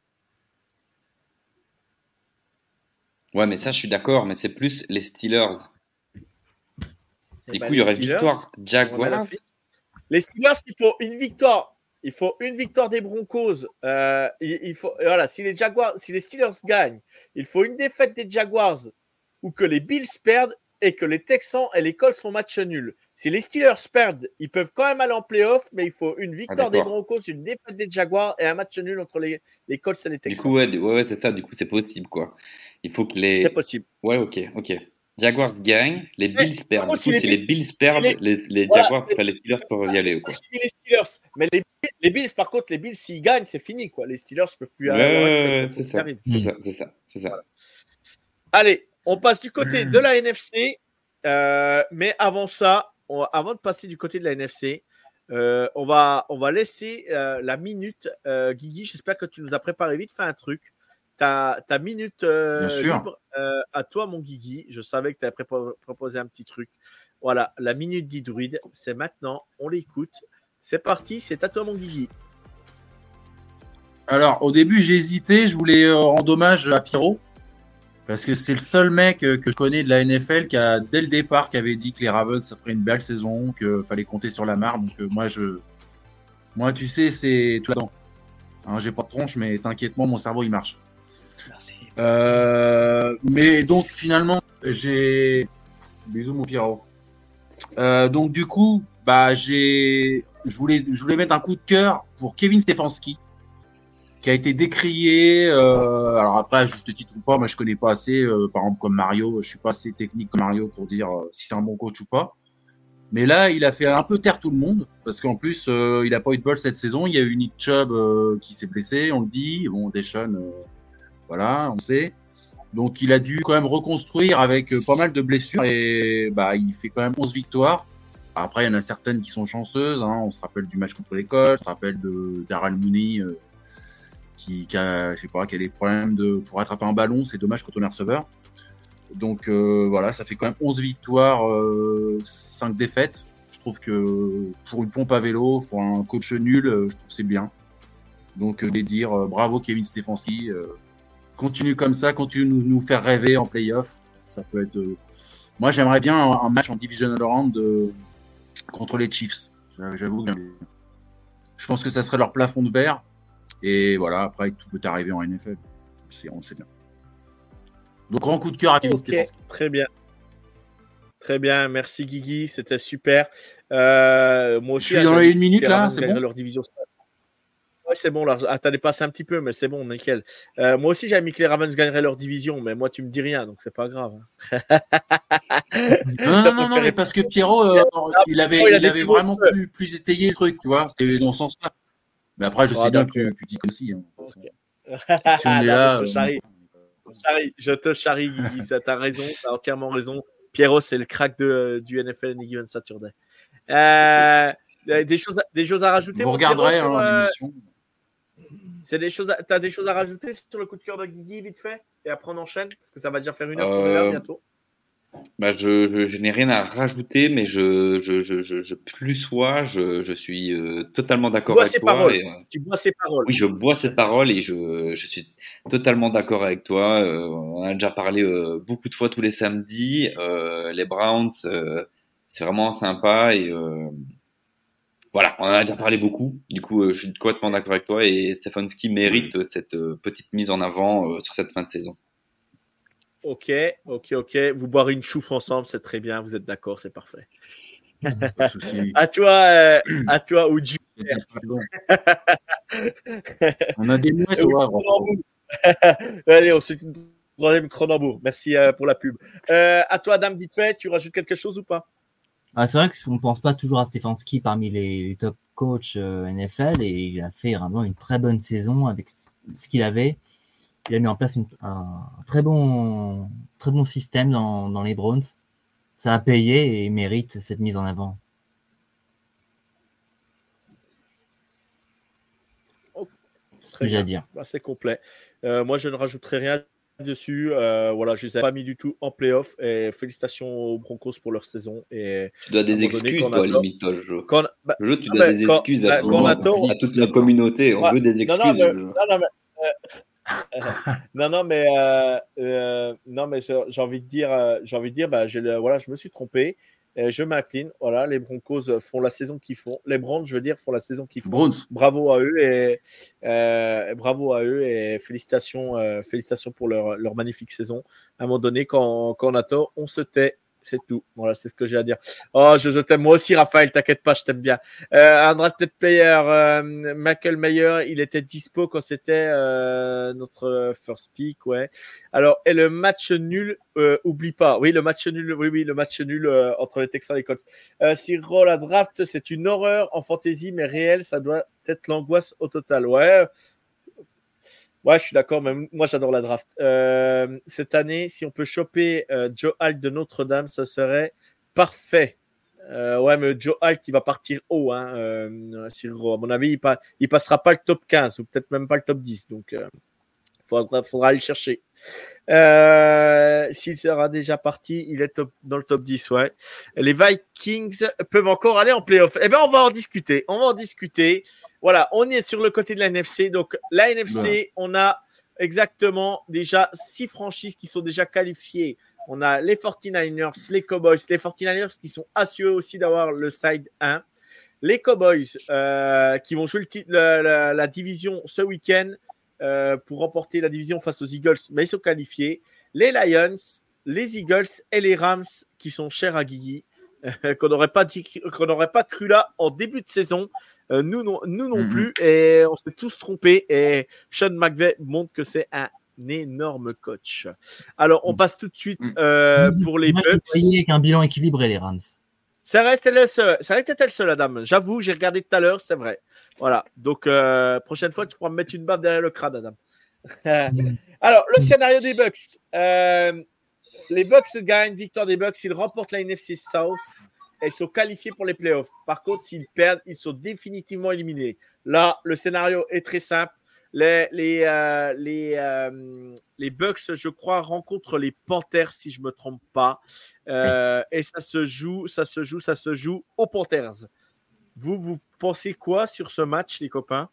Ouais, mais ça, je suis d'accord, mais c'est plus les Steelers. Eh Du ben, coup, il y aurait Steelers, victoire Jaguars. Les Steelers, il faut une victoire. Il faut une victoire des Broncos. Euh, il, il faut, voilà, si les Jaguars, si les Steelers gagnent, il faut une défaite des Jaguars ou que les Bills perdent et que les Texans et les Colts font match nul. Si les Steelers perdent, ils peuvent quand même aller en playoff, mais il faut une victoire des. Broncos, une défaite des Jaguars et un match nul entre les, les Colts et les Du Texans. coup, ouais, du- ouais, ouais, c'est ça. Du coup, c'est possible, quoi. Il faut que les. C'est possible. Ouais, ok, ok. Jaguars gagnent, les Bills perdent. Du si coup, les si les Bills- perdent, les- les, les Voilà, Jaguars, enfin, les Steelers peuvent y aller, quoi. Je dis les Steelers, mais les Bills, les Bills, par contre, les Bills, s'ils gagnent, c'est fini. Quoi. Les Steelers ne peuvent plus au c'est ça. arrive. C'est ça, c'est ça, ça. Allez, on passe du côté de la NFC. euh, mais avant ça, on- avant de passer du côté de la NFC, euh, on, va, on va laisser euh, la minute. Euh, Guigui, j'espère que tu nous as préparé vite fait un truc. Ta, ta minute euh, libre euh, à toi, mon Guigui. Je savais que tu avais proposé un petit truc. Voilà, la minute d'Hydruide, c'est maintenant. On l'écoute. C'est parti, c'est à toi, mon Guigui. Alors, au début, j'ai hésité. Je voulais euh, rendre hommage à Pierrot. Parce que c'est le seul mec que je connais de la NFL qui a, dès le départ, qui avait dit que les Ravens, ça ferait une belle saison, qu'il fallait compter sur la. Donc, euh, moi, je, moi, tu sais, c'est tout là-dedans. Hein, j'ai pas de tronche, mais t'inquiète, moi, mon cerveau, il marche. Euh, mais donc, finalement, j'ai, bisous, mon Pierrot. Euh, donc, du coup, bah, j'ai, je voulais, je voulais mettre un coup de cœur pour Kevin Stefanski qui a été décrié. Euh, alors après, juste titre ou pas, moi je connais pas assez. par exemple, comme Mario, je suis pas assez technique comme Mario pour dire si c'est un bon coach ou pas. Mais là, il a fait un peu taire tout le monde parce qu'en plus, il a pas eu de bol cette saison. Il y a eu Nick Chubb qui s'est blessé, on le dit. Bon, Deshaun, voilà, on sait. Donc, il a dû quand même reconstruire avec euh, pas mal de blessures et bah, il fait quand même 11 victoires. Après, il y en a certaines qui sont chanceuses. Hein. On se rappelle du match contre l'école, on se rappelle de Daryl Mooney. euh, qui, a, je sais pas, des problèmes pour attraper un ballon, c'est dommage quand on est receveur. Donc euh, voilà, ça fait quand même 11 victoires, euh, 5 défaites. Je trouve que pour une pompe à vélo, pour un coach nul, je trouve c'est bien. Donc je vais dire bravo Kevin Stefanski. Euh, continue comme ça, continue de nous, nous faire rêver en playoff. Ça peut être. euh, Moi j'aimerais bien un, un match en divisional round de... contre les Chiefs. J'avoue que je pense que ça serait leur plafond de verre. Et voilà, après, tout peut arriver en NFL. On le sait bien. Donc, grand coup de cœur à Kevin Ok, Stefanski. très bien. Très bien, merci Guigui, c'était super. Euh, moi aussi, Je suis dans les mis une minute, que les là, c'est bon leur division. Ouais, c'est bon, là. Ah, t'as dépassé un petit peu, mais c'est bon, nickel. Euh, moi aussi, j'avais mis que les Ravens gagneraient leur division, mais moi, tu me dis rien, donc c'est pas grave. hein. Non, non, non, mais parce que Pierrot, euh, il avait, il avait vraiment plus, plus étayé le truc, tu vois. C'était dans ce sens-là. Mais après, je Ah, sais bien que tu, tu dis comme si. hein. Ok. Si on est Non, là. je te euh, charrie. Je te charrie, Je te charrie, Guigui, t'as raison, t'as entièrement raison. Pierrot, c'est le crack de, du NFL Any Given Saturday. Euh, des, choses, à- des choses à rajouter vous regarderez sur, hein, euh, l'émission. C'est des choses. À... T'as des choses à rajouter sur le coup de cœur de Guigui vite fait? Et après on enchaîne? Parce que ça va déjà faire une heure qu'on est là Euh, bientôt. Bah, je, je, je n'ai rien à rajouter, mais je, je, je, je, plus sois, je, je suis euh, totalement d'accord avec toi. et, euh, Tu bois ses paroles. oui, je bois ces paroles et je, suis totalement d'accord avec toi. Euh, on a déjà parlé beaucoup de fois tous les samedis. Les Browns, c'est vraiment sympa et, voilà, on en a déjà parlé beaucoup. Du coup, euh, je suis complètement d'accord avec toi et Stefanski mérite euh, cette euh, petite mise en avant sur cette fin de saison. Ok, ok, ok. Vous boirez une chouffe ensemble, c'est très bien. Vous êtes d'accord, c'est parfait. à toi, à toi, Uju. on a des mouettes, Allez, on se une troisième Cronenbourg. Merci pour la pub. à toi, Dame, vite fait, tu rajoutes quelque chose ou pas? Ah, c'est vrai qu'on ne pense pas toujours à Stefanski parmi les, top coachs euh, NFL et il a fait vraiment une très bonne saison avec ce qu'il avait. Il a mis en place un très bon, très bon système dans, les Browns. Ça a payé et il mérite cette mise en avant. Oh, j'ai à dire. Bah, c'est complet. Euh, moi, je ne rajouterai rien dessus. Euh, voilà, je les ai pas mis du tout en playoff. Et félicitations aux Broncos pour leur saison. Et tu dois des excuses, toi, limite, toi, je. Quand, bah, je tu dois des excuses à, toute la communauté. On veut des excuses. Non, non, mais, euh, euh, non, mais j'ai envie de dire, j'ai envie de dire, bah, voilà, je me suis trompé je m'incline. Voilà, les Broncos font la saison qu'ils font. Les Browns, je veux dire, font la saison qu'ils font. Bravo à eux et euh, bravo à eux et félicitations, euh, félicitations pour leur, leur, magnifique saison. À un moment donné, quand, quand on a tort, on se tait c'est tout. Voilà, c'est ce que j'ai à dire. Oh, je, t'aime moi aussi, Raphaël, t'inquiète pas, je t'aime bien. Euh, un drafted player, euh, Michael Mayer, il était dispo quand c'était euh, notre first pick, ouais. Alors, et le match nul, euh, oublie pas. Oui, le match nul, oui, oui, le match nul entre les Texans et les Colts. Si la draft, c'est une horreur en fantasy, mais réel, ça doit être l'angoisse au total. Ouais, Ouais, je suis d'accord. Mais moi, j'adore la draft. Euh, cette année, si on peut choper euh, Joe Alt de Notre-Dame, ça serait parfait. Euh, ouais, mais Joe Alt, il va partir haut. Hein, à mon avis, il, ne passera pas le top 15 ou peut-être même pas le top 10. Donc, il faudra, faudra aller le chercher. Euh, s'il sera déjà parti, il est dans le top 10, ouais. Les Vikings peuvent encore aller en playoff. Eh bien, on va en discuter. On va en discuter. Voilà, on est sur le côté de la NFC. Donc, la NFC, on a exactement déjà six franchises qui sont déjà qualifiées. On a les 49ers, les Cowboys, les 49ers qui sont assurés aussi d'avoir le side 1. Les Cowboys euh, qui vont jouer le la, division ce week-end. Euh, pour remporter la division face aux Eagles, mais ils sont qualifiés. Les Lions, les Eagles et les Rams qui sont chers à Guigui, qu'on n'aurait pas, qu'on n'aurait pas cru là en début de saison. Euh, nous, non, nous non mhm. plus, et on s'est tous trompés. Et Sean McVay montre que c'est un énorme coach. Alors, on mhm. passe tout de suite mhm. euh, pour les Bucks. avec un bilan équilibré, les Rams. Ça reste le seul. Ça reste le seul, Adam. J'avoue, j'ai regardé tout à l'heure, c'est vrai. Voilà. Donc, euh, prochaine fois, tu pourras me mettre une barre derrière le crâne, Adam. Alors, le scénario des Bucks. Euh, les Bucks gagnent, victoire des Bucks. Ils remportent la NFC South et sont qualifiés pour les playoffs. Par contre, s'ils perdent, ils sont définitivement éliminés. Là, le scénario est très simple. Les, euh, Bucks, je crois, rencontrent les Panthers, si je ne me trompe pas. et ça se joue, ça se joue, ça se joue aux Panthers. Vous, vous pensez quoi sur ce match, les copains?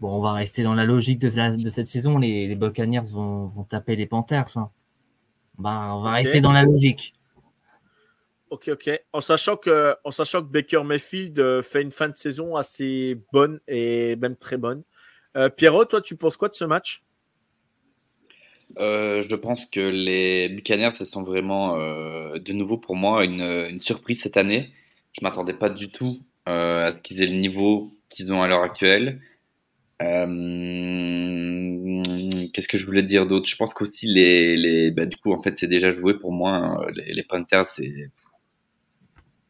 Bon, on va rester dans la logique de, cette saison. Les, les Buccaneers vont, taper les Panthers. Hein. on va rester dans la logique. Ok, ok. En sachant que, en sachant que Baker Mayfield euh, fait une fin de saison assez bonne et même très bonne. Euh, Pierrot, toi, tu penses quoi de ce match? Euh, je pense que les Buccaneers, ce sont vraiment, de nouveau pour moi, une surprise cette année. Je m'attendais pas du tout euh, à ce qu'ils aient le niveau qu'ils ont à l'heure actuelle. Euh, qu'est-ce que je voulais dire d'autre? Je pense qu'aussi les, les bah, du coup en fait c'est déjà joué pour moi. Hein. Les, les, Panthers c'est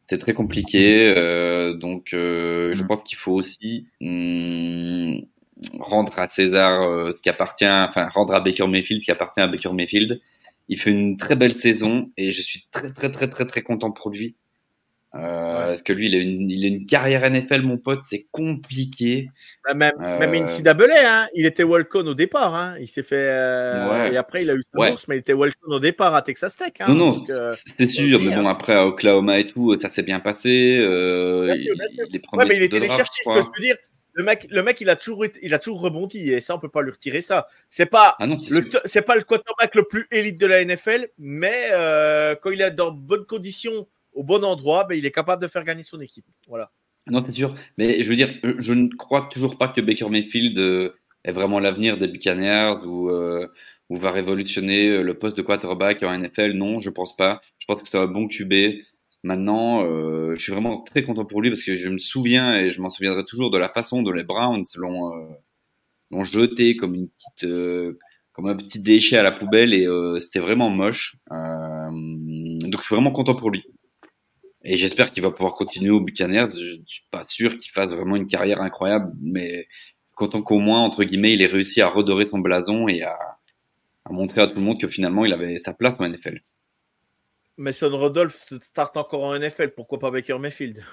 c'est très compliqué, euh, donc euh, je pense qu'il faut aussi mm, rendre à César ce qui appartient, enfin rendre à Baker Mayfield ce qui appartient à Baker Mayfield. Il fait une très belle saison et je suis très très très très très content pour lui. Euh, Parce que lui, il a, une, il a une carrière NFL, mon pote, c'est compliqué. Bah, même, euh... même hein, il était Walcon au départ. Hein, il s'est fait. Euh... Et après, il a eu sa ouais. mais il était Walcon au départ à Texas Tech. Hein, non, non, euh, c'est sûr. mais bon, hein. après, à Oklahoma et tout, ça s'est bien passé. Euh, bien sûr, bien sûr. Il, ouais, mais il était je veux dire. Le mec, le mec, il a toujours, il a toujours rebondi et ça, on peut pas lui retirer ça. C'est pas, ah c'est pas le quarterback le plus élite de la NFL, mais euh, quand il est dans bonnes conditions au bon endroit, ben, il est capable de faire gagner son équipe. Voilà. Non, c'est sûr. Mais je veux dire, je ne crois toujours pas que Baker Mayfield euh, est vraiment l'avenir des Buccaneers ou, euh, va révolutionner euh, le poste de quarterback en NFL. Non, je pense pas. Je pense que c'est un bon QB. Maintenant, euh, je suis vraiment très content pour lui parce que je me souviens et je m'en souviendrai toujours de la façon dont les Browns l'ont euh, jeté comme euh, un petit déchet à la poubelle et euh, c'était vraiment moche. Euh, donc je suis vraiment content pour lui. Et j'espère qu'il va pouvoir continuer au Buccaneers. Je ne suis pas sûr qu'il fasse vraiment une carrière incroyable, mais content qu'au moins, entre guillemets, il ait réussi à redorer son blason et à, à montrer à tout le monde que finalement, il avait sa place en NFL. Mason Rodolphe start encore en NFL, pourquoi pas Baker Mayfield?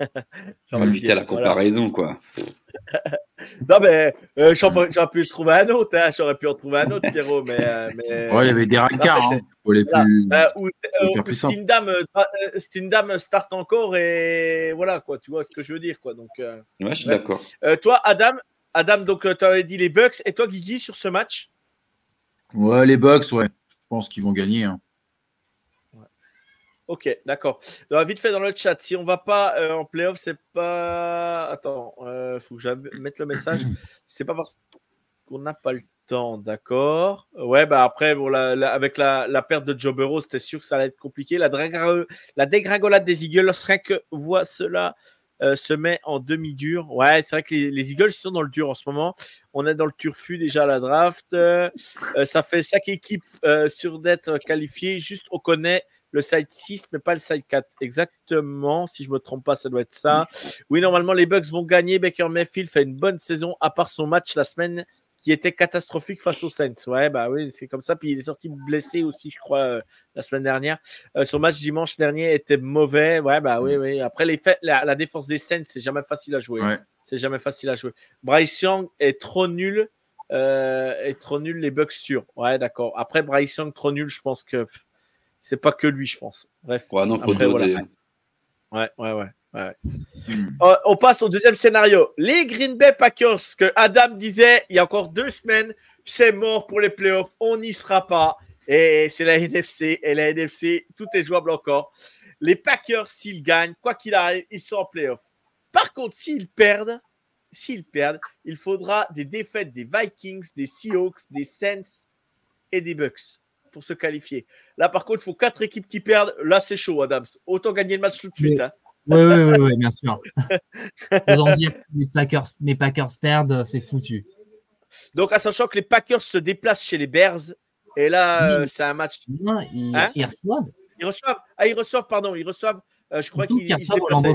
Envie de la Voilà. comparaison, quoi. Non, mais euh, j'aurais j'aurais pu trouver un autre, hein. j'aurais pu en trouver un autre, Pierrot, mais. euh, mais... Ouais, il y avait des. Hein, pour les Voilà. plus... Euh. Stindam, Stindam start encore et voilà quoi, tu vois ce que je veux dire quoi. Donc, euh, Ouais, je suis d'accord. euh, toi, Adam, Adam, donc tu avais dit les Bucks et toi, Guigui, sur ce match? Ouais, les Bucks, ouais. Je pense qu'ils vont gagner. hein. Ok, d'accord. Alors, vite fait dans le chat, si on va pas euh, en playoff, c'est pas. Attends, euh, faut que je mette le message. C'est pas parce qu'on n'a pas le temps, d'accord? Ouais, bah après, bon, la- la- avec la, la perte de Joe Burrow, c'était sûr que ça allait être compliqué. La, dégringolade des Eagles, rien que voit cela euh, se met en demi-dur. Ouais, c'est vrai que les, les Eagles sont dans le dur en ce moment. On est dans le turfu déjà à la draft. Euh, ça fait cinq équipes euh, sur d'être qualifiées. Juste, on connaît le side 6, mais pas le side 4. Exactement. Si je me trompe pas, ça doit être ça. Oui, normalement, les Bucks vont gagner. Baker Mayfield fait une bonne saison, à part son match la semaine qui était catastrophique face aux Saints. Ouais, bah oui, c'est comme ça. Puis il est sorti blessé aussi, je crois, euh, la semaine dernière. Euh, son match dimanche dernier était mauvais. Ouais, bah oui, oui. Après, les faits, la, la défense des Saints, c'est jamais facile à jouer. Ouais. C'est jamais facile à jouer. Bryce Young est trop nul. Euh, est trop nul, les Bucks sûrs. Ouais, d'accord. Après, Bryce Young, trop nul, je pense que pff, c'est pas que lui, je pense. Bref. Ouais, non, Après. Ouais, ouais, ouais. ouais. Euh, on passe au deuxième scénario. Les Green Bay Packers, que Adam disait il y a encore deux semaines, c'est mort pour les playoffs, on n'y sera pas. Et c'est la NFC. Et la NFC, tout est jouable encore. Les Packers, s'ils gagnent, quoi qu'il arrive, ils sont en playoffs. Par contre, s'ils perdent, s'ils perdent, il faudra des défaites des Vikings, des Seahawks, des Saints et des Bucks pour se qualifier. Là, par contre, il faut quatre équipes qui perdent. Là, c'est chaud, Adams. Autant gagner le match tout de suite. hein. Oui, oui, oui, oui, bien sûr. Autant dire que les Packers, les Packers perdent, c'est foutu. Donc, à sachant que les Packers se déplacent chez les Bears, et là, Oui. euh, c'est un match. Non, ils, Hein ils reçoivent. Ils reçoivent. Ah, ils reçoivent, pardon, ils reçoivent. euh, je crois qu'ils se reçoivent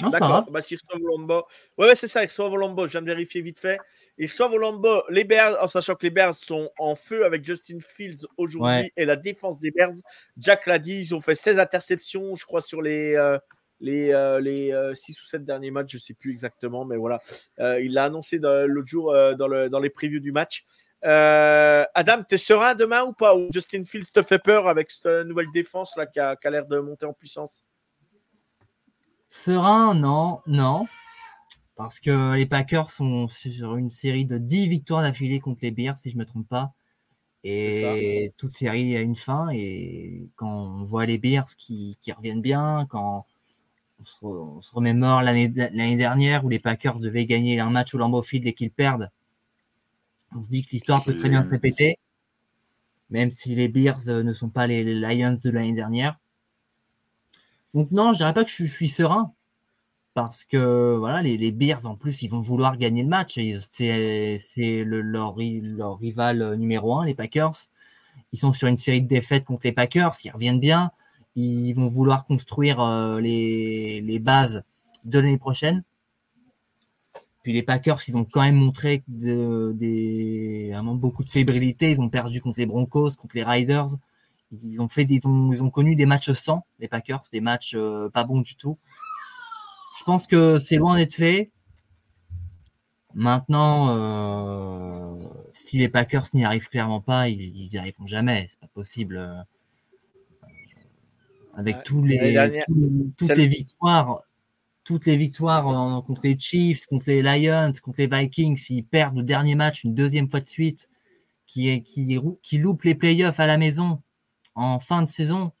D'accord. Bah, s'ils reçoivent Lambeau. Ouais, ouais, c'est ça, ils reçoivent Lambeau. Je viens de vérifier vite fait. Ils reçoivent Lambeau les Bears, en sachant que les Bears sont en feu avec Justin Fields aujourd'hui Ouais. et la défense des Bears. Jack l'a dit, ils ont fait 16 interceptions, je crois, sur les. euh, les, euh, les 6 ou 7 derniers matchs, je sais plus exactement, mais voilà. Euh, il l'a annoncé l'autre jour euh, dans, le, dans les previews du match. Euh, Adam, t'es serein demain ou pas? Ou Justin Fields te fait peur avec cette nouvelle défense là qui a, qui a l'air de monter en puissance? Serein, non, non. Parce que les Packers sont sur une série de 10 victoires d'affilée contre les Bears, si je ne me trompe pas. Et toute série a une fin. Et quand on voit les Bears qui, qui reviennent bien, quand on se, re- on se remémore l'année dernière où les Packers devaient gagner un match au Lambeau Field et qu'ils perdent, on se dit que l'histoire peut très bien se répéter. Même si les Bears euh, ne sont pas les Lions de l'année dernière. Donc non, je dirais pas que je, suis- serein. Parce que voilà, les, Bears, en plus, ils vont vouloir gagner le match. C'est c'est le- leur, ri- leur rival numéro un, les Packers. Ils sont sur une série de défaites contre les Packers. Ils reviennent bien. Ils vont vouloir construire euh, les, bases de l'année prochaine. Puis les Packers, ils ont quand même montré beaucoup de fébrilité. Ils ont perdu contre les Broncos, contre les Riders. Ils ont fait des, ils ont, ils ont connu des matchs sans les Packers, des matchs euh, pas bons du tout. Je pense que c'est loin d'être fait. Maintenant, euh, si les Packers n'y arrivent clairement pas, ils, ils y arriveront jamais. C'est pas possible. euh, avec Ouais. tous les, L'année dernière, tous les- toutes les victoires, toutes les victoires contre les Chiefs, contre les Lions, contre les Vikings, s'ils perdent le dernier match une deuxième fois de suite, qui, qui, qui loupent les playoffs à la maison en fin de saison,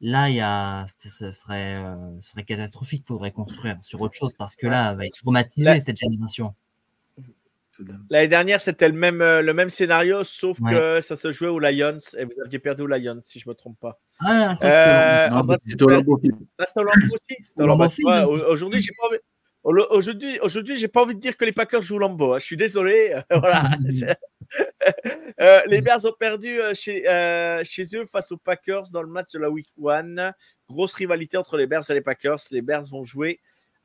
Là, il y a, ce serait, euh, ce serait catastrophique. Il faudrait construire sur autre chose parce que là, elle va être traumatisée Là- cette génération. L'année dernière, c'était le même, euh, le même scénario, sauf Ouais. que ça se jouait aux Lions et vous aviez perdu aux Lions, si je me trompe pas. Ah, Euh, c'était au Lambeau Field. Au Lambeau Aujourd'hui, j'ai pas envie. Au- Aujourd'hui, aujourd'hui, j'ai pas envie de dire que les Packers jouent Lambeau. hein. Je suis désolé. voilà. Euh, les Bears ont perdu euh, chez, euh, chez eux face aux Packers dans le match de la Week 1. Grosse rivalité entre les Bears et les Packers. Les Bears vont jouer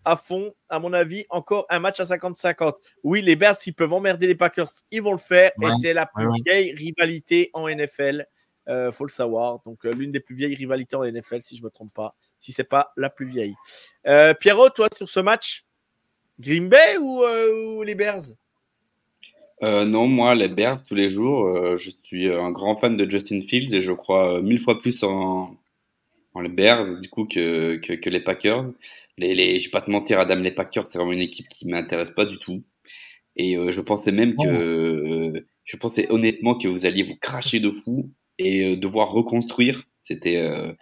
à fond, à mon avis, encore un match à 50-50. Oui, les Bears, s'ils peuvent emmerder les Packers, ils vont le faire. et c'est la plus ouais, vieille rivalité en NFL. Faut le savoir. Donc, l'une des plus vieilles rivalités en NFL, si je ne me trompe pas. Si c'est pas la plus vieille. Euh, Pierrot, toi, sur ce match, Green Bay ou, euh, ou les Bears? Euh, non, moi, les Bears, tous les jours, euh, je suis un grand fan de Justin Fields et je crois euh, mille fois plus en, en les Bears, du coup, que, que, que les Packers. Les, les, je vais pas te mentir, Adam, les Packers, c'est vraiment une équipe qui m'intéresse pas du tout. Et euh, je pensais même que, euh, je pensais honnêtement que vous alliez vous cracher de fou et euh, devoir reconstruire. C'était, euh,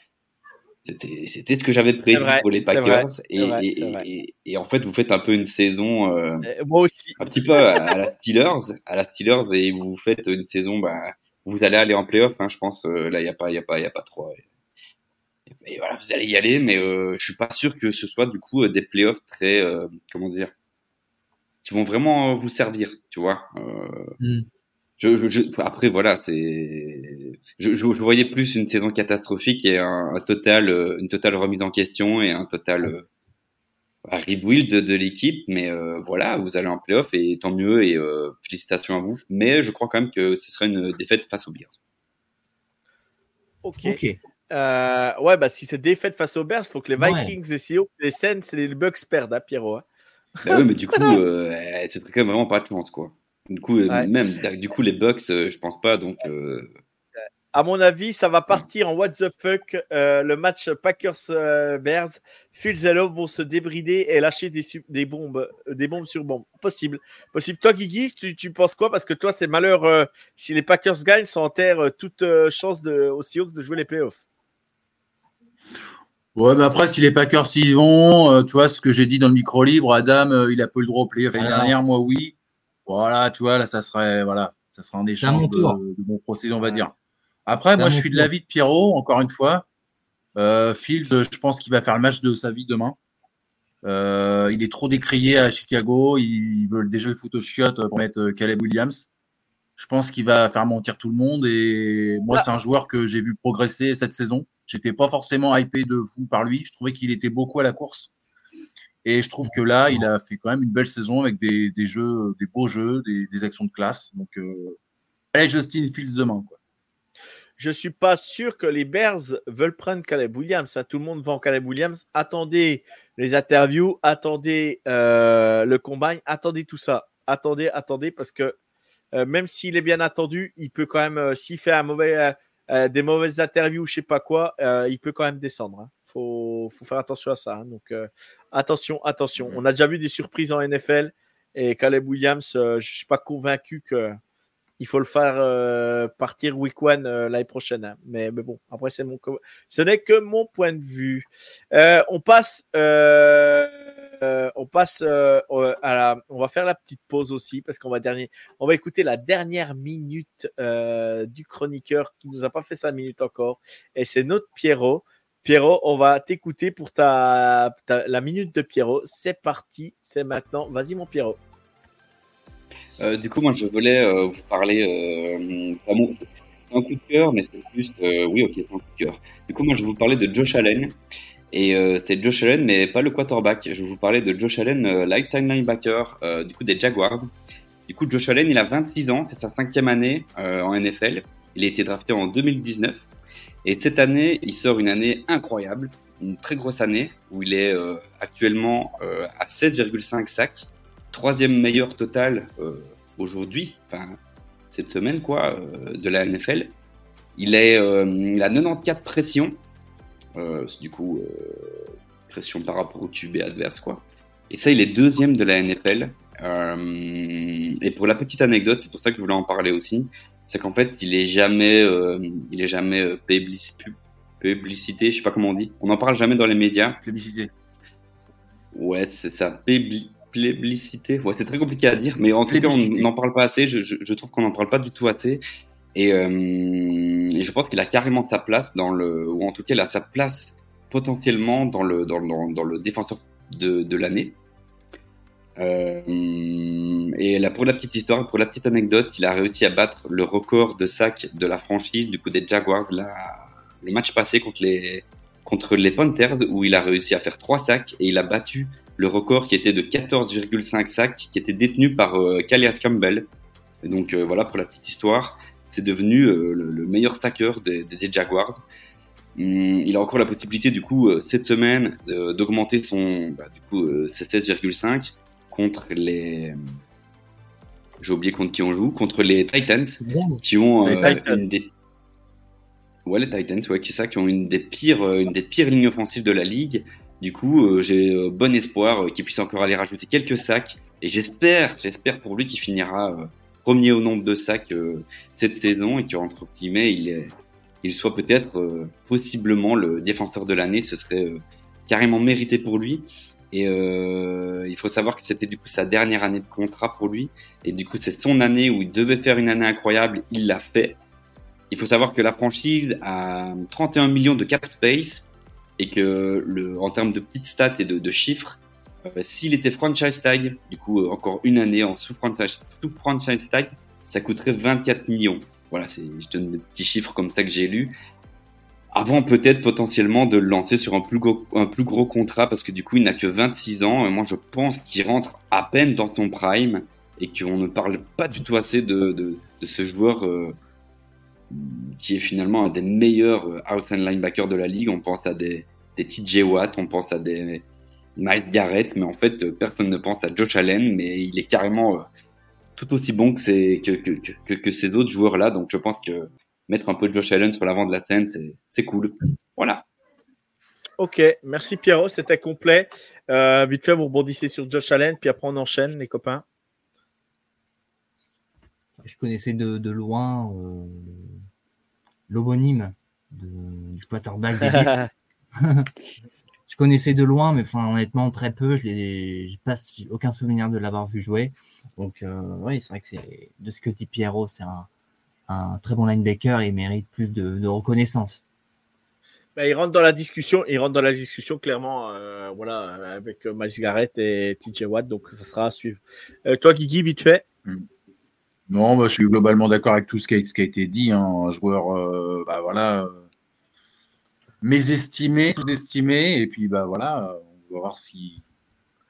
c'était, c'était ce que j'avais prévu vrai, pour les vrai, Packers. et, vrai, et, c'est vrai. et, et en fait, vous faites un peu une saison. euh, Moi aussi. un petit peu à, à la Steelers, à la Steelers et vous faites une saison, bah, vous allez aller en playoff, hein, je pense. euh, là, il y a pas, il y a pas, il y a pas trop. Et, et voilà, vous allez y aller, mais euh, je suis pas sûr que ce soit du coup euh, des playoffs très, euh, comment dire, qui vont vraiment vous servir, tu vois. Euh, Hmm. je, je- je- après, voilà, c'est, je, je, voyais plus une saison catastrophique et un, un total, euh, une totale remise en question et un total euh, un rebuild de, de l'équipe, mais euh, voilà, vous allez en playoff et tant mieux et euh, félicitations à vous. Mais je crois quand même que ce serait une défaite face aux Bears. Ok. Euh, ouais, bah si c'est défaite face aux Bears, il faut que les Ouais. Vikings, les Seahawks, les Saints et les Bucks perdent, hein, Pierrot. hein. Bah oui, mais du coup, euh, eh, ce serait quand même vraiment pas de chance, quoi. Du coup, Ouais. même du coup les Bucks, euh, je pense pas, donc euh, À mon avis, ça va partir en what the fuck. euh, le match Packers-Bears. Et Love vont se débrider et lâcher des, bombes, euh, des bombes sur bombes. Possible. Possible. Toi, Guigui, tu, tu penses quoi? Parce que toi, c'est malheur. euh, si les Packers gagnent, ça enterre euh, toute euh, chance de, aux Seahawks de jouer les playoffs. Ouais, mais après, si les Packers s'y vont, euh, tu vois, ce que j'ai dit dans le micro libre, Adam, euh, il a pas eu le droit au playoff l'année dernière, moi oui. Voilà, tu vois, là, ça serait, voilà, ça serait un échange de, de bons procédés, on va Ouais. dire. Après, moi, je suis de l'avis de Pierrot, encore une fois. Euh, Fields, je pense qu'il va faire le match de sa vie demain. Euh, il est trop décrié à Chicago. Ils veulent déjà le foot aux chiottes pour mettre euh, Caleb Williams. Je pense qu'il va faire mentir tout le monde. Et moi, Ah. c'est un joueur que j'ai vu progresser cette saison. J'étais pas forcément hypé de fou par lui. Je trouvais qu'il était beaucoup à la course. Et je trouve que là, il a fait quand même une belle saison avec des, des jeux, des beaux jeux, des, des actions de classe. Donc, euh, allez, Justin Fields demain. Quoi. Je suis pas sûr que les Bears veulent prendre Caleb Williams. hein. Tout le monde vend Caleb Williams. Attendez les interviews, attendez euh, le combine, attendez tout ça. Attendez, attendez, parce que euh, même s'il est bien attendu, il peut quand même, euh, s'il fait un mauvais, des mauvaises interviews, je sais pas quoi, il peut quand même descendre. hein. Faut, faut faire attention à ça. hein. Donc attention, attention. On a déjà vu des surprises en NFL et Caleb Williams, je suis pas convaincu que il faut le faire euh, partir week one euh, l'année prochaine. hein. Mais, mais bon, après, c'est mon, ce n'est que mon point de vue. Euh, on passe, on passe à la, on va faire la petite pause aussi parce qu'on va dernier, on va écouter la dernière minute du chroniqueur qui nous a pas fait sa minute encore et c'est notre Pierrot. Pierrot, on va t'écouter pour ta- la minute de Pierrot. C'est parti, c'est maintenant. Vas-y mon Pierrot. Euh, du coup, moi, je voulais euh, vous parler. Euh, c'est un coup de cœur, mais c'est plus. euh, oui, ok, c'est un coup de cœur. Du coup, moi, je vais vous parler de Josh Allen. Et c'est Josh Allen, mais pas le quarterback. Je vais vous parler de Josh Allen, light linebacker, du coup, des Jaguars. Du coup, Josh Allen, il a 26 ans, c'est sa cinquième année en NFL. Il a été drafté en 2019. Et cette année, il sort une année incroyable, une très grosse année, où il est actuellement à 16,5 sacs troisième meilleur total euh, aujourd'hui, enfin cette semaine quoi, euh, de la NFL. Il est, euh, il a 94 pressions, du coup pression par rapport au QB adverse quoi. Et ça, il est deuxième de la NFL. Euh, et pour la petite anecdote, c'est pour ça que je voulais en parler aussi, c'est qu'en fait, il est jamais, euh, il est jamais euh, plébiscité, publicité, je sais pas comment on dit. On n'en parle jamais dans les médias. Plébiscité. Ouais, c'est ça. Plébiscité. Ouais, c'est très compliqué à dire, mais en tout cas, on n'en parle pas assez. Je, je, je trouve qu'on n'en parle pas du tout assez. Et, euh, et je pense qu'il a carrément sa place dans le, ou en tout cas, il a sa place potentiellement dans le, dans, dans, dans le défenseur de, de l'année. Euh, et là, pour la petite histoire, pour la petite anecdote, il a réussi à battre le record de sacs de la franchise, du coup des Jaguars, là, le match passé contre les, contre les Panthers, où il a réussi à faire trois sacs et il a battu le record qui était de 14,5 sacs, qui était détenu par euh, Calais Campbell. Et donc euh, voilà pour la petite histoire, c'est devenu euh, le, le meilleur stacker des, des, des Jaguars. Hum, il a encore la possibilité du coup euh, cette semaine euh, d'augmenter son bah, du coup euh, ses 16,5 contre les j'ai oublié contre qui on joue contre les Titans qui ont Les euh, Titans. une des ouais les Titans ouais qui ça qui ont une des pires euh, une des pires lignes offensives de la ligue du coup euh, j'ai euh, bon espoir euh, qu'il puisse encore aller rajouter quelques sacs. Et j'espère j'espère pour lui qu'il finira premier au nombre de sacs cette saison et qu'entre guillemets il il soit peut-être possiblement le défenseur de l'année. Ce serait carrément mérité pour lui. Et il faut savoir que c'était du coup sa dernière année de contrat pour lui. Et du coup, c'est son année où il devait faire une année incroyable. Il l'a fait. Il faut savoir que la franchise a 31 millions de cap space et que le, en termes de petites stats et de, chiffres, euh, s'il était franchise tag, du coup, euh, encore une année en sous franchise, sous franchise tag, ça coûterait 24 millions. Voilà, c'est, je donne des petits chiffres comme ça que j'ai lus. Avant peut-être potentiellement de le lancer sur un plus gros, un plus gros contrat parce que du coup il n'a que 26 ans et moi je pense qu'il rentre à peine dans son prime et qu'on ne parle pas du tout assez de, de, ce joueur euh, qui est finalement un des meilleurs outside linebackers de la ligue. On pense à des, des TJ Watt, on pense à des Miles Garrett, mais en fait euh, personne ne pense à Josh Allen, mais il est carrément euh, tout aussi bon que ces, que, que, que, que ces autres joueurs-là. Donc je pense que mettre un peu de Josh Allen sur l'avant de la scène, c'est- c'est cool. Voilà. Ok, merci Pierrot, c'était complet. Euh, vite fait, vous rebondissez sur Josh Allen, puis après on enchaîne, les copains. Je connaissais de, de loin euh, l'homonyme de- du quarterback des. je connaissais de loin, mais enfin, honnêtement, très peu. Je n'ai pas aucun souvenir de l'avoir vu jouer. Donc, euh, oui, c'est vrai que c'est de ce que dit Pierrot, c'est un, un très bon linebacker et il mérite plus de, de reconnaissance. Ben, il rentre dans la discussion, il rentre dans la discussion clairement, euh, voilà, avec euh, Miles Garrett et TJ Watt, donc ça sera à suivre. Euh, toi, Guigui, vite fait. Non, bah, je suis globalement d'accord avec tout ce qui a, ce qui a été dit. hein. Un joueur, euh, bah, voilà, euh, mésestimé, sous-estimé, et puis bah voilà, on va voir si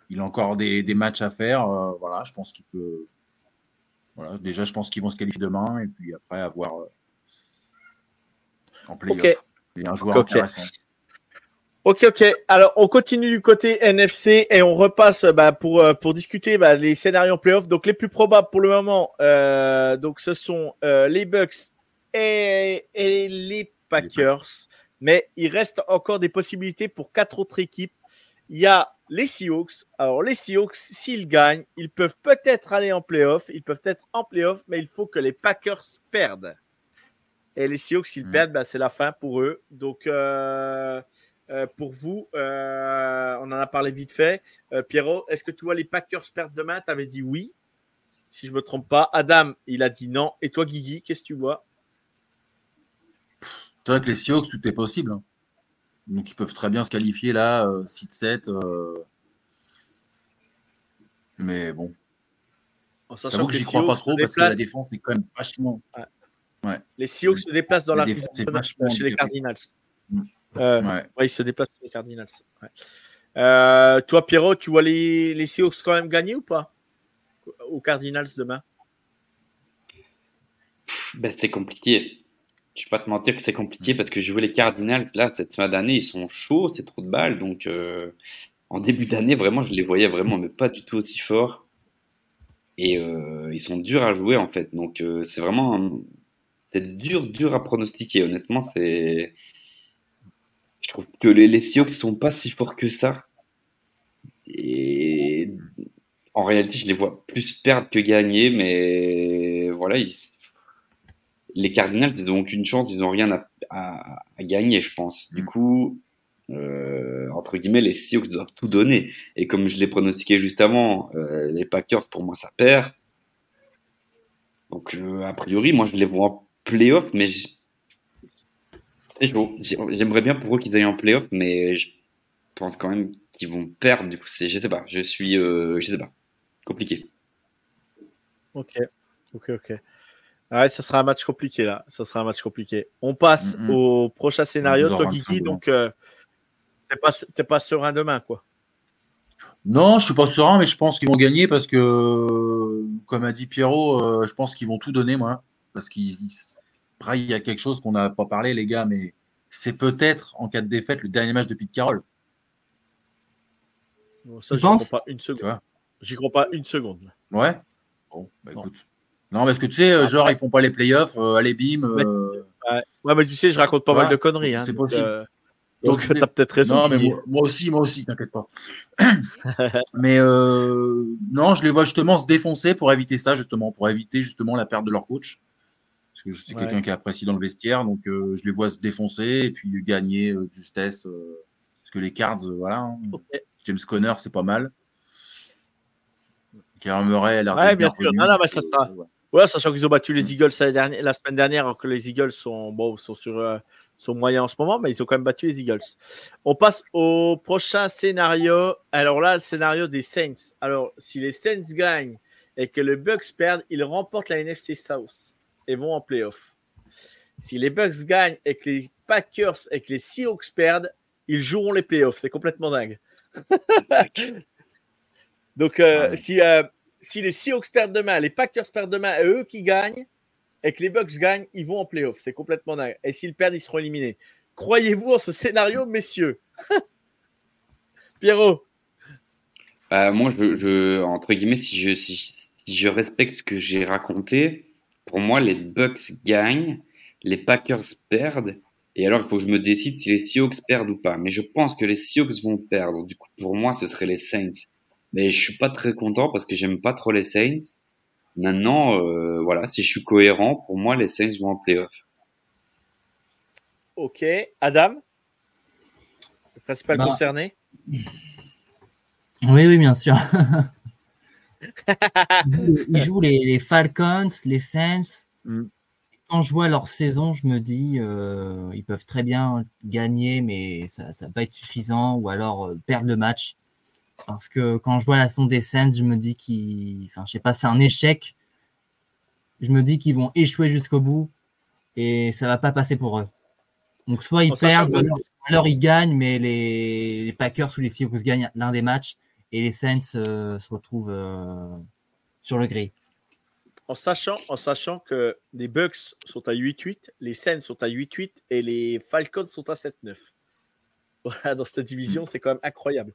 il a encore des, des matchs à faire. euh, voilà, je pense qu'il peut. Voilà, déjà, je pense qu'ils vont se qualifier demain, et puis après avoir euh, en playoff. Il un joueur intéressant. Ok, ok. Alors, on continue du côté NFC et on repasse bah, pour, euh, pour discuter bah, les scénarios en playoff. Donc, les plus probables pour le moment, euh, donc ce sont euh, les Bucks et, et les Packers. Mais il reste encore des possibilités pour quatre autres équipes. Il y a les Seahawks. Alors, les Seahawks, s'ils gagnent, ils peuvent peut-être aller en playoff. Ils peuvent être en playoff, mais il faut que les Packers perdent. Et les Seahawks, s'ils Mm. perdent, bah, c'est la fin pour eux. Donc, euh, euh, pour vous, euh, on en a parlé vite fait. Pierrot, est-ce que tu vois les Packers perdre demain? Tu avais dit oui, si je me trompe pas. Adam, il a dit non. Et toi, Guigui, qu'est-ce que tu vois? C'est vrai que les Seahawks, tout est possible. hein. Donc, ils peuvent très bien se qualifier là, euh, 6-7. euh, Mais bon, En j'avoue sachant que que j'y les crois pas Seahawks se trop parce que la déplacent, défense est quand même vachement. les Seahawks se déplacent dans La la défense vachement chez les. Cardinals. Mm. Euh, Ouais. ouais, ils se déplacent chez les Cardinals. Ouais. Euh, toi, Pierrot, tu vois les, les Seahawks quand même gagner ou pas? Aux Cardinals demain? Ben, c'est compliqué. Je vais pas te mentir que c'est compliqué parce que je vois les Cardinals là cette fin d'année, ils sont chauds, c'est trop de balles. Donc euh, en début d'année, vraiment, je les voyais vraiment, mais pas du tout aussi forts. Et euh, ils sont durs à jouer en fait. Donc euh, c'est vraiment, c'est dur, dur à pronostiquer. Honnêtement, c'est, je trouve que les, les Seahawks sont pas si forts que ça. Et en réalité, je les vois plus perdre que gagner, mais voilà, ils, les Cardinals, ils n'ont aucune chance, ils n'ont rien à, à, à gagner, je pense. Du Mm. coup, euh, entre guillemets, les Seahawks doivent tout donner. Et comme je l'ai pronostiqué juste avant, euh, les Packers, pour moi, ça perd. Donc, euh, a priori, moi, je les vois en playoff, mais J'aimerais bien pour eux qu'ils aillent en playoff, mais je pense quand même qu'ils vont perdre. Du coup, c'est, je sais pas. Je suis, euh, je sais pas. Compliqué. Ok, ok, ok. Ouais, ça sera un match compliqué là. Ça sera un match compliqué. On passe au prochain scénario. Toi, donc euh, t'es pas, t'es pas serein demain, quoi. Non, je suis pas serein, mais je pense qu'ils vont gagner parce que, comme a dit Pierrot, euh, je pense qu'ils vont tout donner, moi. Parce qu'il il- après, il y a quelque chose qu'on n'a pas parlé, les gars, mais c'est peut-être, en cas de défaite, le dernier match de Pete Carroll. Bon, ça, Tu j'y crois pas une seconde. J'y crois pas une seconde. Ouais? Bon, bah écoute. Non, parce que tu sais, euh, genre, ils font pas les playoffs, euh, allez, bim. euh, Ouais. Mais tu sais, je raconte pas Ouais, mal de conneries. Hein, c'est possible. euh, donc, Donc, t'as peut-être raison. Non, mais moi, moi aussi, moi aussi, t'inquiète pas. mais euh, non, je les vois justement se défoncer pour éviter ça, justement, pour éviter justement la perte de leur coach. Parce que je suis Ouais. quelqu'un qui apprécie dans le vestiaire, donc euh, je les vois se défoncer et puis gagner de justesse. parce que les cards, voilà. hein. James Conner, c'est pas mal. Kyler Murray a l'air Ouais, bien bien sûr. Non, non, mais ça sera- ouais. Ouais, sachant qu'ils ont battu les Eagles la, dernière- la semaine dernière, alors que les Eagles sont, bon, sont, sur, euh, sont moyens en ce moment, mais ils ont quand même battu les Eagles. On passe au prochain scénario. Alors là, le scénario des Saints. Alors, si les Saints gagnent et que les Bucks perdent, ils remportent la NFC South et vont en playoff. Si les Bucks gagnent et que les Packers et que les Seahawks perdent, ils joueront les playoffs. C'est complètement dingue. Donc, euh, Ouais. si, euh, si les Seahawks perdent demain, les Packers perdent demain eux qui gagnent, et que les Bucks gagnent, ils vont en playoff. C'est complètement dingue. Et s'ils perdent, ils seront éliminés. Croyez-vous en ce scénario, messieurs? Pierrot? Bah, moi, je, entre guillemets, si je, si je respecte ce que j'ai raconté, pour moi, les Bucks gagnent, les Packers perdent, et alors il faut que je me décide si les Seahawks perdent ou pas. Mais je pense que les Seahawks vont perdre. Du coup, pour moi, ce serait les Saints. Mais je suis pas très content parce que j'aime pas trop les Saints. Maintenant, euh, voilà, si je suis cohérent, pour moi, les Saints vont en playoff. Ok. Adam? Le principal Bah. concerné? Oui, oui, bien sûr. Ils jouent les, les Falcons, les Saints. Mm. Quand je vois leur saison, je me dis, euh, ils peuvent très bien gagner, mais ça ne va pas être suffisant, ou alors euh, perdre le match. Parce que quand je vois la saison des Saints, je me dis qu'ils, enfin, je sais pas, c'est un échec. Je me dis qu'ils vont échouer jusqu'au bout et ça va pas passer pour eux. Donc soit ils En perdent, alors, alors ils gagnent, mais les, les Packers ou les Seahawks gagnent l'un des matchs et les Saints euh, se retrouvent euh, sur le gris. en sachant, en sachant que les Bucks sont à 8-8, les Saints sont à 8-8 et les Falcons sont à 7-9. Voilà, dans cette division, c'est quand même incroyable.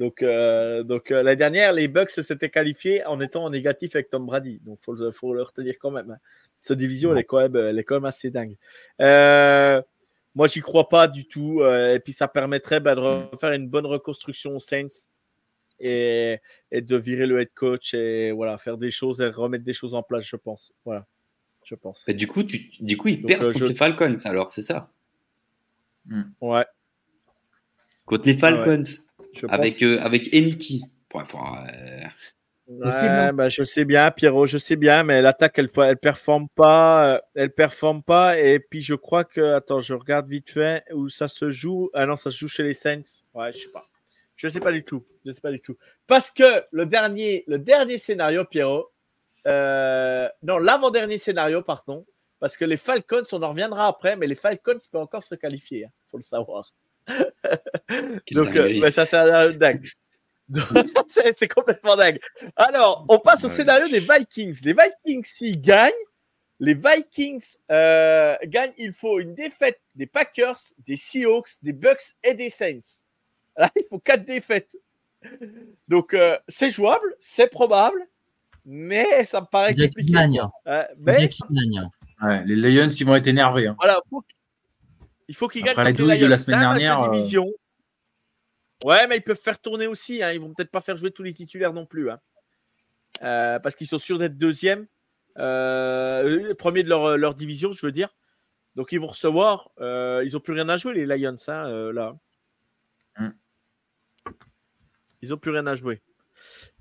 Donc, euh, donc euh, la dernière, les Bucks s'étaient qualifiés en étant en négatif avec Tom Brady. Donc, faut, le- faut le retenir quand même. hein. Cette division, elle est quand même, elle est quand même assez dingue. Euh, moi, j'y crois pas du tout. euh, et puis, ça permettrait bah, de refaire une bonne reconstruction aux Saints et, et de virer le head coach et voilà, faire des choses et remettre des choses en place, je pense. Voilà, je pense. Et du coup, tu, du coup, ils Donc, perdent euh, contre je- les Falcons, alors c'est ça? Ouais, Contre les Falcons, avec, euh, avec Eniki. Euh, Ouais, bah, je sais bien, Pierrot, je sais bien, mais l'attaque, elle, elle performe pas, euh, elle performe pas. Et puis, je crois que, attends, je regarde vite fait où ça se joue. Ah non, ça se joue chez les Saints. Ouais, je sais pas. Je sais pas du tout. Je sais pas du tout. Parce que le dernier, le dernier scénario, Pierrot, euh, non, l'avant-dernier scénario, pardon, parce que les Falcons, on en reviendra après, mais les Falcons peuvent encore se qualifier, hein, faut le savoir. Donc, euh, bah, ça, c'est un- dingue. C'est c'est complètement dingue. Alors, on passe au Ouais. scénario des Vikings. Les Vikings, s'ils gagnent, les Vikings euh, gagnent, il faut une défaite des Packers, des Seahawks, des Bucks et des Saints. Là, il faut quatre défaites. Donc, euh, c'est jouable, c'est probable, mais ça me paraît compliqué. gagne. Euh, mais Jack gagne. Ouais, les Lions, ils vont être énervés. hein. voilà, faut il faut qu'ils gagnent. La douille de la semaine dernière, euh, division. Ouais, mais ils peuvent faire tourner aussi. Hein. Ils vont peut-être pas faire jouer tous les titulaires non plus. hein. Euh, parce qu'ils sont sûrs d'être deuxième. Euh, premier de leur, leur division, je veux dire. Donc ils vont recevoir. ils ont plus rien à jouer les Lions hein, là. Mm. Ils ont plus rien à jouer.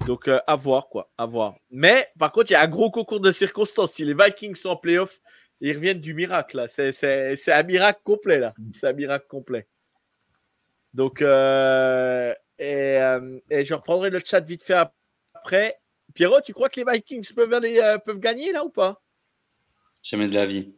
Donc à voir quoi, à voir. Mais par contre il y a un gros concours de circonstances. Si les Vikings sont en playoff, ils reviennent du miracle là. C'est, c'est, c'est un miracle complet là. C'est un miracle complet. Donc euh, et, euh, et je reprendrai le chat vite fait après. Pierrot, tu crois que les Vikings peuvent, aller, euh, peuvent gagner là ou pas? Jamais de la vie.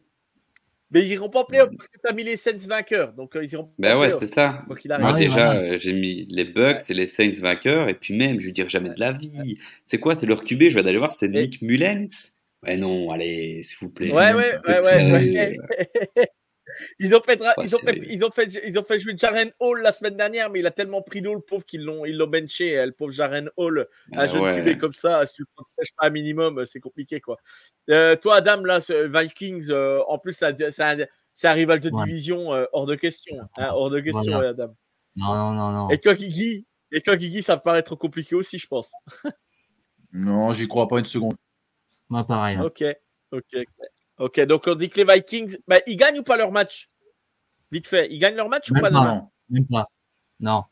Mais ils iront pas en playoff parce que tu as mis les Saints vainqueurs. Donc euh, ils iront pas Ben en ouais, c'est ça. Moi, Ah déjà, euh, j'ai mis les Bucks et les Saints vainqueurs, et puis même, je veux dire, jamais de la vie. C'est quoi? C'est leur QB, je vais aller voir, c'est Et- Nick Mullens Ouais, non, allez, s'il vous plaît. Ouais, ouais, ouais, ouais, C'est- ouais. Ils ont, fait, Ouais, ils, ont fait, ils, ont fait, ils ont fait jouer Jaren Hall la semaine dernière, mais il a tellement pris d'eau, le pauvre, qu'ils l'ont, ils l'ont benché. euh, Le pauvre Jaren Hall, un Ah jeune ouais. Comme ça, si tu ne protèges pas un minimum, euh, c'est compliqué. quoi. Euh, toi, Adam, là, ce Vikings, euh, en plus, ça- c'est un, rival de Ouais. division euh, hors de question. hein, hors de question, Voilà. Adam. Non, non, non, non. Et toi, Guigui, et toi, Guigui, ça me paraît trop compliqué aussi, je pense. Non, j'y crois pas une seconde. Moi, pareil. hein. Ok, ok, ok. Donc on dit que les Vikings, bah, ils gagnent ou pas leur match? Vite fait, ils gagnent leur match ou pas Non. Même pas. Non.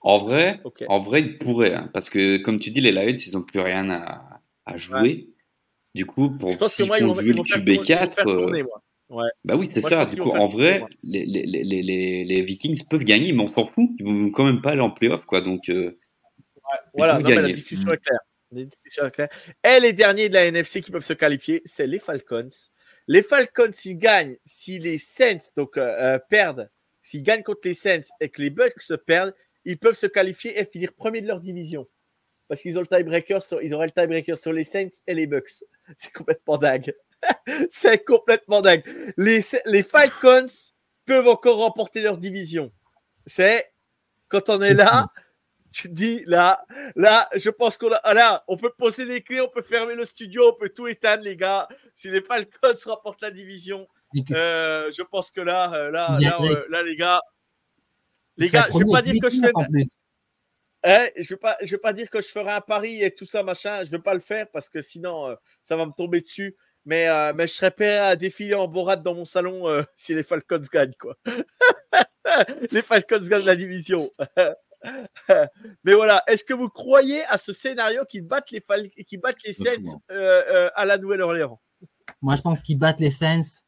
En vrai, en vrai, ils pourraient, hein, parce que, comme tu dis, les Lions, ils ont plus rien à, à jouer. Du coup, pour Je pense que s'ils moi, ils vont, jouer ils le vont faire tourner, ils vont QB4, faire euh, moi. bah oui, c'est ça. Du coup, en vrai, tourner, les, les, les, les, Vikings peuvent gagner, mais on s'en fout. Ils vont quand même pas aller en playoff, quoi. Donc, euh, Voilà, non, mais la discussion est claire. Et les derniers de la NFC qui peuvent se qualifier, c'est les Falcons. Les Falcons, s'ils gagnent, si les Saints donc, euh, euh, perdent, s'ils gagnent contre les Saints et que les Bucks se perdent, ils peuvent se qualifier et finir premier de leur division. Parce qu'ils ont le tiebreaker, sur- ils auraient le tiebreaker sur les Saints et les Bucks. C'est complètement dingue. c'est complètement dingue. Les, les Falcons peuvent encore remporter leur division. C'est quand on est là, tu te dis là, là, je pense qu'on a, ah là, on peut poser les clés, on peut fermer le studio, on peut tout éteindre, les gars. Si les Falcons remportent la division, euh, je pense que là, euh, là, euh, là, les gars, les gars, je vais pas dire que je fais, hein, je vais pas, je vais pas dire que je ferai un pari et tout ça machin. Je vais pas le faire parce que sinon, euh, ça va me tomber dessus. Mais, mais je serais prêt à défiler en borade dans mon salon si les Falcons gagnent quoi. les Falcons gagnent la division. mais voilà, est-ce que vous croyez à ce scénario qu'ils battent les Fal- qu'ils battent les Saints euh, euh, à la Nouvelle-Orléans? Moi, je pense qu'ils battent les Saints,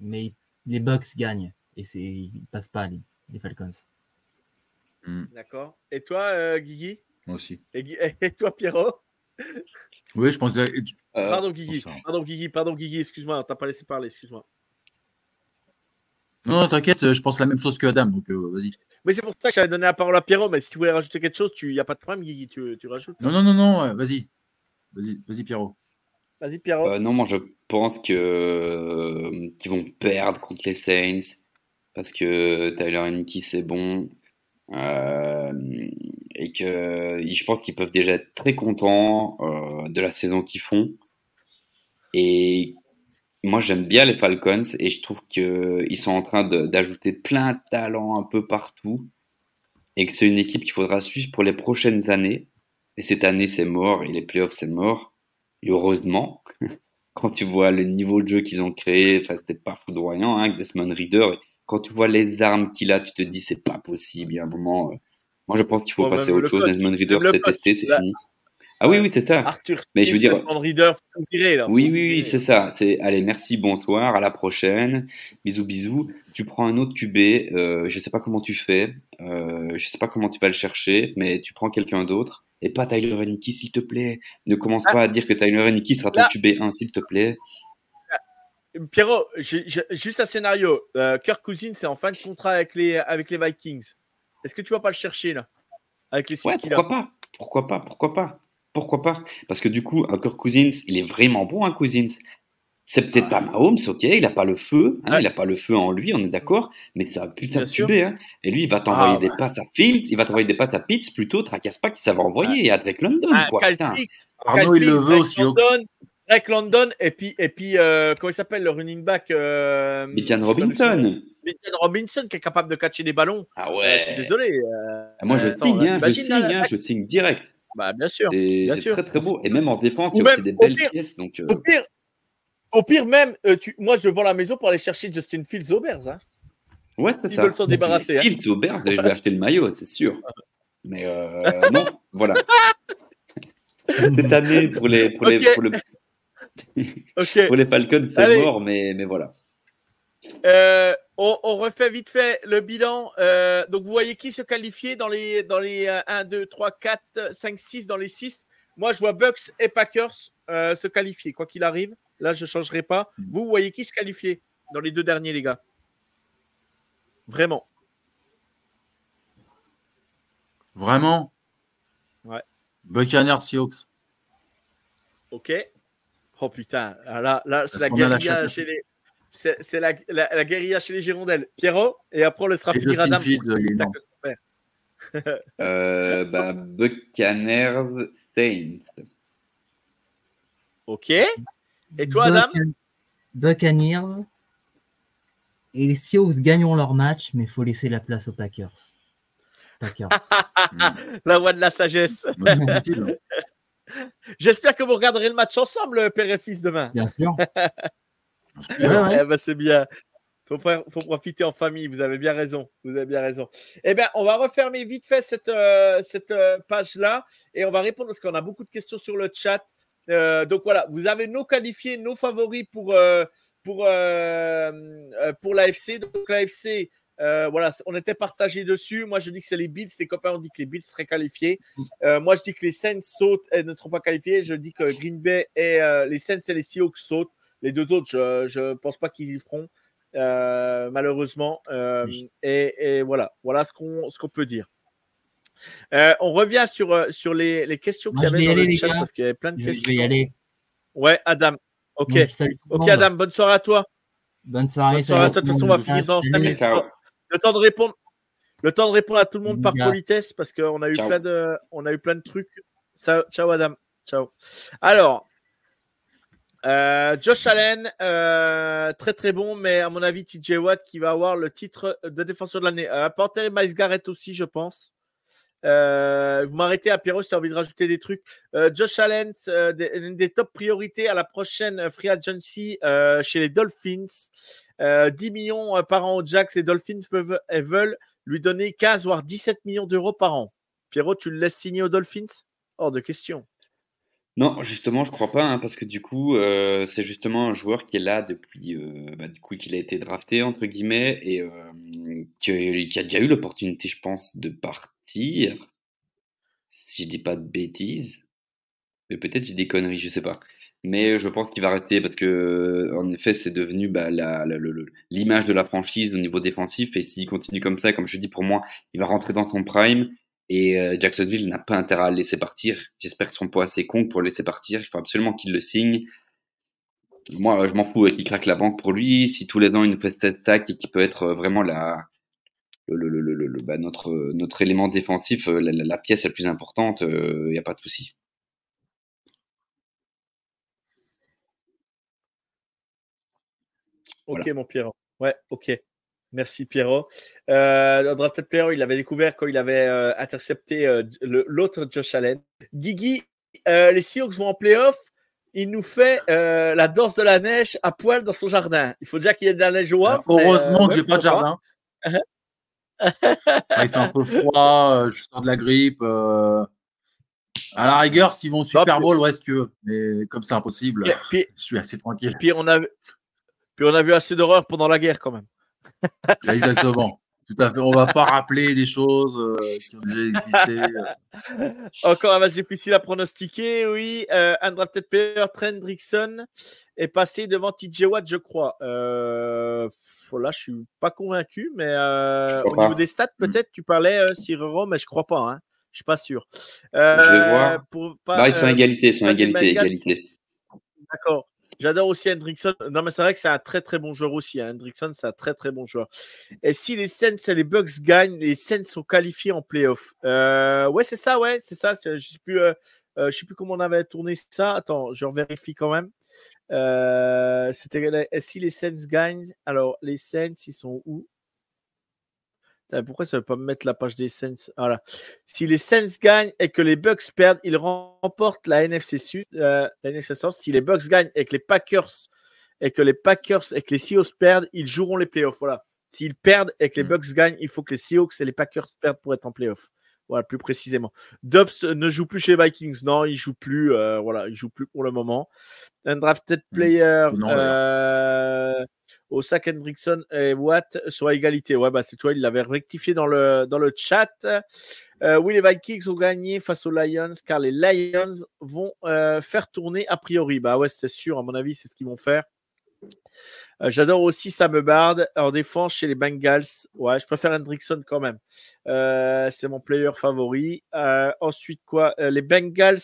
mais les Bucks gagnent. Et c'est, ils passent pas, les, les Falcons. D'accord. Et toi, euh, Guigui? Moi aussi. et, toi, Pierrot? Oui, je pense. que- euh, Pardon, Guigui. Pardon, Guigui. Pardon, Guigui. Excuse-moi, t'as pas laissé parler. Excuse-moi. Non, t'inquiète, je pense la même chose que Adam, donc euh, vas-y. Mais c'est pour ça que j'avais donné la parole à Pierrot. Mais si tu voulais rajouter quelque chose, il n'y a pas de problème, Guigui. Tu, tu rajoutes. Non, non, non, non, euh, vas-y. Vas-y, vas-y, Pierrot. Vas-y, Pierrot. Euh, non, moi je pense que euh, qu'ils vont perdre contre les Saints parce que Tyler Heineke c'est bon euh, et que je pense qu'ils peuvent déjà être très contents euh, de la saison qu'ils font. Et moi j'aime bien les Falcons et je trouve que ils sont en train d'ajouter plein de talents un peu partout et que c'est une équipe qu'il faudra suivre pour les prochaines années. Et cette année c'est mort et les playoffs c'est mort. Et heureusement, quand tu vois le niveau de jeu qu'ils ont créé, enfin, c'était pas foudroyant, hein, avec Desmond Reader. Quand tu vois les armes qu'il a, tu te dis, c'est pas possible. Il y a un moment, euh, moi, je pense qu'il faut passer à autre chose. coach, Desmond Reader, coach, testé, c'est fini. Ah oui, oui, c'est ça. Arthur mais je veux dire- Reader, tout virer, là. Oui, oui, oui, c'est ça. C'est, allez, merci, bonsoir, à la prochaine. Bisous, bisous. Tu prends un autre QB, euh, je sais pas comment tu fais, euh, je sais pas comment tu vas le chercher, mais tu prends quelqu'un d'autre. Et pas Tyler Heineke, s'il te plaît. Ne commence Ah. pas à dire que Tyler Heineke sera ton Là. QB1, s'il te plaît. Pierrot, juste un scénario. Euh, Kirk Cousins est en fin de contrat avec les, avec les Vikings. Est-ce que tu vas pas le chercher, là? Avec les Ouais, pourquoi pas? Pourquoi pas? Pourquoi pas? Pourquoi pas? Parce que du coup, un Kirk Cousins, il est vraiment bon, un Cousins. C'est peut-être pas Mahomes, ok, il a pas le feu, hein, Ouais. il a pas le feu en lui, on est d'accord, mais c'est un putain de. QB, hein. Et lui, il va t'envoyer Ah, des passes à Fields, il va t'envoyer des passes à Pitts, plutôt, tracasse pas qui ça va envoyer, et à Drake London, Ah, quoi, putain. Arnaud, le veut Drake aussi. oh. London, Drake London, et puis, et puis euh, comment il s'appelle, le running back euh. Robinson. Bijan Robinson, qui est capable de catcher des ballons. Ah Euh, ouais. je suis désolé. euh, Ah, Moi, je attends, signe, hein, je signe, hein, je signe direct. Bah, bien sûr. C'est très très beau. Et même en défense, il y a des au belles pire- pièces, donc. euh, Au pire, Au pire, même, euh, tu... moi, je vends la maison pour aller chercher Justin Fields aux Bears. Hein. Ouais, c'est Ils ça. veulent s'en débarrasser. hein. Fields au Bears, je vais acheter le maillot, c'est sûr. Mais euh, non, voilà. Cette année, pour les, pour les, pour le- pour les Falcons, c'est mort, mais, mais voilà. Euh, on, on refait vite fait le bilan. Euh, donc, vous voyez qui se qualifier dans les, dans les euh, 1, 2, 3, 4, 5, 6, dans les 6 Moi, je vois Bucks et Packers euh, se qualifier, quoi qu'il arrive. Là, je ne changerai pas. Vous, vous voyez qui se qualifier dans les deux derniers, les gars? Vraiment. Vraiment? Ouais. Buccaneers Seahawks. OK Oh putain, Ah, là, là c'est la chatte. chez les. C'est la, la, la guérilla chez les Girondelles. Pierrot, et après on laissera Et finir Justin Adam. Fields, pour qu'il il est tacle énorme. son père. Euh, bah, Buccaneers Saints. OK. Et toi, Adam Buccan- Buccaneers. Et les Seahawks gagneront leur match, mais il faut laisser la place aux Packers. Packers. La voix de la sagesse. Utile. J'espère que vous regarderez le match ensemble, père et fils, demain. Bien sûr. Ouais, ouais. Eh ben, c'est bien. Faut, faut profiter en famille. Vous avez bien raison. Vous avez bien raison. Eh bien, on va refermer vite fait cette, euh, cette euh, page-là et on va répondre parce qu'on a beaucoup de questions sur le chat. Euh, donc voilà, vous avez nos qualifiés, nos favoris pour, pour, pour l'AFC. Donc l'AFC, euh, voilà, on était partagé dessus. Moi, je dis que c'est les Bills. Les copains ont dit que les Bills seraient qualifiés. Euh, moi, je dis que les Saints sautent et ne seront pas qualifiés. Je dis que Green Bay et euh, les Saints et les Seahawks sautent. Les deux autres, je ne pense pas qu'ils y feront, euh, malheureusement. Euh, Oui. et, et voilà, voilà ce qu'on peut dire. Euh, on revient sur, sur les, les questions qu'il y je avait dans aller, le les chat parce qu'il y avait plein de Je, je questions. vais y aller. Ouais, Adam. Ok, Donc, ok. Adam. Bonne soirée à toi. Bonne soirée. Bonne soirée à toi. De toute façon, on le va finir dans Salut. 5 minutes. Ciao. Le temps de répondre. Le temps de répondre à tout le monde par politesse parce qu'on a eu Ciao. plein de, on a eu plein de trucs. Ciao Adam. Ciao. Alors, euh, Josh Allen, euh, très très bon, mais à mon avis TJ Watt qui va avoir le titre de défenseur de l'année. Euh, Porter Miles Garrett aussi, je pense. Euh, vous m'arrêtez à Pierrot si tu as envie de rajouter des trucs. Josh Allen, des, une des top priorités à la prochaine Free Agency chez les Dolphins. Euh, 10 millions par an aux Jacks. Les Dolphins peuvent, veulent lui donner 15 voire 17 millions d'euros par an. Pierrot, tu le laisses signer aux Dolphins? Hors de question. Non, justement, je crois pas, hein, parce que du coup, euh, c'est justement un joueur qui est là depuis, euh, bah, du coup, qu'il a été drafté entre guillemets et euh, qui, a, déjà eu l'opportunité, je pense, de partir. Si je dis pas de bêtises, mais peut-être j'ai des conneries, je sais pas. Mais je pense qu'il va rester parce que, en effet, c'est devenu bah, l'image de la franchise au niveau défensif. Et s'il continue comme ça, comme je dis, pour moi, il va rentrer dans son prime. Et euh, Jacksonville n'a pas intérêt à le laisser partir. J'espère qu'ils seront pas assez cons pour le laisser partir. Il faut absolument qu'il le signe. Moi, je m'en fous euh, qu'il craque la banque pour lui. Si tous les ans il nous fait cette stack et qu'il peut être vraiment notre, notre élément défensif, euh, la, pièce la plus importante, il n'y a pas de souci. Ok, mon Pierrot. Ouais, ok. Merci, Pierrot. Euh, Drafted Player, il avait découvert quand il avait euh, intercepté euh, l'autre Josh Allen. Guigui, euh, les Seahawks vont en playoff. Il nous fait la danse de la neige à poil dans son jardin. Il faut déjà qu'il y ait de la neige au off. mais, Heureusement euh, que j'ai pas de jardin. Il fait un peu froid, je sors de la grippe. À la rigueur, s'ils vont au Super puis- Bowl, ouais, si tu veux. Mais comme c'est impossible. Puis, je suis assez tranquille. puis on a, puis on a vu assez d'horreur pendant la guerre quand même. Exactement. Tout à fait. On va pas rappeler des choses euh, qui ont déjà existé. euh. Encore un match difficile à pronostiquer, oui. Euh, undrafted player, Trent Drickson est passé devant TJ Watt, je crois. Euh, pff, là, je suis pas convaincu, mais euh, au pas. niveau des stats, peut-être, tu parlais, euh, Cyrero, mais je crois pas. Hein. Je suis pas sûr. Euh, Je vais voir. Pour pas, Bah, ils sont euh, égalité, ils sont égalité, égalité. D'accord. J'adore aussi Hendrickson. Non, mais c'est vrai que c'est un très très bon joueur aussi. hein. Hendrickson, c'est un très très bon joueur. Et si les Saints et les Bucks gagnent, les Saints sont qualifiés en playoff. Euh, ouais, c'est ça, ouais, c'est ça. Je sais euh, euh, sais plus comment on avait tourné ça. Attends, je vérifie quand même. C'était si les Saints gagnent. Alors, les Saints, ils sont où? Pourquoi ça ne veut pas me mettre la page des Saints? Voilà. Si les Saints gagnent et que les Bucks perdent, ils remportent la NFC Sud, euh, la NFC South. Si les Bucks gagnent et que les Packers et que les Packers et que les Seahawks perdent, ils joueront les playoffs. Voilà. S'ils perdent et que les Mm. Bucks gagnent, il faut que les Seahawks et les Packers perdent pour être en playoff. Voilà, plus précisément. Dubs ne joue plus chez les Vikings. Non, il joue plus. euh, voilà, il joue plus pour le moment. Undrafted Mm. player. Non, euh, Hendrickson et Watt sont à égalité. Ouais, bah c'est toi, il l'avait rectifié dans le, dans le chat. Euh, oui, les Vikings ont gagné face aux Lions car les Lions vont faire tourner a priori. Bah ouais, c'est sûr, à mon avis, c'est ce qu'ils vont faire. Euh, J'adore aussi Sam Bard en défense chez les Bengals. Ouais, je préfère Hendrickson quand même. Euh, c'est mon player favori. Euh, ensuite, quoi? Les Bengals,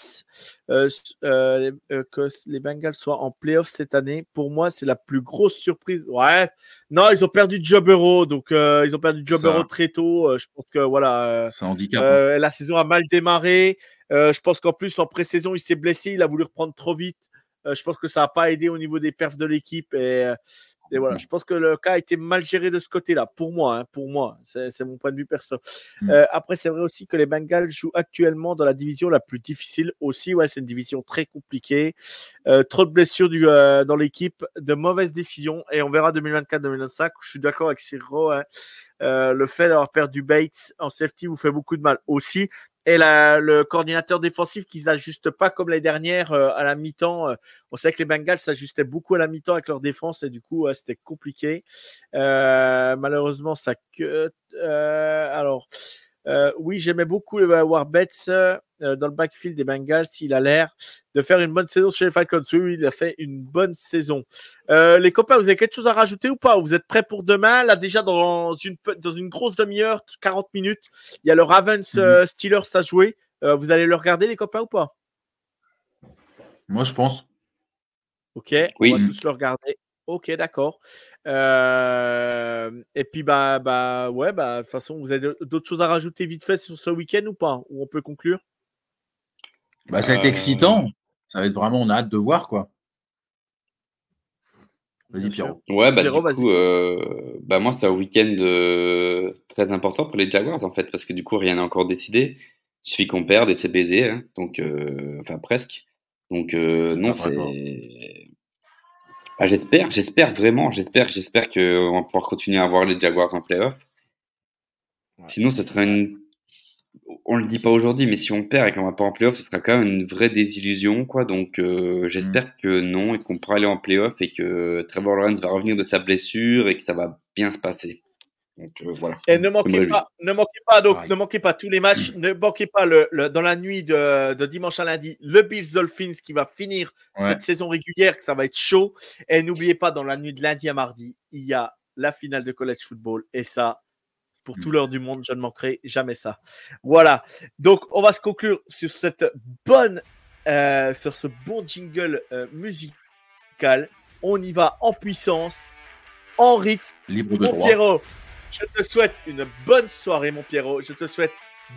que les Bengals soient en playoff cette année, pour moi, c'est la plus grosse surprise. Ouais, non, ils ont perdu Joe Burrow, donc ils ont perdu. Burrow très tôt. Je pense que voilà. handicap. hein. la saison a mal démarré. Je pense qu'en plus, en pré-saison, il s'est blessé. Il a voulu reprendre trop vite. Euh, je pense que ça n'a pas aidé au niveau des perfs de l'équipe. Et, euh, et voilà, je pense que le cas a été mal géré de ce côté-là. Pour moi, hein, pour moi, c'est mon point de vue perso. Mm. Euh, après, c'est vrai aussi que les Bengals jouent actuellement dans la division la plus difficile aussi. Ouais, c'est une division très compliquée. Euh, trop de blessures du, euh, dans l'équipe, de mauvaises décisions. Et on verra 2024-2025. Je suis d'accord avec Ciro. hein. Le fait d'avoir perdu Bates en safety vous fait beaucoup de mal aussi. Et le coordinateur défensif qui s'ajuste pas comme les dernières euh, à la mi-temps. euh, on sait que les Bengals s'ajustaient beaucoup à la mi-temps avec leur défense et du coup, ouais, c'était compliqué. Euh, malheureusement, ça cut. Euh, alors, euh, oui, j'aimais beaucoup le avoir Betts euh, dans le backfield des Bengals. Il a l'air de faire une bonne saison chez les Falcons. Oui, il a fait une bonne saison. Euh, les copains, vous avez quelque chose à rajouter ou pas? Vous êtes prêts pour demain? Là, déjà, dans une, pe- dans une grosse demi-heure, 40 minutes, il y a le Ravens euh, Steelers à jouer. Euh, vous allez le regarder, les copains, ou pas? Moi, je pense. Ok, Oui. on va tous le regarder. Ok, d'accord. Euh, et puis, bah, bah, ouais, bah, de toute façon, vous avez d'autres choses à rajouter vite fait sur ce week-end ou pas Ou on peut conclure? Bah, ça va être Euh, excitant. Ça va être vraiment, on a hâte de voir, quoi. Vas-y. Pierrot. Ouais, bah, Pierrot, du vas-y. coup, euh, bah, moi, c'est un week-end euh, très important pour les Jaguars, en fait, parce que du coup, rien n'est encore décidé. Il suffit qu'on perde et c'est baisé, hein. donc, euh, enfin, presque. Donc, euh, non, c'est. Ah, j'espère, j'espère vraiment, j'espère, j'espère qu'on va pouvoir continuer à voir les Jaguars en playoff. Sinon, ce sera une. On le dit pas aujourd'hui, mais si on perd et qu'on va pas en playoff, ce sera quand même une vraie désillusion, quoi. Donc, euh, j'espère Mm. que non et qu'on pourra aller en playoff et que Trevor Lawrence va revenir de sa blessure et que ça va bien se passer. Donc, euh, voilà. Et ne manquez pas, ne manquez pas, donc, Pareil. ne manquez pas tous les matchs, ne manquez pas le, le- dans la nuit de, de dimanche à lundi, le Bills Dolphins qui va finir Ouais. cette saison régulière, que ça va être chaud. Et n'oubliez pas, dans la nuit de lundi à mardi, il y a la finale de college football. Et ça, pour Mm. tout l'heure du monde, je ne manquerai jamais ça. Voilà. Donc, on va se conclure sur cette bonne, euh, sur ce bon jingle euh, musical. On y va en puissance. Henri, Libre de droit. Pierrot, je te souhaite une bonne soirée, mon Pierrot. Je te souhaite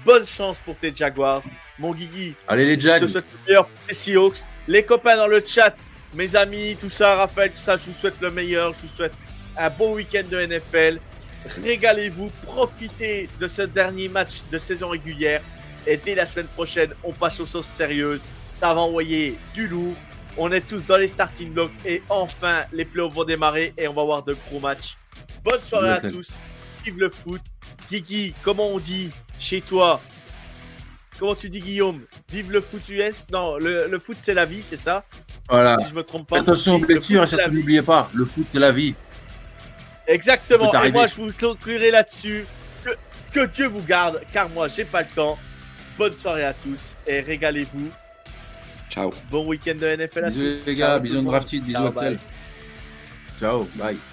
bonne chance pour tes Jaguars. Mon Guigui, Allez, les je te souhaite le meilleur pour tes Seahawks. Les copains dans le chat, mes amis, tout ça, Raphaël, tout ça, je vous souhaite le meilleur. Je vous souhaite un bon week-end de NFL. Régalez-vous, profitez de ce dernier match de saison régulière. Et dès la semaine prochaine, on passe aux sauces sérieuses. Ça va envoyer du lourd. On est tous dans les starting blocks. Et enfin, les playoffs vont démarrer et on va avoir de gros matchs. Bonne soirée à tous. Vive le foot. Guigui, comment on dit chez toi? Comment tu dis, Guillaume? Vive le foot US Non, le, le foot, c'est la vie, c'est ça? Voilà. Si je me trompe pas. Attention aux blessures et surtout n'oubliez pas, le foot c'est la vie. Exactement. Et moi, je vous conclurai là-dessus. Que, que Dieu vous garde, car moi, j'ai pas le temps. Bonne soirée à tous et régalez-vous. Ciao. Bon week-end de NFL à tous. Bisous les Ciao gars, bisous de drafted, bisous Ciao, Axel. bye. Ciao, bye.